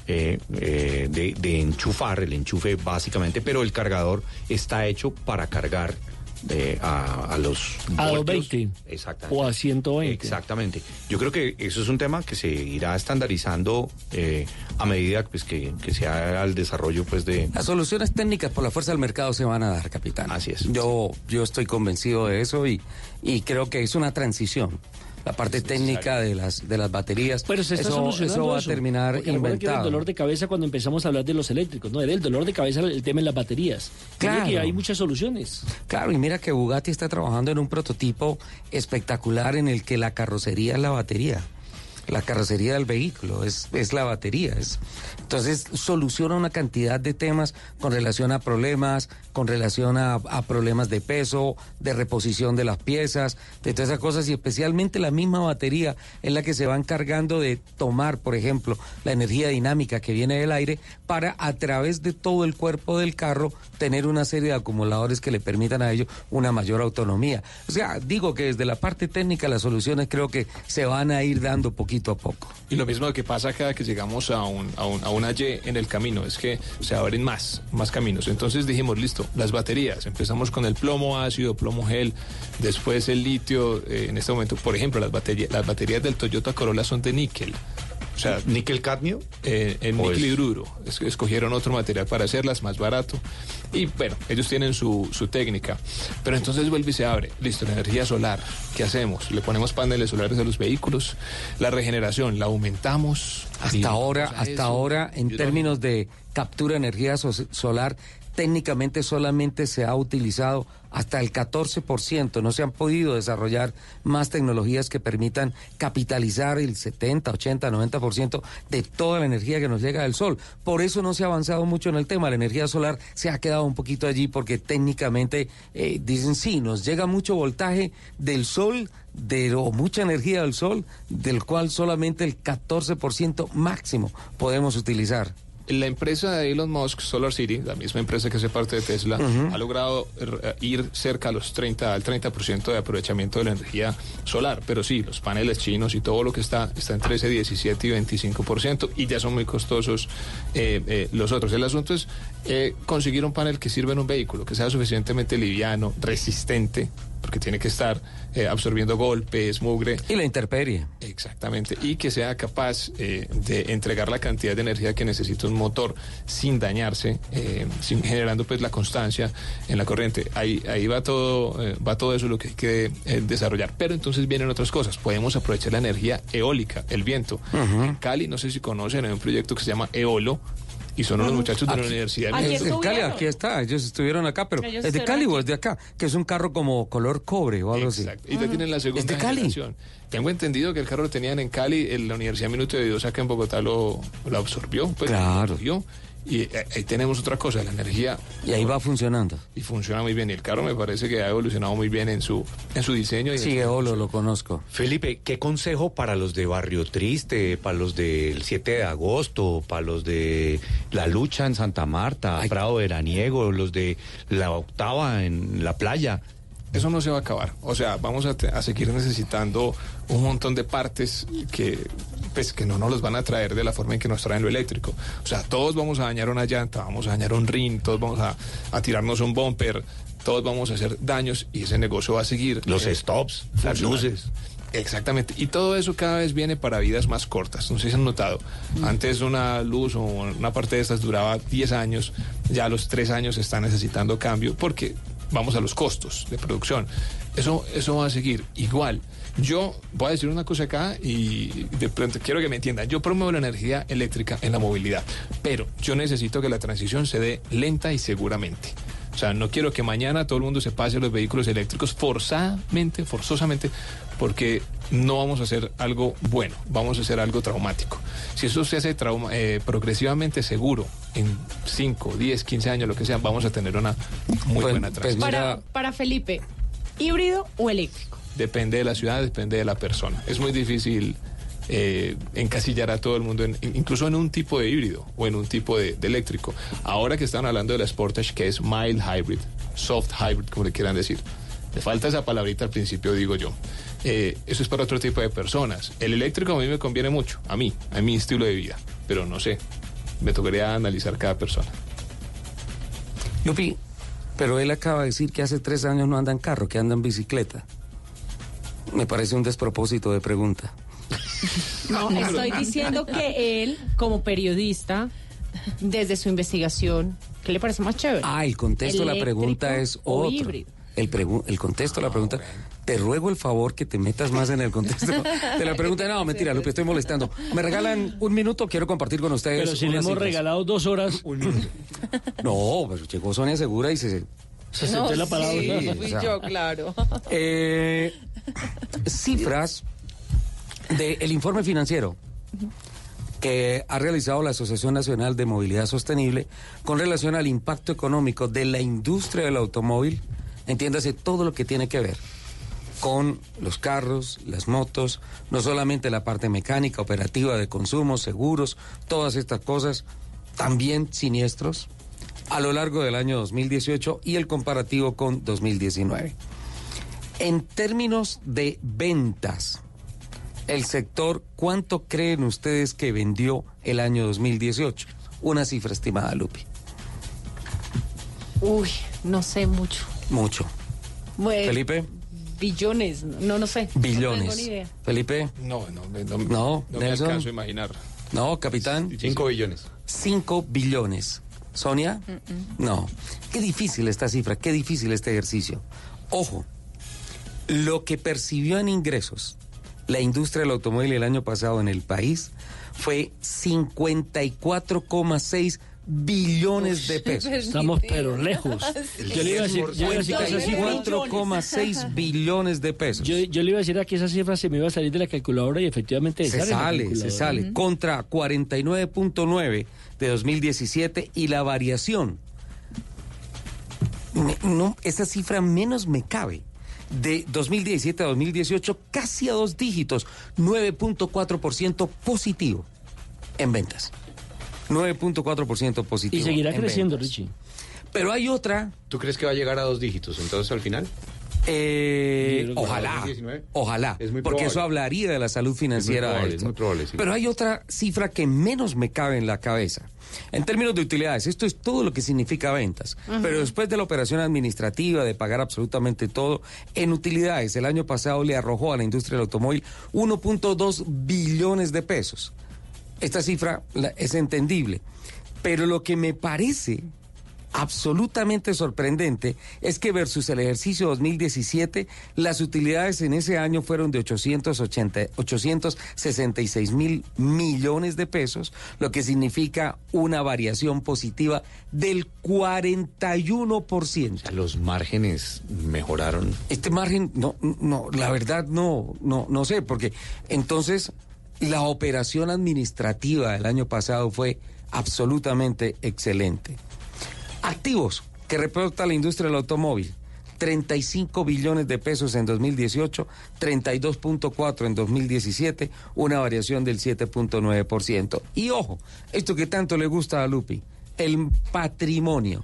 eh, eh, de, de enchufar, el enchufe básicamente, pero el cargador está hecho para cargar eh, a, a los A voltios. 220. Exactamente. O a 120. Exactamente. Yo creo que eso es un tema que se irá estandarizando eh, a medida pues, que, que se haga el desarrollo pues, de... Las soluciones técnicas por la fuerza del mercado se van a dar, capitán. Así es. Yo, yo estoy convencido de eso y, y creo que es una transición. La parte técnica de las, de las baterías, Pero se está eso, solucionando eso va a terminar Porque recuerda que era el inventado. dolor de cabeza cuando empezamos a hablar de los eléctricos, ¿no? Era el dolor de cabeza el tema en las baterías. Creo Claro. que hay muchas soluciones. Claro, y mira que Bugatti está trabajando en un prototipo espectacular en el que la carrocería es la batería. La carrocería del vehículo es, es la batería. Es, entonces soluciona una cantidad de temas con relación a problemas, con relación a, a problemas de peso, de reposición de las piezas, de todas esas cosas y especialmente la misma batería es la que se va encargando de tomar, por ejemplo, la energía dinámica que viene del aire para a través de todo el cuerpo del carro tener una serie de acumuladores que le permitan a ellos una mayor autonomía. O sea, digo que desde la parte técnica las soluciones creo que se van a ir dando poquito poco. Y lo mismo que pasa cada que llegamos a, un, a, un- a una Y en el camino, es que se abren más, más caminos. Entonces dijimos, listo, las baterías, empezamos con el plomo ácido, plomo gel, después el litio, eh, en este momento, por ejemplo, las las baterías del Toyota Corolla son de níquel. O sea, ¿Níquel cadmio? Eh, en ¿O níquel hidruro. Es- escogieron otro material para hacerlas, más barato. Y bueno, ellos tienen su, su técnica. Pero entonces vuelve y se abre. Listo, la energía solar. ¿Qué hacemos? Le ponemos paneles solares a los vehículos. La regeneración, la aumentamos. Y Hasta ahora, hasta eso. ahora, en Yo términos de captura de energía so- solar, técnicamente solamente se ha utilizado hasta el 14%. No se han podido desarrollar más tecnologías que permitan capitalizar el 70, 80, 90% de toda la energía que nos llega del sol. Por eso no se ha avanzado mucho en el tema. La energía solar se ha quedado un poquito allí porque técnicamente eh, dicen sí, nos llega mucho voltaje del sol de o mucha energía del sol, del cual solamente el 14% máximo podemos utilizar. La empresa de Elon Musk, Solar City, la misma empresa que hace parte de Tesla, ha logrado eh, ir cerca a los 30, al 30% de aprovechamiento de la energía solar. Pero sí, los paneles chinos y todo lo que está, está entre ese 17 y 25%, y ya son muy costosos eh, eh, los otros. El asunto es eh, conseguir un panel que sirva en un vehículo, que sea suficientemente liviano, resistente, porque tiene que estar eh, absorbiendo golpes, mugre. Y la intemperie. Exactamente, y que sea capaz eh, de entregar la cantidad de energía que necesita un motor sin dañarse, eh, sin generando pues la constancia en la corriente. Ahí, ahí va todo, va todo eso lo que hay que desarrollar. Pero entonces vienen otras cosas. Podemos aprovechar la energía eólica, el viento. En Cali, no sé si conocen, hay un proyecto que se llama Eolo. Y son unos muchachos de la Universidad de Aquí en Cali, aquí está, ellos estuvieron acá, pero Ellos es de Cali o es de acá, que es un carro como color cobre o algo Exacto. así. Y ya tienen la segunda Es de Cali. generación. Tengo entendido que el carro lo tenían en Cali, en la Universidad Minuto de Dios acá en Bogotá lo, lo absorbió, pues Claro. lo cogió. Y eh, ahí tenemos otra cosa, la energía. Y ahí va funcionando. Y funciona muy bien. Y el carro me parece que ha evolucionado muy bien en su, en su diseño. Y Sí, Eolo lo conozco. Felipe, ¿qué consejo para los de Barrio Triste, para los del 7 de agosto, para los de La Lucha en Santa Marta, Prado Veraniego, los de La Octava en la playa? Eso no se va a acabar. O sea, vamos a, te- a seguir necesitando un montón de partes que, pues, que no nos los van a traer de la forma en que nos traen lo eléctrico. O sea, todos vamos a dañar una llanta, vamos a dañar un rin, todos vamos a, a tirarnos un bumper, todos vamos a hacer daños y ese negocio va a seguir. Los eh, stops, las luces. Exactamente. Y todo eso cada vez viene para vidas más cortas. No sé si han notado. Antes una luz o una parte de estas duraba 10 años. Ya a los 3 años está necesitando cambio porque vamos a los costos de producción. Eso, eso va a seguir igual. Yo voy a decir una cosa acá y de pronto quiero que me entiendan. Yo promuevo la energía eléctrica en la movilidad, pero yo necesito que la transición se dé lenta y seguramente. O sea, no quiero que mañana todo el mundo se pase a los vehículos eléctricos forzadamente, forzosamente, porque no vamos a hacer algo bueno, vamos a hacer algo traumático. Si eso se hace trauma, eh, progresivamente seguro, en 5, 10, 15 años, lo que sea, vamos a tener una muy buena transición. Para, para Felipe, ¿híbrido o eléctrico? Depende de la ciudad, depende de la persona. Es muy difícil eh, encasillar a todo el mundo, en- incluso en un tipo de híbrido o en un tipo de, eléctrico. Ahora que están hablando de la Sportage, que es mild hybrid, soft hybrid, como le quieran decir. Le falta esa palabrita al principio, digo yo. Eh, eso es para otro tipo de personas. El eléctrico a mí me conviene mucho, a mí, a mi estilo de vida, pero no sé. Me tocaría analizar cada persona. Lupi, pero él acaba de decir que hace tres años no anda en carro, que anda en bicicleta. Me parece un despropósito de pregunta. No, estoy diciendo que él, como periodista, desde su investigación, ¿qué le parece más chévere? Ah, el contexto de la pregunta es ¿Eléctrico o otro. El, el contexto de la pregunta. Te ruego el favor que te metas más en el contexto de la pregunta. No, mentira, Lupi, estoy molestando. ¿Me regalan un minuto? Quiero compartir con ustedes. Pero si le hemos cifras. regalado dos horas. No, pero llegó Sonia Segura y se... Se sentó en la palabra. Sí, fui yo, claro. Eh, cifras del informe financiero que ha realizado la Asociación Nacional de Movilidad Sostenible con relación al impacto económico de la industria del automóvil, entiéndase todo lo que tiene que ver con los carros, las motos, no solamente la parte mecánica, operativa de consumo, seguros, todas estas cosas, también siniestros a lo largo del año 2018 y el comparativo con 2019. En términos de ventas, el sector, ¿cuánto creen ustedes que vendió el año 2018? Una cifra estimada, Lupi. Uy, no sé mucho. Mucho. Bueno, Felipe, Billones, no, no sé. billones. No tengo ni idea. Felipe, No, no, no, no, no, no me alcanzo a imaginar. No, capitán. 5 billones. 5 billones. Sonia, no. Qué difícil esta cifra, qué difícil este ejercicio. Ojo, lo que percibió en ingresos la industria del automóvil el año pasado en el país fue 54,6 billones de pesos. Estamos pero lejos. Yo le iba a decir, yo le iba a decir que esa cifra- 4,6 billones de pesos. Yo, yo le iba a decir a que esa cifra se me iba a salir de la calculadora y efectivamente se sale la sale, se sale. Contra 49.9 de 2017 y la variación. me- no, esa cifra menos me cabe. De 2017 a 2018, casi a dos dígitos, 9.4% positivo en ventas. 9.4% positivo. Y seguirá en creciendo, ventas. Richie. Pero hay otra. ¿Tú crees que va a llegar a dos dígitos entonces al final? Eh, ojalá, 2019. ojalá, Es muy porque eso hablaría de la salud financiera. de probable, esto. es muy probable, sí. Pero hay otra cifra que menos me cabe en la cabeza. En términos de utilidades, esto es todo lo que significa ventas. Ajá. Pero después de la operación administrativa, de pagar absolutamente todo, en utilidades, el año pasado le arrojó a la industria del automóvil 1.2 billones de pesos. Esta cifra la- es entendible. Pero lo que me parece absolutamente sorprendente es que versus el ejercicio 2017, las utilidades en ese año fueron de 880, 866 mil millones de pesos, lo que significa una variación positiva del 41%. los márgenes mejoraron. Este margen, no, no, la verdad no, no, no sé, porque entonces la operación administrativa del año pasado fue absolutamente excelente. Activos que reporta la industria del automóvil. 35 billones de pesos en 2018, 32.4 en 2017, una variación del 7.9%. Y ojo, esto que tanto le gusta a Lupi, el patrimonio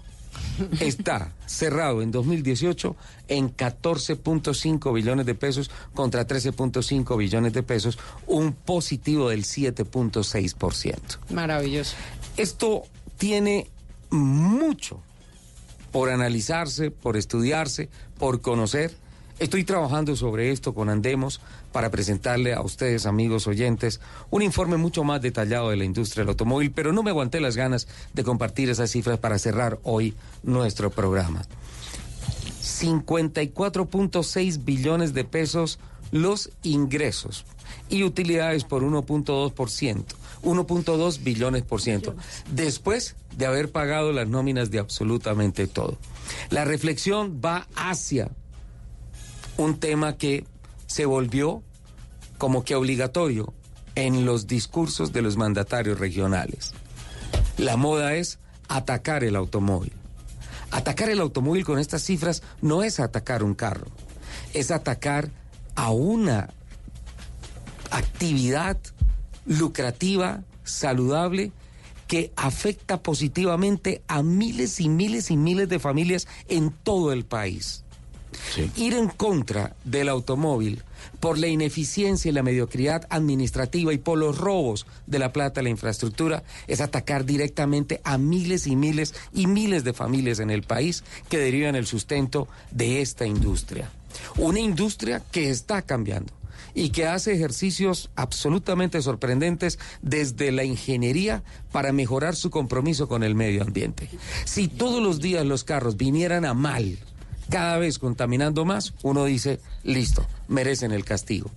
está cerrado en 2018 en 14.5 billones de pesos contra 13.5 billones de pesos, un positivo del 7.6%. Maravilloso. Esto tiene mucho por analizarse, por estudiarse, por conocer. Estoy trabajando sobre esto con Andemos para presentarle a ustedes, amigos oyentes, un informe mucho más detallado de la industria del automóvil, pero no me aguanté las ganas de compartir esas cifras para cerrar hoy nuestro programa. 54.6 billones de pesos los ingresos y utilidades por 1.2%, 1.2 billones por ciento, después de haber pagado las nóminas de absolutamente todo. La reflexión va hacia un tema que se volvió como que obligatorio en los discursos de los mandatarios regionales. La moda es atacar el automóvil. Atacar el automóvil con estas cifras no es atacar un carro, es atacar a una actividad lucrativa, saludable, que afecta positivamente a miles y miles y miles de familias en todo el país. Ir en contra del automóvil por la ineficiencia y la mediocridad administrativa y por los robos de la plata a la infraestructura es atacar directamente a miles y miles y miles de familias en el país que derivan el sustento de esta industria. Una industria que está cambiando y que hace ejercicios absolutamente sorprendentes desde la ingeniería para mejorar su compromiso con el medio ambiente. Si todos los días los carros vinieran a mal, cada vez contaminando más, uno dice, listo, merecen el castigo.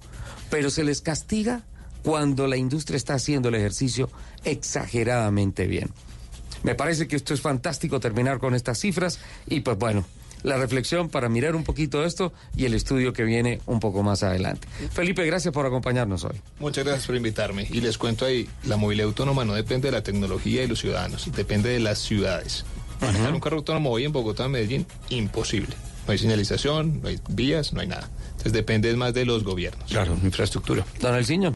Pero se les castiga cuando la industria está haciendo el ejercicio exageradamente bien. Me parece que esto es fantástico terminar con estas cifras y pues bueno, la reflexión para mirar un poquito esto y el estudio que viene un poco más adelante. Felipe, gracias por acompañarnos hoy. Muchas gracias por invitarme. Y les cuento ahí, la movilidad autónoma no depende de la tecnología y los ciudadanos, depende de las ciudades. Manejar un carro autónomo hoy en Bogotá, Medellín, imposible. No hay señalización, no hay vías, no hay nada. Entonces depende más de los gobiernos. Claro, infraestructura. Don Elciño.